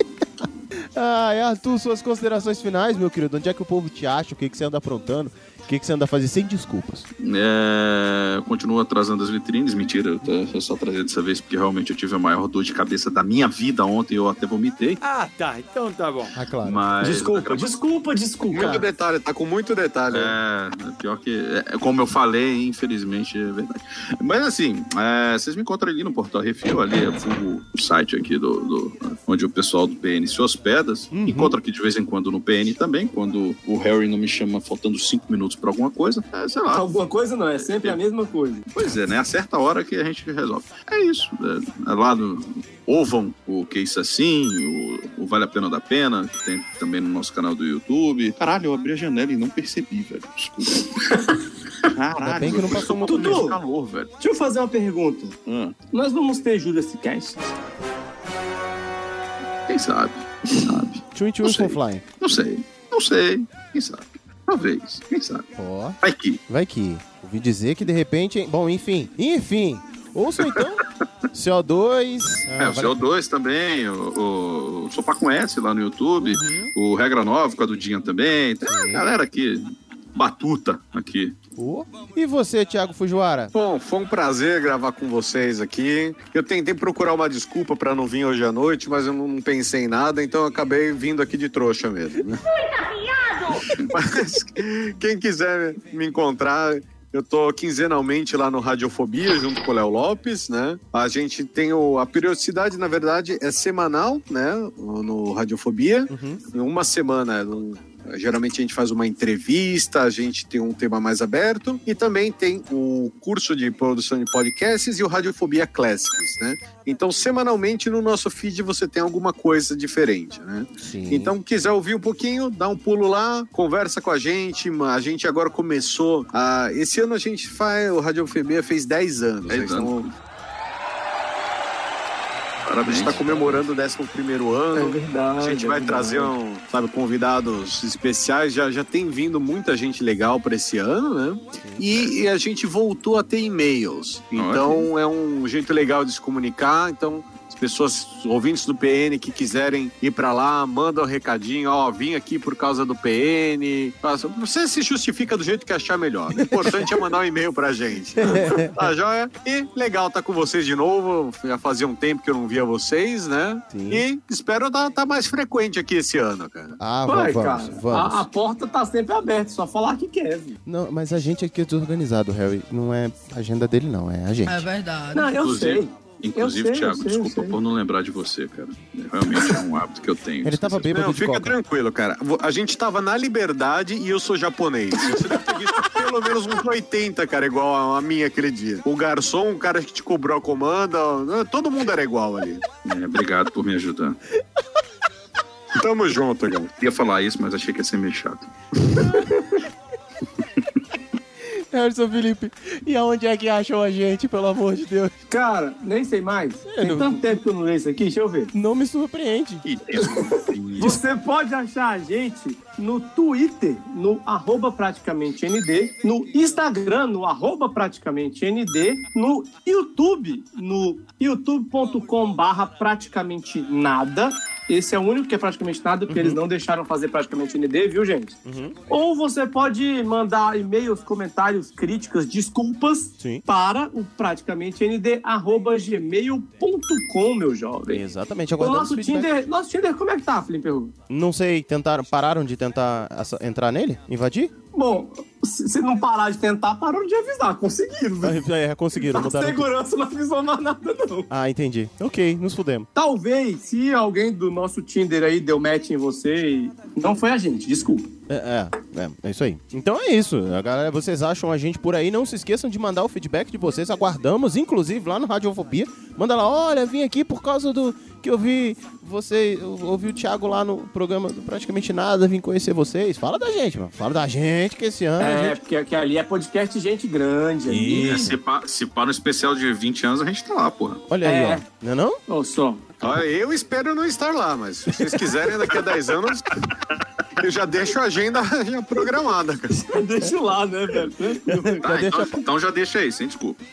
S2: Ah, Arthur, suas considerações finais, meu querido. Onde é que o povo te acha? O que, que você anda aprontando? O que, que você anda fazendo? Sem desculpas.
S5: É, continuo atrasando as vitrines, mentira, eu, tô- eu só trazia dessa vez porque realmente eu tive a maior dor de cabeça da minha vida ontem, eu até vomitei.
S15: Ah, tá. Então tá bom.
S2: Ah, claro.
S5: Mas
S1: Desculpa, desculpa, desculpa.
S4: Muito detalhe, tá com muito detalhe.
S5: É, pior que, é, como eu falei, infelizmente é verdade. Mas assim, é, vocês me encontram ali no Portal Refil, ali é o site aqui do, do- onde o pessoal do PN se hospeda. Encontro aqui de vez em quando no PN também, quando o Harry não me chama faltando cinco minutos pra alguma coisa. É, sei lá.
S1: Alguma coisa não, é sempre a mesma coisa.
S5: Pois é, né? Acerta a hora que a gente resolve. É isso. É, é lá no. Ouvam o Que Isso Assim, o, o Vale a Pena da Pena, que tem também no nosso canal do YouTube. Caralho, eu abri a janela e não percebi, velho. Desculpa. [laughs] Caralho,
S2: Ainda bem que não passou muito
S1: Dudu.
S5: calor, velho.
S1: Deixa eu fazer uma pergunta.
S5: Ah,
S1: Nós vamos ter Judas Cast?
S5: quem sabe? Quem sabe?
S2: Tchum tchum
S5: Não sei.
S2: com flying.
S5: Não sei. Não sei. Quem sabe? Talvez. Quem sabe?
S2: Ó,
S5: Vai que.
S2: vai que. Ouvi dizer que de repente. Bom, enfim. Enfim. Ouçam então. [laughs] CO2.
S5: É,
S2: ah,
S5: o
S2: vale-
S5: CO2 também, o, o Sopa com S lá no YouTube, o Regra Nova com a Dudinha também. Tem a galera aqui, batuta aqui.
S2: Ó. E você, Thiago Fujiwara?
S4: Bom, foi um prazer gravar com vocês aqui. Eu tentei procurar uma desculpa pra não vir hoje à noite, mas eu não pensei em nada, então eu acabei vindo aqui de trouxa mesmo. Né? [laughs] Mas quem quiser me encontrar, eu tô quinzenalmente lá no Radiofobia, junto com o Léo Lopes, né? A gente tem o, a periodicidade, na verdade, é semanal, né? No Radiofobia. Uma semana, geralmente a gente faz uma entrevista, a gente tem um tema mais aberto e também tem o curso de produção de podcasts e o Radiofobia Classics, né? Então, semanalmente no nosso feed você tem alguma coisa diferente, né?
S2: Sim.
S4: Então, quiser ouvir um pouquinho, dá um pulo lá, conversa com a gente. A gente agora começou. A... Esse ano a gente faz. O Radiofobia fez 10 anos. né?
S5: 10
S4: Então,
S5: Parabéns.
S4: gente está comemorando o 11 ano.
S1: É verdade.
S4: A gente
S1: é
S4: vai
S1: verdade.
S4: trazer um, sabe, convidados especiais. Já, já tem vindo muita gente legal para esse ano, né? E, e a gente voltou a ter e-mails. Então é um jeito legal de se comunicar. Então, as pessoas, ouvintes do PN que quiserem ir para lá, mandam um recadinho. Ó, vim aqui por causa do PN. Você se justifica do jeito que achar melhor. O importante é mandar um e-mail pra gente. [laughs] Tá joia? E legal estar com vocês de novo. Já fazia um tempo que eu não via vocês, né? E espero estar mais frequente aqui esse ano, cara.
S2: Ah,
S1: Vai,
S2: vamos,
S1: cara.
S2: vamos.
S1: A, a porta tá sempre aberta, só falar que quer, viu?
S2: Não, mas a gente aqui é desorganizado, Harry. Não é agenda dele, não. É a gente.
S23: É verdade.
S1: Não, eu
S5: Inclusive-
S1: sei.
S5: Inclusive,
S1: sei, eu
S5: Thiago,
S1: sei,
S5: desculpa
S1: sei.
S5: por não lembrar de você, cara. Realmente é um hábito que eu tenho.
S2: Ele tava bêbado
S4: Não,
S2: de
S4: fica
S2: coca.
S4: tranquilo, cara. A gente tava na liberdade e eu sou japonês. Você deve ter visto pelo menos uns 80, cara, igual a, a minha aquele dia. O garçom, o cara que te cobrou a comanda, todo mundo era igual ali.
S5: É, obrigado por me ajudar.
S4: Tamo junto, cara.
S5: Ia falar isso, mas achei que ia ser meio chato. [laughs]
S2: Harrison Felipe, e aonde é que achou a gente, pelo amor de Deus?
S1: Cara, nem sei mais. Tem
S2: não-
S1: tanto tempo que eu não leio isso aqui, deixa eu ver.
S2: Não me surpreende.
S1: Você pode achar a gente no Twitter, no arroba praticamente ND, no Instagram, no arroba praticamente ND, no YouTube, no youtube.com barra praticamente nada. Esse é o único que é praticamente nada, porque eles não deixaram fazer praticamente ND, viu, gente? Ou você pode mandar e-mails, comentários, críticas, desculpas para o praticamente nd arroba gmail.com, meu jovem.
S2: Exatamente,
S1: O
S2: aguardando
S1: nosso. Tinder, nosso Tinder, como é que tá, Felipe?
S2: Não sei, tentaram, pararam de tentar entrar nele? Invadir?
S1: Bom, se, se não parar de tentar, pararam de avisar. Conseguiram, né?
S2: É, conseguiram,
S1: A segurança não avisou mais nada, não.
S2: Ah, entendi. Ok, nos fudemos.
S1: Talvez, se alguém do nosso Tinder aí deu match em você, e- não foi a gente, desculpa.
S2: É, é, é, é isso aí. Então é isso. A galera, vocês acham a gente por aí. Não se esqueçam de mandar o feedback de vocês. Aguardamos, inclusive, lá no Radiofobia. Manda lá, olha, vim aqui por causa do que eu vi você, eu ouvi o Thiago lá no programa do Praticamente Nada, vim conhecer vocês. Fala da gente, mano. Fala da gente, que esse ano
S1: É,
S2: gente...
S1: porque que ali é podcast gente grande. ali.
S5: É, se, pá, se pá no especial de 20 anos, a gente tá lá, porra.
S2: Olha aí,
S1: É.
S2: ó. Não é não?
S1: Olha só.
S4: Olha, eu espero não estar lá, mas se vocês quiserem daqui a 10 anos, eu já deixo a agenda [laughs] já programada, cara.
S1: Deixa lá, né, velho?
S5: Tá, então, então já deixa aí, sem desculpa.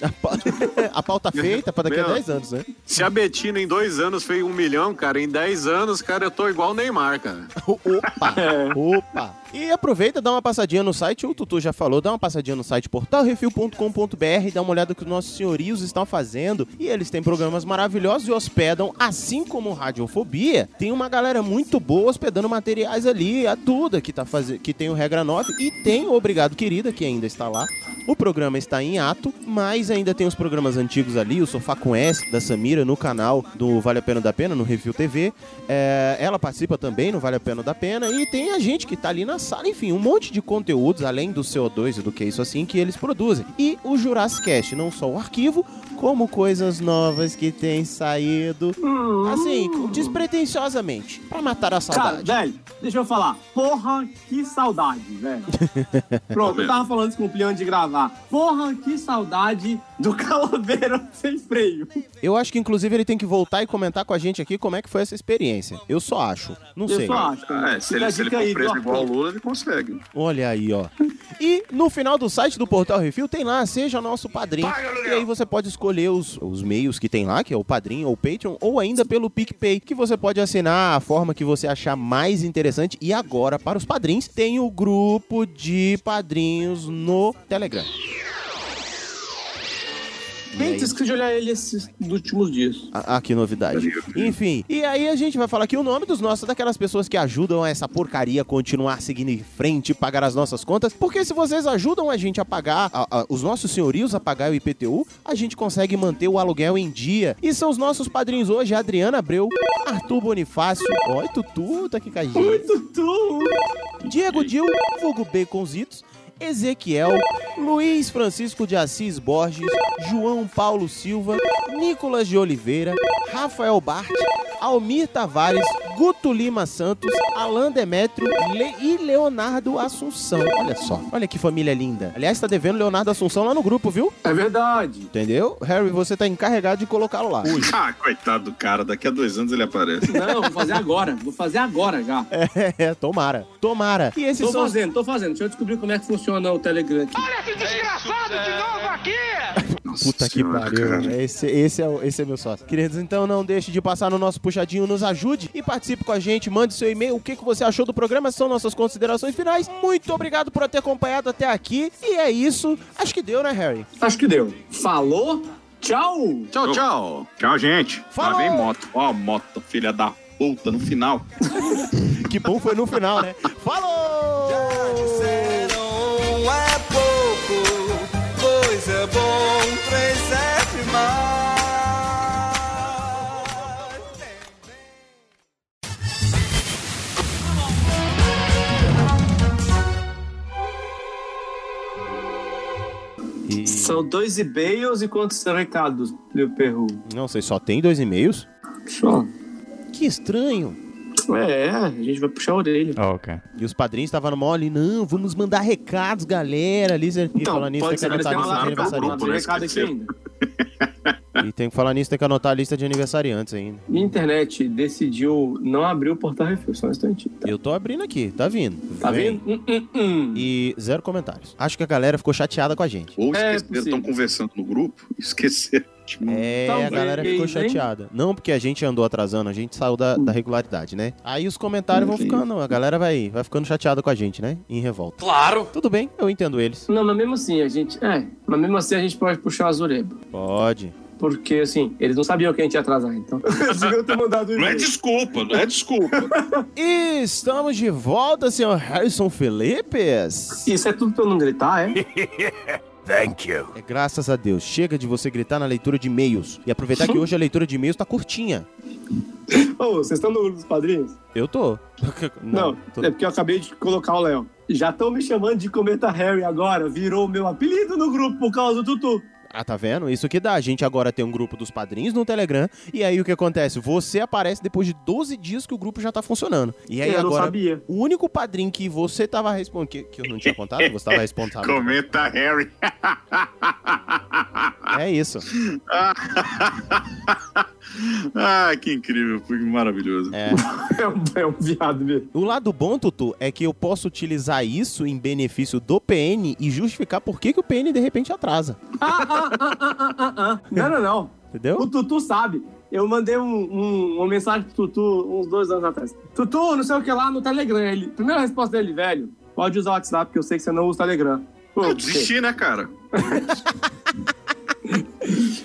S2: A [laughs] pauta feita pra daqui a
S4: Meu,
S2: 10 anos, né?
S4: Se a Betina em dois anos fez um milhão, cara, em 10 anos, cara, eu tô igual o Neymar, cara. [laughs]
S2: Opa! Opa! E aproveita, dá uma passadinha no site, o Tutu já falou, dá uma passadinha no site portalrefil.com.br, dá uma olhada no que os nossos senhorios estão fazendo. E eles têm programas maravilhosos e hospedam, assim como Radiofobia, tem uma galera muito boa hospedando materiais ali, a Duda, que, tá fazendo, que tem o Regra 9, e tem o Obrigado Querida, que ainda está lá. O programa está em ato, mas ainda tem os programas antigos ali, o Sofá com S, da Samira, no canal do Vale a Pena da Pena, no Review TV. É, ela participa também no Vale a Pena da Pena. E tem a gente que tá ali na sala, enfim, um monte de conteúdos, além do CO2 e do que isso assim, que eles produzem. E o Jurassic Cast, não só o arquivo, como coisas novas que têm saído, assim, despretensiosamente, pra matar a
S1: Cara,
S2: saudade.
S1: velho, deixa eu falar. Porra, que saudade, velho. [laughs] Pronto, eu tava falando isso com o Plião de gravar. Porra, que saudade do Calaveira sem freio.
S2: Eu acho que, inclusive, ele tem que voltar e comentar com a gente aqui como é que foi essa experiência. Eu só acho. Não
S1: Eu
S2: sei.
S1: só acho.
S5: É, se ele, se ele for preso igual ao Lula, ele consegue.
S2: Olha aí, ó. E no final do site do Portal Refil tem lá, seja nosso padrinho. E aí você pode escolher os, os meios que tem lá, que é o padrinho ou o Patreon, ou ainda pelo PicPay, que você pode assinar a forma que você achar mais interessante. E agora, para os padrinhos, tem o grupo de padrinhos no Telegram.
S1: Gente, esqueci de olhar ele esses últimos dias.
S2: Ah, ah, que novidade. Enfim, e aí a gente vai falar aqui o nome dos nossos, daquelas pessoas que ajudam essa porcaria a continuar seguindo em frente e pagar as nossas contas. Porque se vocês ajudam a gente a pagar, a- a- os nossos senhorios a pagar o IPTU, a gente consegue manter o aluguel em dia. E são os nossos padrinhos hoje, Adriana Abreu, Arthur Bonifácio, oi Tutu, tá aqui com a gente.
S1: Oi, Tutu!
S2: Diego Dil, Vulgo Baconzitos, Ezequiel, Luiz Francisco de Assis Borges, João Paulo Silva, Nicolas de Oliveira, Rafael Bart, Almir Tavares, Guto Lima Santos, Alain Demetrio Le- e Leonardo Assunção. Olha só, olha que família linda. Aliás, tá devendo Leonardo Assunção lá no grupo, viu?
S1: É verdade.
S2: Entendeu? Harry, você tá encarregado de colocá-lo lá.
S5: Ah, coitado do cara, daqui a dois anos ele aparece.
S1: Não, vou fazer agora. Vou fazer agora já. [laughs]
S2: É, tomara. Tomara. E esses
S1: Tô
S2: são
S1: fazendo, tô fazendo. Deixa eu descobrir como é que funciona o Telegram aqui.
S11: Olha esse desgraçado de novo aqui!
S2: Puta que pariu. Esse, esse, é, o- esse é meu sócio. Queridos, então não deixe de passar no nosso puxadinho, nos ajude e participe com a gente. Mande seu e-mail, o que, que você achou do programa, são nossas considerações finais. Muito obrigado por ter acompanhado até aqui. E é isso. Acho que deu, né, Harry?
S1: Acho que deu. Falou? Tchau!
S4: Tchau, tchau.
S5: Tchau, gente.
S2: Falou.
S5: Lá vem moto. Ó, moto, filha da puta, no final. [laughs]
S2: Que bom foi no final, né? Falou!
S16: três é bom, três é demais.
S2: E...
S1: São dois e-mails e quantos recados, meu Peru?
S2: Não sei, só tem dois e-mails?
S1: Só.
S2: Que estranho.
S1: É, a gente vai puxar a orelha.
S23: Oh, ok.
S2: E os padrinhos estavam no mole, não, vamos mandar recados, galera. Ali, e
S1: Então,
S2: falando nisso, tem
S1: pode
S2: que anotar a lista de aniversariantes.
S1: recado aqui ainda.
S2: E tem que falar nisso, tem que anotar a lista de aniversariantes ainda.
S1: Minha internet decidiu não abrir o portal refil, só um instantinho.
S2: Eu tô abrindo aqui, tá vindo.
S1: Tá
S2: Vem.
S1: vendo? Hum, hum, hum.
S2: E zero comentários. Acho que a galera ficou chateada com a gente.
S5: Ou
S1: É
S5: esqueceram,
S1: possível.
S5: estão conversando no grupo, [laughs] esqueceram.
S2: É, a
S1: Talvez,
S2: galera ficou
S1: hein?
S2: chateada. Não porque a gente andou atrasando, a gente saiu da, da regularidade, né? Aí os comentários vão ficando, a galera vai, vai ficando chateada com a gente, né? Em revolta.
S15: Claro!
S2: Tudo bem, eu entendo eles.
S1: Não, mas mesmo assim, a gente. É, mas mesmo assim a gente pode puxar as orelhas.
S2: Pode.
S1: Porque, assim, eles não sabiam que a gente ia atrasar, então. [laughs] Deviam ter mandado
S5: Não é desculpa, não é desculpa. [laughs]
S2: E estamos de volta, senhor Harrison Felipes.
S1: Isso é tudo pra eu não gritar, é? [laughs]
S13: Thank you.
S2: É graças a Deus. Chega de você gritar na leitura de e-mails. E aproveitar que [laughs] hoje a leitura de e-mails tá curtinha.
S1: Ô, vocês estão no grupo dos padrinhos?
S2: Eu tô. [laughs]
S1: Não,
S2: tô-
S1: é porque eu acabei de colocar o Léo. Já estão me chamando de Cometa Harry agora. Virou o meu apelido no grupo por causa do Tutu.
S2: Ah, tá vendo? Isso que dá. A gente agora tem um grupo dos padrinhos no Telegram. E aí o que acontece? Você aparece depois de 12 dias que o grupo já tá funcionando. E aí
S1: eu não
S2: agora.
S1: sabia.
S2: O único padrinho que você tava respondendo. Que, que eu não tinha contado, você tava responsável.
S5: Comenta Harry.
S2: É isso. [laughs]
S5: ah, que incrível, foi maravilhoso.
S2: É. [laughs]
S1: É um, é um viado mesmo.
S2: O lado bom, Tutu, é que eu posso utilizar isso em benefício do PN e justificar por que, que o PN de repente atrasa.
S1: Ah, ah, ah, ah, ah, ah. Não, não, não.
S2: Entendeu?
S1: O Tutu sabe. Eu mandei um, um- uma mensagem pro Tutu uns dois anos atrás. Tutu, não sei o que lá no Telegram. Ele, primeira resposta dele, velho, pode usar o WhatsApp, porque eu sei que você não usa o Telegram. Pô,
S5: Eu desisti, né, cara? [laughs]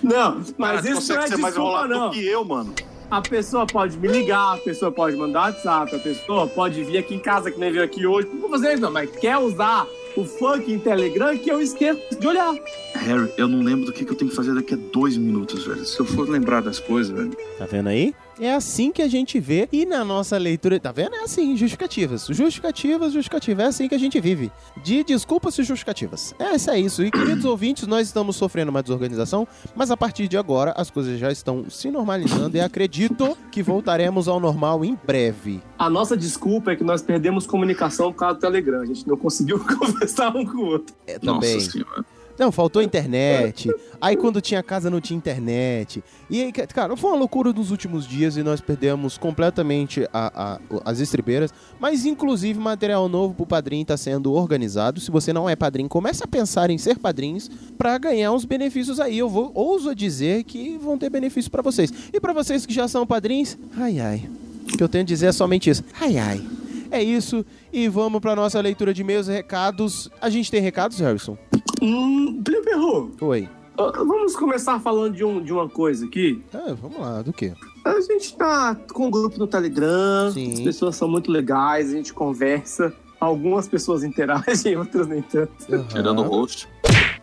S1: Não, mas
S5: Cara,
S1: isso não é
S5: ser mais
S1: desculpa,
S5: enrolado
S1: não.
S5: do que eu, mano.
S1: A pessoa pode me ligar, a pessoa pode mandar WhatsApp, a pessoa pode vir aqui em casa, que nem veio aqui hoje. Não vou fazer isso, não, mas quer usar o fucking Telegram que eu esqueço de olhar.
S5: Harry, eu não lembro do que, que eu tenho que fazer daqui a dois minutos, velho. Se eu for lembrar das coisas, velho.
S2: Tá vendo aí? É assim que a gente vê. E na nossa leitura, tá vendo? É assim, justificativas. Justificativas, justificativas. É assim que a gente vive. De desculpas e justificativas. É, isso é isso. E queridos ouvintes, nós estamos sofrendo uma desorganização, mas a partir de agora as coisas já estão se normalizando e acredito que voltaremos ao normal em breve.
S1: A nossa desculpa é que nós perdemos comunicação por causa do Telegram. A gente não conseguiu [laughs] conversar um com o outro.
S2: É, também. Não, faltou internet. Aí quando tinha casa não tinha internet. E aí, cara, foi uma loucura nos últimos dias e nós perdemos completamente a- a- as estribeiras. Mas inclusive material novo pro padrinho está sendo organizado. Se você não é padrinho, comece a pensar em ser padrinhos para ganhar uns benefícios aí. Eu vou ouso dizer que vão ter benefícios para vocês. E para vocês que já são padrinhos, ai ai. O que eu tenho a dizer é somente isso. Ai ai. É isso. E vamos para nossa leitura de e-mails e recados. A gente tem recados, Harrison?
S1: Hum, Perru,
S2: Oi.
S1: ah, vamos começar falando de, um, de uma coisa aqui.
S2: Ah, vamos lá, do quê?
S1: A gente tá com um grupo no Telegram,
S2: Sim.
S1: as pessoas são muito legais, a gente conversa. Algumas pessoas interagem, [laughs] outras nem tanto.
S5: Tirando o host.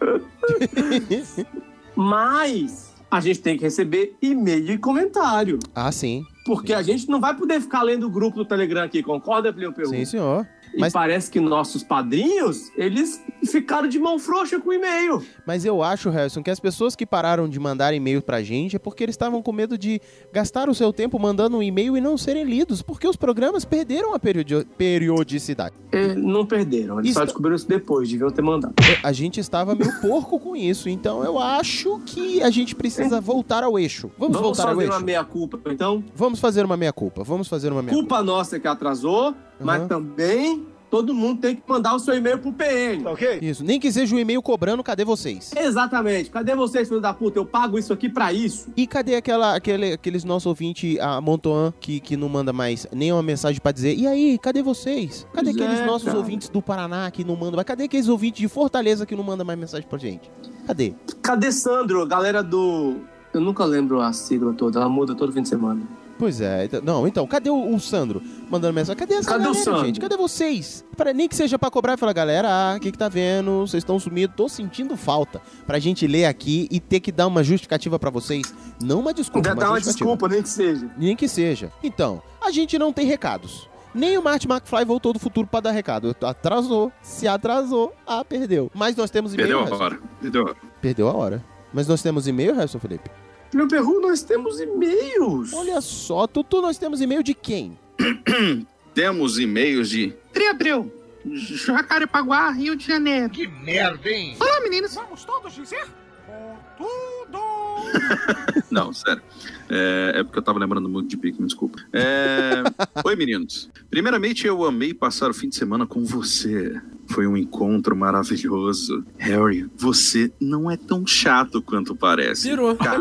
S5: [laughs]
S1: Mas a gente tem que receber e-mail e comentário.
S2: Ah, sim.
S1: Porque a gente não vai poder ficar lendo o grupo do Telegram aqui, concorda, Plio Perru?
S2: Sim, senhor.
S1: E
S2: Mas-
S1: parece que nossos padrinhos, eles ficaram de mão frouxa com o e-mail.
S2: Mas eu acho, Harrison, que as pessoas que pararam de mandar e-mail pra gente é porque eles estavam com medo de gastar o seu tempo mandando um e-mail e não serem lidos, porque os programas perderam a periodi- periodicidade.
S1: É, não perderam, eles só descobriram isso depois, deviam ter mandado.
S2: É, A gente estava meio porco com isso, então eu acho que a gente precisa voltar ao eixo. Vamos,
S1: Vamos
S2: voltar ao
S1: fazer
S2: eixo?
S1: uma meia-culpa, então?
S2: Vamos fazer uma meia-culpa. Vamos fazer uma meia-culpa.
S1: Culpa nossa que atrasou, mas também todo mundo tem que mandar o seu e-mail pro PN.
S18: ok?
S2: Isso, nem que seja um e-mail cobrando, cadê vocês?
S1: Exatamente. Cadê vocês, filho da puta? Eu pago isso aqui pra isso.
S2: E cadê aquela, aquele, aqueles nossos ouvintes, a Montoan, que, que não manda mais nenhuma mensagem pra dizer, e aí, cadê vocês? Cadê
S1: Pois
S2: aqueles
S1: é,
S2: nossos
S1: cara.
S2: ouvintes do Paraná que não mandam mais? Cadê aqueles ouvintes de Fortaleza que não mandam mais mensagem pra gente? Cadê?
S1: Cadê Sandro? Galera do... Eu nunca lembro a sigla toda, ela muda todo fim de semana.
S2: Pois é, então- não, então, cadê o, o Sandro mandando mensagem? Cadê essa
S1: Cadê o
S2: galera,
S1: Sandro?
S2: gente? Cadê vocês? Pra, nem que seja pra cobrar e falar, galera, ah, o que que tá vendo? Vocês estão sumidos, tô sentindo falta. Pra gente ler aqui e ter que dar uma justificativa pra vocês. Não uma desculpa, uma
S1: dá uma
S2: justificativa.
S1: desculpa, nem que seja.
S2: Nem que seja. Então, a gente não tem recados. Nem o Marty McFly voltou do futuro pra dar recado. Atrasou. Se atrasou, ah, perdeu. Mas nós temos e-mail.
S5: Perdeu a hora. Perdeu a hora.
S2: Perdeu a hora. Mas nós temos e-mail, Harrison Felipe?
S1: Meu nós temos e-mails.
S2: Olha só, Tutu, nós temos e-mail de quem? [clears throat]
S5: Temos e-mails de Triabreu, Jacarepaguá, Rio de Janeiro.
S11: Que merda, hein?
S5: Olá, meninas.
S11: Vamos todos dizer? [laughs]
S5: Não, sério. É, é porque eu tava lembrando muito de Pikmin, desculpa. É, [laughs] Oi, meninos. Primeiramente, eu amei passar o fim de semana com você. Foi um encontro maravilhoso. Harry, você não é tão chato quanto parece.
S1: Tirou.
S5: Cá,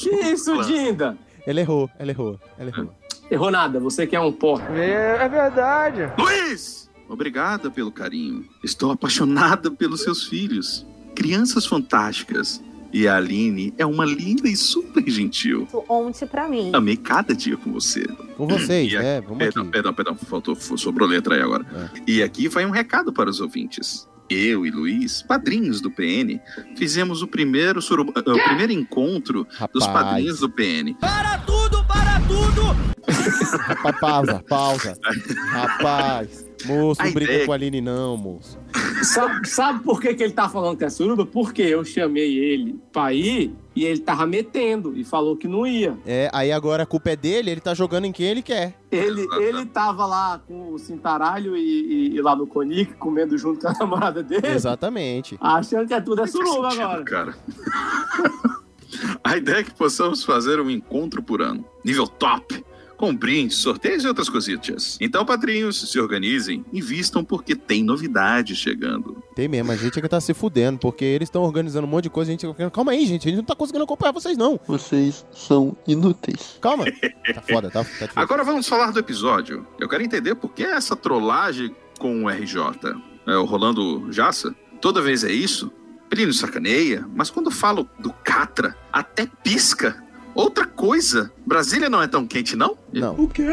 S1: Que isso, Dinda?
S2: Ela errou, ela errou, ela errou.
S1: Errou nada, você que é um porra.
S11: É, é verdade.
S5: Luiz! Obrigada pelo carinho. Estou apaixonada pelos seus filhos. Crianças fantásticas. E a Aline é uma linda e super gentil.
S23: Ontem pra mim.
S5: Amei cada dia com você.
S2: Com vocês,
S5: a-
S2: é, vamos
S5: perdão,
S2: aqui.
S5: perdão, perdão, faltou, sobrou letra aí agora. E aqui vai um recado para os ouvintes. Eu e Luiz, padrinhos do PN, fizemos o primeiro, suruba- eh, o primeiro encontro dos
S2: Rapaz.
S5: padrinhos do PN.
S7: Para tudo, para tudo!
S2: Rapaz, [laughs] pausa, pausa. [laughs] Rapaz, moço, não brinca
S1: ideia-
S2: com a Aline não, moço.
S1: Sabe, sabe por que, que ele tá falando que é suruba? Porque eu chamei ele pra ir e ele tava metendo e falou que não ia.
S2: É, aí agora a culpa é dele, ele tá jogando em quem ele quer.
S1: Ele, ele tava lá com o cintaralho e, e- e lá no Conic, comendo junto com a namorada dele,
S2: Exatamente.
S1: achando que é tudo é suruba agora.
S5: Cara. [laughs] A ideia é que possamos fazer um encontro por ano, nível top, com brindes, sorteios e outras cositas. Então, padrinhos, se organizem, invistam porque tem novidade chegando.
S2: Tem mesmo, a gente é que tá se fudendo, porque eles estão organizando um monte de coisa, a gente fica, calma aí, gente, a gente não tá conseguindo acompanhar vocês não.
S21: Vocês são inúteis.
S2: Calma. Tá foda, tá, tá [laughs] difícil.
S5: Agora vamos falar do episódio. Eu quero entender por que essa trollagem com o RJ. É, o Rolando Jassa? Toda vez é isso? Ele nos sacaneia, mas quando falo do Catra, até pisca. Outra coisa, Brasília não é tão quente, não?
S2: Não.
S15: O quê?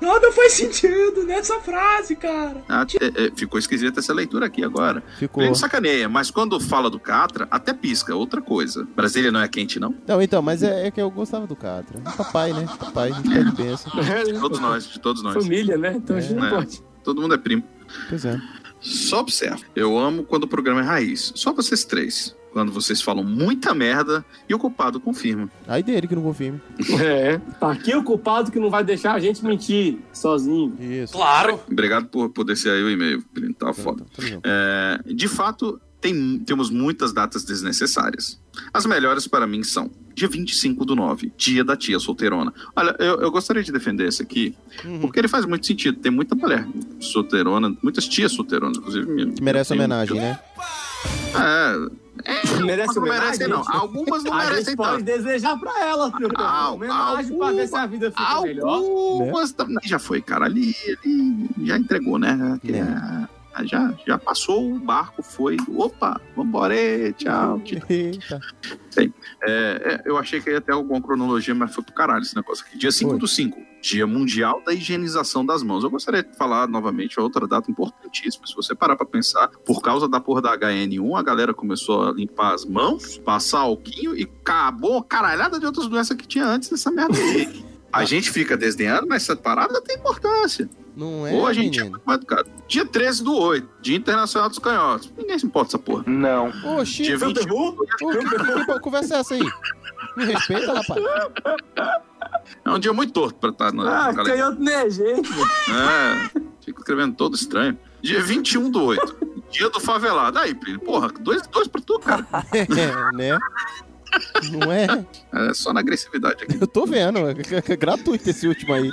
S15: Nada faz sentido nessa frase, cara.
S5: Ah, é, é, ficou esquisita essa leitura aqui agora.
S2: Ficou.
S5: Ele sacaneia, mas quando fala do Catra, até pisca. Outra coisa. Brasília não é quente, não?
S2: Não, então, mas é, é que eu gostava do Catra. Papai, né? Papai, a gente bênção.
S5: De todos nós, de todos nós.
S1: Família, né? Então a gente não
S5: É.
S1: pode.
S5: Todo mundo é primo.
S2: Pois é.
S5: Só observa. Eu amo quando o programa é raiz. Só vocês três. Quando vocês falam muita merda e o culpado confirma.
S2: Aí dele que não confirma. [laughs]
S1: É. Tá aqui o culpado que não vai deixar a gente mentir sozinho.
S2: Isso.
S15: Claro.
S5: Obrigado por poder ser aí o e-mail. Tá foda. É, de fato, tem- temos muitas datas desnecessárias. As melhores para mim são dia 25 do 9, dia da tia solteirona. Olha, eu, eu gostaria de defender esse aqui,
S2: Uhum.
S5: porque ele faz muito sentido. Tem muita mulher solteirona, muitas tias solteironas, inclusive.
S2: Que merece homenagem, né?
S5: É.
S1: Merece
S5: não merecem, não. Algumas não
S1: a
S5: merecem
S1: gente pode
S5: tanto.
S1: desejar pra Deus.
S5: Ah,
S1: homenagem pra ver se a vida fica melhor.
S5: Algumas também já foi, cara. Ali, ali já entregou, né? Que é- já, já passou o barco, foi. Opa, vambora, tchau. [laughs] tchau. Sim. É, é, eu achei que ia ter alguma cronologia, mas foi pro caralho esse negócio aqui. Dia 5 do 5, Dia Mundial da Higienização das Mãos. Eu gostaria de falar novamente outra data importantíssima. Se você parar pra pensar, por causa da porra da HN1, a galera começou a limpar as mãos, passar alquinho e acabou caralhada de outras doenças que tinha antes dessa merda aí. [laughs] A gente fica desdenhando, mas essa parada tem importância.
S2: Não é,
S5: Ou a gente é
S2: menino?
S5: muito mal educado. Dia 13 do 8, Dia Internacional dos Canhotos. Ninguém se importa dessa porra.
S10: Não.
S2: Oxi,
S5: Dia
S2: Dia
S5: 21.
S2: Ô, que, que, que conversa é essa aí? Me respeita, rapaz.
S5: É um dia muito torto pra estar na,
S1: Ah, canhoto nem é gente.
S5: É, fico escrevendo todo estranho. Dia 21 do 8, dia do favelado. Aí, Plínio, porra, dois, dois pra tu, cara.
S2: É, [laughs] né? Não é?
S5: É só na agressividade aqui.
S2: Eu tô vendo, é, é- é gratuito esse último aí.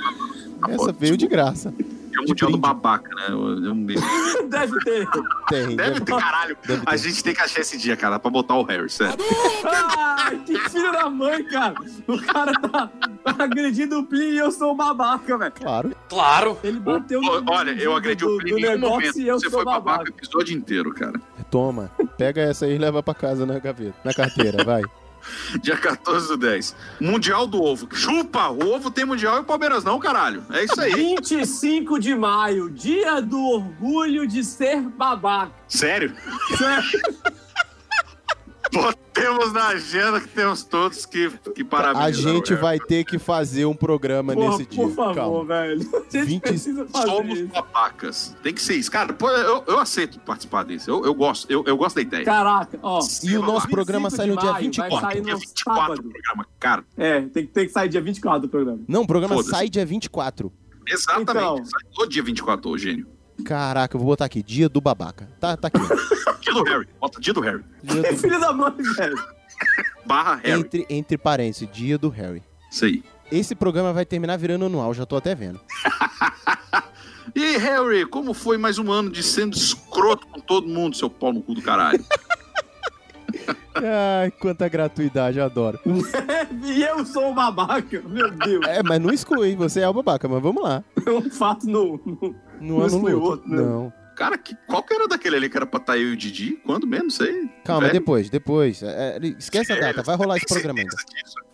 S2: Essa veio de graça.
S5: É o mundial do babaca, né? [laughs] Eu- eu-
S1: Deve ter.
S2: Tem.
S5: Deve ter, caralho. A gente tem que achar esse dia, cara, pra botar o Harry, sério.
S1: Ai, que filho da mãe, cara. O cara tá, tá agredindo o Plínio e eu sou o babaca, velho.
S2: Claro.
S15: Claro.
S1: Ele bateu
S5: Ô,
S1: no
S5: Olha, eu agredi o Plínio em momento.
S1: e eu
S5: Você
S1: sou
S5: foi babaca
S1: babaca.
S5: o episódio inteiro, cara.
S2: Toma. Pega essa aí e leva pra casa na gaveta. Na carteira, vai. [laughs]
S5: Dia 14 do 10. Mundial do Ovo. Chupa! O ovo tem mundial e o Palmeiras não, caralho. É isso aí.
S1: 25 de maio, dia do orgulho de ser babaca.
S5: Sério?
S1: Sério.
S5: Botei Temos na agenda que temos todos que, que parabenizar.
S2: A gente
S5: Harry.
S2: vai ter que fazer um programa
S1: Porra,
S2: nesse dia.
S1: por favor,
S2: Calma.
S1: velho. A gente
S2: 20
S1: precisa fazer
S5: Somos
S1: isso.
S5: babacas. Tem que ser isso. Cara, pô, eu, eu aceito participar desse. Eu, eu gosto, eu, eu gosto da ideia.
S1: Caraca, ó.
S2: E o nosso programa
S1: 25
S2: sai no dia
S1: maio,
S2: 24.
S1: Vai sair
S5: Dia
S1: no
S5: 24
S1: sábado.
S5: do programa. Cara,
S1: É, tem, que- tem que sair dia 24 do programa.
S2: Não, o programa sai dia 24.
S5: exatamente.
S1: Então.
S5: Sai o dia 24, ô gênio.
S2: Caraca, eu vou botar aqui, dia do babaca. Tá, tá aqui. [laughs]
S5: Dia do Harry. Bota dia do Harry.
S2: Dia do- [laughs]
S1: Filho da mãe, velho.
S5: Barra Harry.
S2: entre, entre parênteses, dia do Harry.
S5: Isso aí.
S2: Esse programa vai terminar virando anual, já tô até vendo. [laughs]
S5: E Harry, como foi mais um ano de sendo escroto com todo mundo, seu pau no cu do caralho?
S2: Ai, quanta gratuidade, eu adoro. [laughs]
S1: e eu sou o babaca, meu Deus.
S2: É, mas não exclui, você é o babaca, mas vamos lá.
S1: Um fato no. no-
S2: Não
S1: Não
S2: anula
S1: exclui
S2: outro.
S1: outro, né?
S2: Não.
S5: Cara, que, qual que era daquele ali que era pra estar eu e o Didi? Quando mesmo? Não sei.
S2: Calma,
S5: Velho.
S2: depois, depois. É, é, esquece a data, vai rolar esse programa ainda.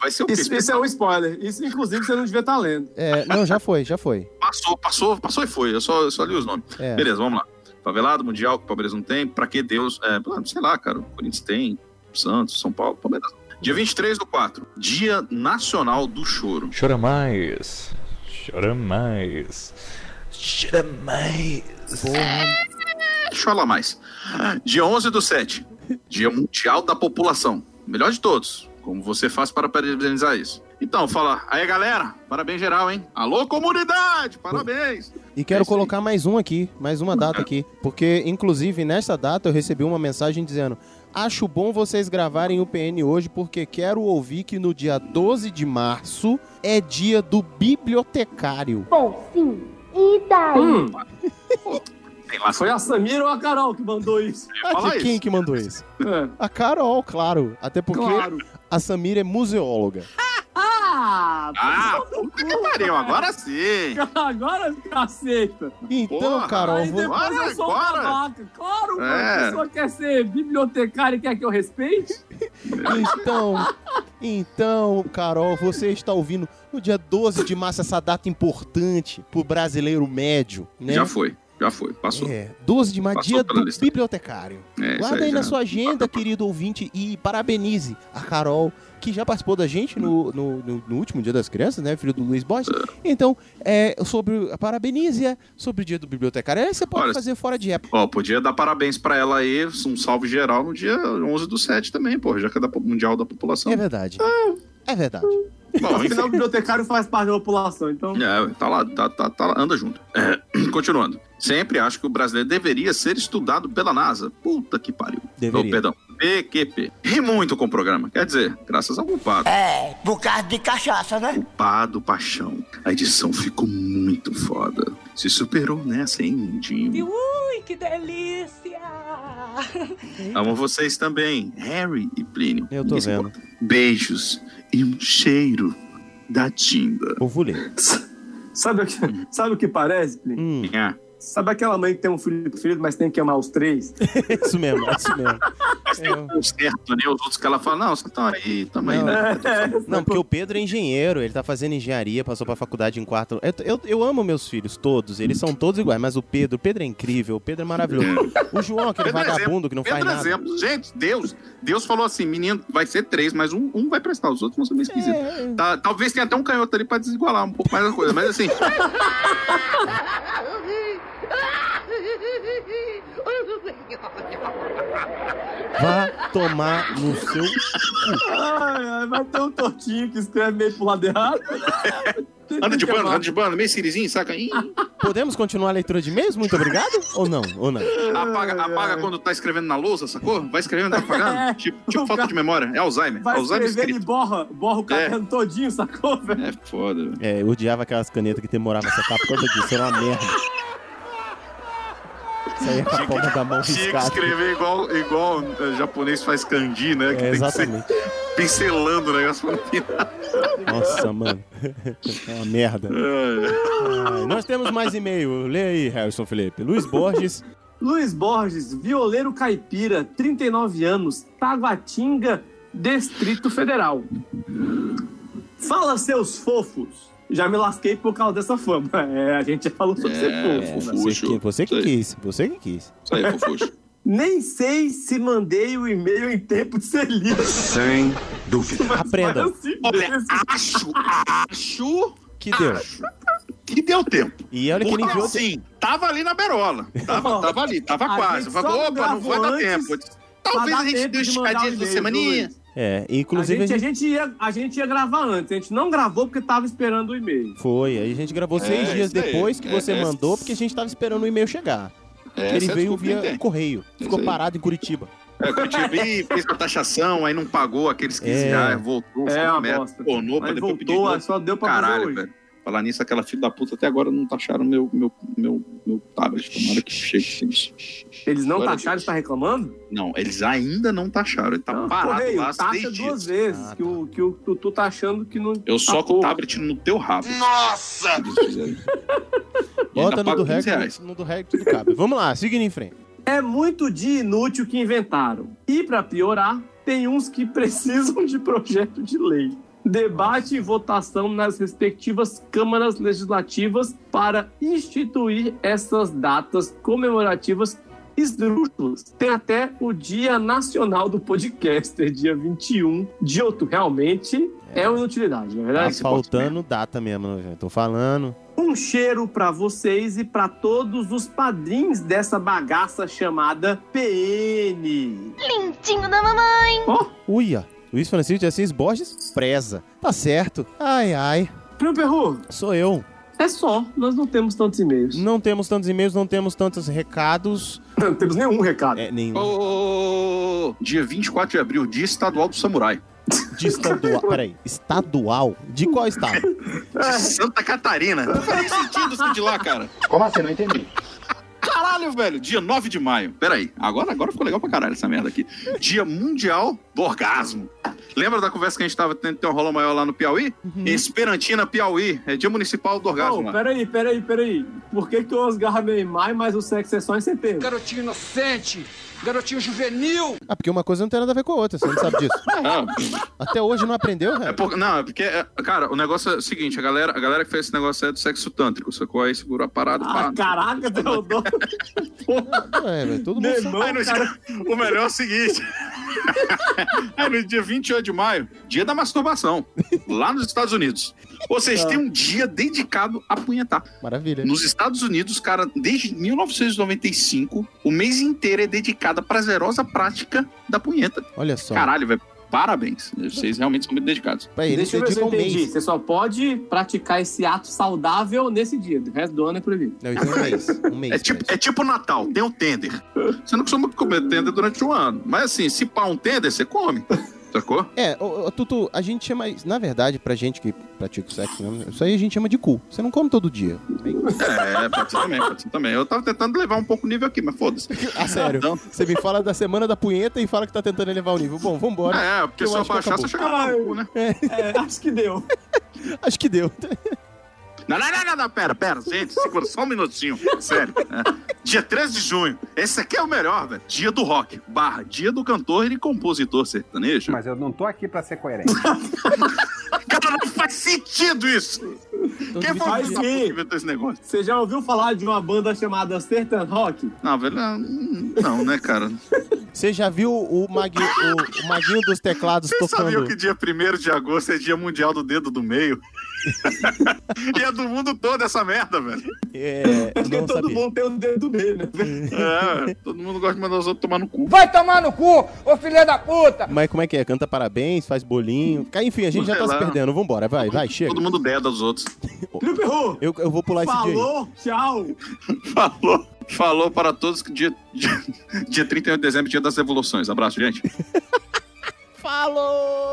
S5: Vai ser o?
S1: Isso, isso é um spoiler. Isso, inclusive, você não devia estar lendo.
S2: É, não, já foi, já foi.
S5: Passou, passou, passou e foi. Eu só, eu só li os nomes.
S2: É.
S5: Beleza, vamos lá. Favelado, Mundial, que o Palmeiras não tem. Pra que Deus? É, sei lá, cara. O Corinthians tem. Santos, São Paulo, Palmeiras. Dia 23 do 4. Dia Nacional do Choro.
S23: Chora mais. Chora mais. Chora mais.
S5: Chora mais. Dia 11 do 7. Dia Mundial da População. Melhor de todos. Como você faz para parabenizar isso? Então, fala. Aí, galera. Parabéns geral, hein? Alô, comunidade. Parabéns.
S2: E quero colocar mais um aqui, mais uma data aqui. Porque, inclusive, nessa data eu recebi uma mensagem dizendo: Acho bom vocês gravarem o PN hoje, porque quero ouvir que no dia 12 de março é dia do bibliotecário.
S14: Bom, sim. E daí?
S1: Hum, [laughs]
S5: lá.
S1: foi a Samira ou a Carol que mandou isso?
S2: Ah, de quem
S5: isso.
S2: que mandou isso?
S1: É.
S2: A Carol, claro. Até porque
S1: Claro.
S2: a Samira é museóloga. [laughs]
S1: Ah!
S5: Ah, puta que pariu. Agora sim. [laughs]
S1: Agora aceita.
S2: Então,
S5: Porra,
S2: Carol,
S1: Aí
S2: vou...
S1: depois eu sou
S5: agora?
S1: babaca. Claro, mano.
S5: É.
S1: A pessoa quer ser bibliotecária e quer que eu respeite?
S2: Então, então, Carol, você está ouvindo no dia 12 de março essa data importante pro brasileiro médio, né?
S5: Já foi. Já foi. Passou.
S2: É, 12 de
S5: Passou
S2: dia do
S5: lista.
S2: bibliotecário.
S5: É,
S2: Guarda aí
S5: já-
S2: na sua agenda, querido ouvinte, e parabenize a Carol, que já participou da gente no, no, no- no último Dia das Crianças, né, filho do Luiz Borges. Então, é, sobre, parabenize-a sobre o dia do bibliotecário. Aí você pode
S5: Olha,
S2: fazer fora de época.
S5: Ó, podia dar parabéns pra ela aí, um salve geral no dia 11 do 7 também, pô, já que é da Mundial da População.
S2: É verdade. É verdade.
S5: Bom.
S1: Afinal, o bibliotecário faz parte da população, então.
S5: É, tá lá, tá, tá, tá lá, anda junto. É, [clears throat] continuando. Sempre acho que o brasileiro deveria ser estudado pela NASA. Puta que pariu.
S2: Deveria.
S5: Oh, perdão. PQP. Ri muito com o programa. Quer dizer, graças ao culpado.
S14: É, por causa de cachaça, né?
S5: Culpado Paixão. A edição ficou muito foda. Se superou nessa, hein, lindinho?
S24: Ui, que delícia!
S5: Amo vocês também, Harry e Plínio.
S2: Eu tô
S5: Isso
S2: vendo.
S5: Beijos e um cheiro da Tinda.
S2: Vou ler.
S1: Sabe o que, sabe o que parece, Plínio?
S2: Hum,
S5: É.
S1: Sabe aquela mãe que tem um filho preferido, mas tem que amar os três? [laughs]
S2: isso mesmo, é isso mesmo.
S5: Mas tem um certo, né? Os outros que ela fala, não, vocês estão aí, tamo aí.
S2: Não.
S5: né? [laughs]
S2: Não, porque o Pedro é engenheiro, ele tá fazendo engenharia, passou pra faculdade em quarto. Eu, eu, eu amo meus filhos, todos, eles são todos iguais, mas o Pedro, o Pedro é incrível, o Pedro é maravilhoso. O João, aquele
S5: Pedro é
S2: vagabundo
S5: exemplo.
S2: que não
S5: Pedro
S2: faz
S5: é
S2: nada.
S5: exemplo. Gente, Deus, Deus falou assim, menino, vai ser três, mas um, um vai prestar, os outros vão ser meio esquisitos.
S2: É.
S5: Tá, talvez tenha até um canhoto ali pra desigualar um pouco mais a coisa, mas assim, [laughs]
S2: Vá tomar no seu.
S1: Ai, ai, vai ter um tortinho que escreve meio pro lado errado. [laughs]
S5: anda de bando, anda de bando, meio sirizinho, saca? Ih,
S2: Podemos continuar a leitura de e-mails? Muito obrigado? Ou não? Ou não?
S5: apaga, apaga quando tá escrevendo na lousa, sacou? Vai escrevendo, tá apagando. [laughs] Tipo, tipo falta de memória, é Alzheimer.
S1: Vai
S5: Alzheimer
S1: escrever e
S5: escrito.
S1: borra, borra o caderno todinho, sacou, velho?
S5: É foda. velho.
S2: É, eu odiava aquelas canetas que demoravam a secar por conta disso, era uma merda. Saía com a palma da mão
S5: Tinha que
S2: riscada.
S5: escrever igual, igual eh, japonês faz kanji, né? Que
S2: É,
S5: tem que
S2: exatamente.
S5: ser pincelando o negócio pra final.
S2: Nossa, mano. É uma merda. Ai, nós temos mais e-mail. Lê aí, Harrison Felipe. Luiz Borges.
S1: Luiz Borges, violeiro caipira, 39 anos, Taguatinga, Distrito Federal. Fala, seus fofos. Já me lasquei por causa dessa fama. [laughs] É, a gente já falou sobre ser
S5: É,
S1: fofo. né?
S2: Você que, você que quis. Você que quis.
S5: Isso aí, fofuxo. [laughs]
S1: Nem sei se mandei o e-mail em tempo de ser lido.
S21: Sem dúvida.
S2: Aprenda.
S5: Olha, acho, acho
S2: Que deu.
S5: que deu tempo.
S2: E olha que ele enviou.
S5: assim, tava ali na berola. Tava, tava ali, tava quase. falei, opa, não vai dar tempo. Talvez a gente dê uma
S1: de mandar
S5: esticadinha
S1: o
S5: de semaninha.
S1: viu,
S2: É,
S1: A
S2: inclusive
S1: gente, a, gente ia, a gente ia gravar antes, a gente não gravou porque tava esperando o e-mail.
S2: Foi, aí a gente gravou seis
S5: É,
S2: dias
S5: isso aí.
S2: depois que
S5: É,
S2: você
S5: é.
S2: mandou, porque a gente tava esperando o e-mail chegar.
S5: Essa
S2: ele
S5: é a
S2: veio via
S5: tem.
S2: correio. Ficou parado em Curitiba.
S5: É, Curitiba [laughs] e fez a taxação, aí não pagou aqueles 15
S2: É.
S5: reais, voltou,
S1: É
S5: foi
S1: uma
S5: merda, tornou pra depois pedir de
S1: voltou,
S5: novo.
S1: só deu pra
S5: Caralho, velho. Falar nisso, aquela filha da puta até agora não taxaram meu, meu, meu, meu tablet. Tomara que chegue.
S1: Eles não
S5: Glória a
S1: taxaram, você tá reclamando?
S5: Não, eles ainda não taxaram. Ele tá
S1: Não,
S5: parado
S1: correio,
S5: lá
S1: taxa duas
S5: dias.
S1: vezes,
S2: Ah,
S1: que,
S2: tá.
S1: o, que o Tutu tá achando que não...
S5: Eu
S1: tá
S5: soco o tablet no teu rabo.
S18: Nossa! [laughs]
S5: E
S2: Bota no do
S5: 15
S2: rec,
S5: reais.
S2: no do rec tudo cabe. Vamos lá, seguindo em frente.
S1: É muito de inútil que inventaram. E pra piorar, tem uns que [laughs] precisam de projeto de lei. Debate e votação nas respectivas câmaras legislativas para instituir essas datas comemorativas esdrúxulas. Tem até o Dia Nacional do Podcaster, dia 21 de outubro. Realmente é uma inutilidade, na
S2: Tá
S1: verdade.
S2: faltando data mesmo, né, gente? Tô falando.
S1: Um cheiro pra vocês e pra todos os padrinhos dessa bagaça chamada PN.
S14: Lindinho da mamãe.
S1: Ó,
S2: Uia, Luiz Francisco de Assis Borges preza. Tá certo. Ai, ai.
S1: Primo Perru,
S2: Sou eu.
S1: é só. Nós não temos tantos e-mails.
S2: Não temos tantos e-mails, não temos tantos recados. [coughs]
S1: Não temos nenhum recado.
S2: É, nenhum.
S5: Ô, dia 24 de abril, dia estadual do samurai.
S2: De estadual. Peraí, estadual? De qual estado?
S5: De Santa Catarina. Não faz sentido isso de lá, cara.
S21: Como assim? Não entendi.
S5: Caralho, velho. Dia 9 de maio. Peraí. Agora, agora ficou legal pra caralho essa merda aqui. Dia Mundial do Orgasmo. Lembra da conversa que a gente tava tendo ter um rolo maior lá no Piauí? Em Esperantina, Piauí. É dia municipal do orgasmo
S1: Não,
S5: lá.
S1: peraí, peraí, peraí. Por que, que o Osgar é em maio, mas o sexo é só em setembro?
S15: Garotinho inocente, garotinho juvenil.
S2: Ah, porque uma coisa não tem nada a ver com a outra, você não sabe disso. [laughs] Até hoje não aprendeu,
S5: É
S2: velho?
S5: por- não, é porque, é, cara, o negócio é o seguinte: a galera, a galera que fez esse negócio é do sexo tântrico, sacou? Aí segurou a parada.
S1: Ah,
S5: pá.
S1: caraca, Teodoro. [laughs]
S2: É, velho, todo mundo
S1: Demão,
S5: Aí no
S1: cara.
S5: o melhor é o seguinte. [laughs] Aí no dia 28 de maio, dia da masturbação, lá nos Estados Unidos. Ou seja,
S1: Ah.
S5: tem um dia dedicado a punhetar.
S2: Maravilha.
S5: Nos Estados Unidos, cara, desde 1995, o mês inteiro é dedicado à prazerosa prática da punheta.
S2: Olha só.
S5: Caralho, velho. Parabéns. Vocês realmente são muito dedicados.
S2: Peraí, eles
S1: Deixa eu ver se eu
S2: um
S1: entendi.
S2: mês.
S1: Você só pode praticar esse ato saudável nesse dia. O resto do ano é proibido.
S2: Não, isso é um mês. Um mês.
S5: É tipo,
S2: pra
S5: é tipo Natal, tem o tender. Você não costuma comer tender durante um ano. Mas assim, se pá um tender, você come. Sacou?
S2: É, ô, ô, Tutu, a gente chama. Na verdade, pra gente que pratica o sexo, né, isso aí a gente chama de cu. Você não come todo dia.
S5: É, pode ser também, pode ser também. Eu tava tentando levar um pouco o nível aqui, mas foda-se. [laughs]
S2: Ah, sério.
S5: Então,
S2: Você me fala da semana da punheta e fala que tá tentando elevar o nível. Bom, vambora.
S5: é, porque se eu baixar, você chega lá no cu, né?
S1: É, acho que deu. [laughs]
S2: Acho que deu.
S5: Não, não, não, não, não, pera, pera, gente, segura só um minutinho. Sério. É. Dia 13 de junho. Esse aqui é o melhor, velho. Dia do rock. Barra, dia do cantor e compositor sertanejo.
S19: Mas eu não tô aqui pra ser coerente. [laughs]
S5: Cara, não faz sentido isso. Quem foi que inventou esse negócio?
S1: Você já ouviu falar de uma banda chamada Sertan Rock?
S5: Não, velho, não, não, né, cara?
S2: Você já viu o, magui, o, o maguinho dos teclados tocando?
S5: sabiam que dia 1 de agosto é dia mundial do dedo do meio? [laughs] e é do mundo todo essa merda, velho.
S2: É, [laughs]
S1: Porque
S2: não
S1: todo
S2: sabia.
S1: mundo tem o dedo do meio, né?
S5: É, todo mundo gosta de mandar os outros tomar no cu.
S11: Vai tomar no cu, ô filha da puta!
S2: Mas como é que é? Canta parabéns, faz bolinho. Enfim, a gente já tá se perdendo. Vambora, vai, vai, chega.
S5: Todo mundo deda dos outros.
S2: Eu, eu vou pular esse dia.
S1: Falou, tchau. [laughs]
S5: Falou, falou para todos que dia, dia, dia 31 de dezembro, dia das revoluções. Abraço, gente.
S2: Falou!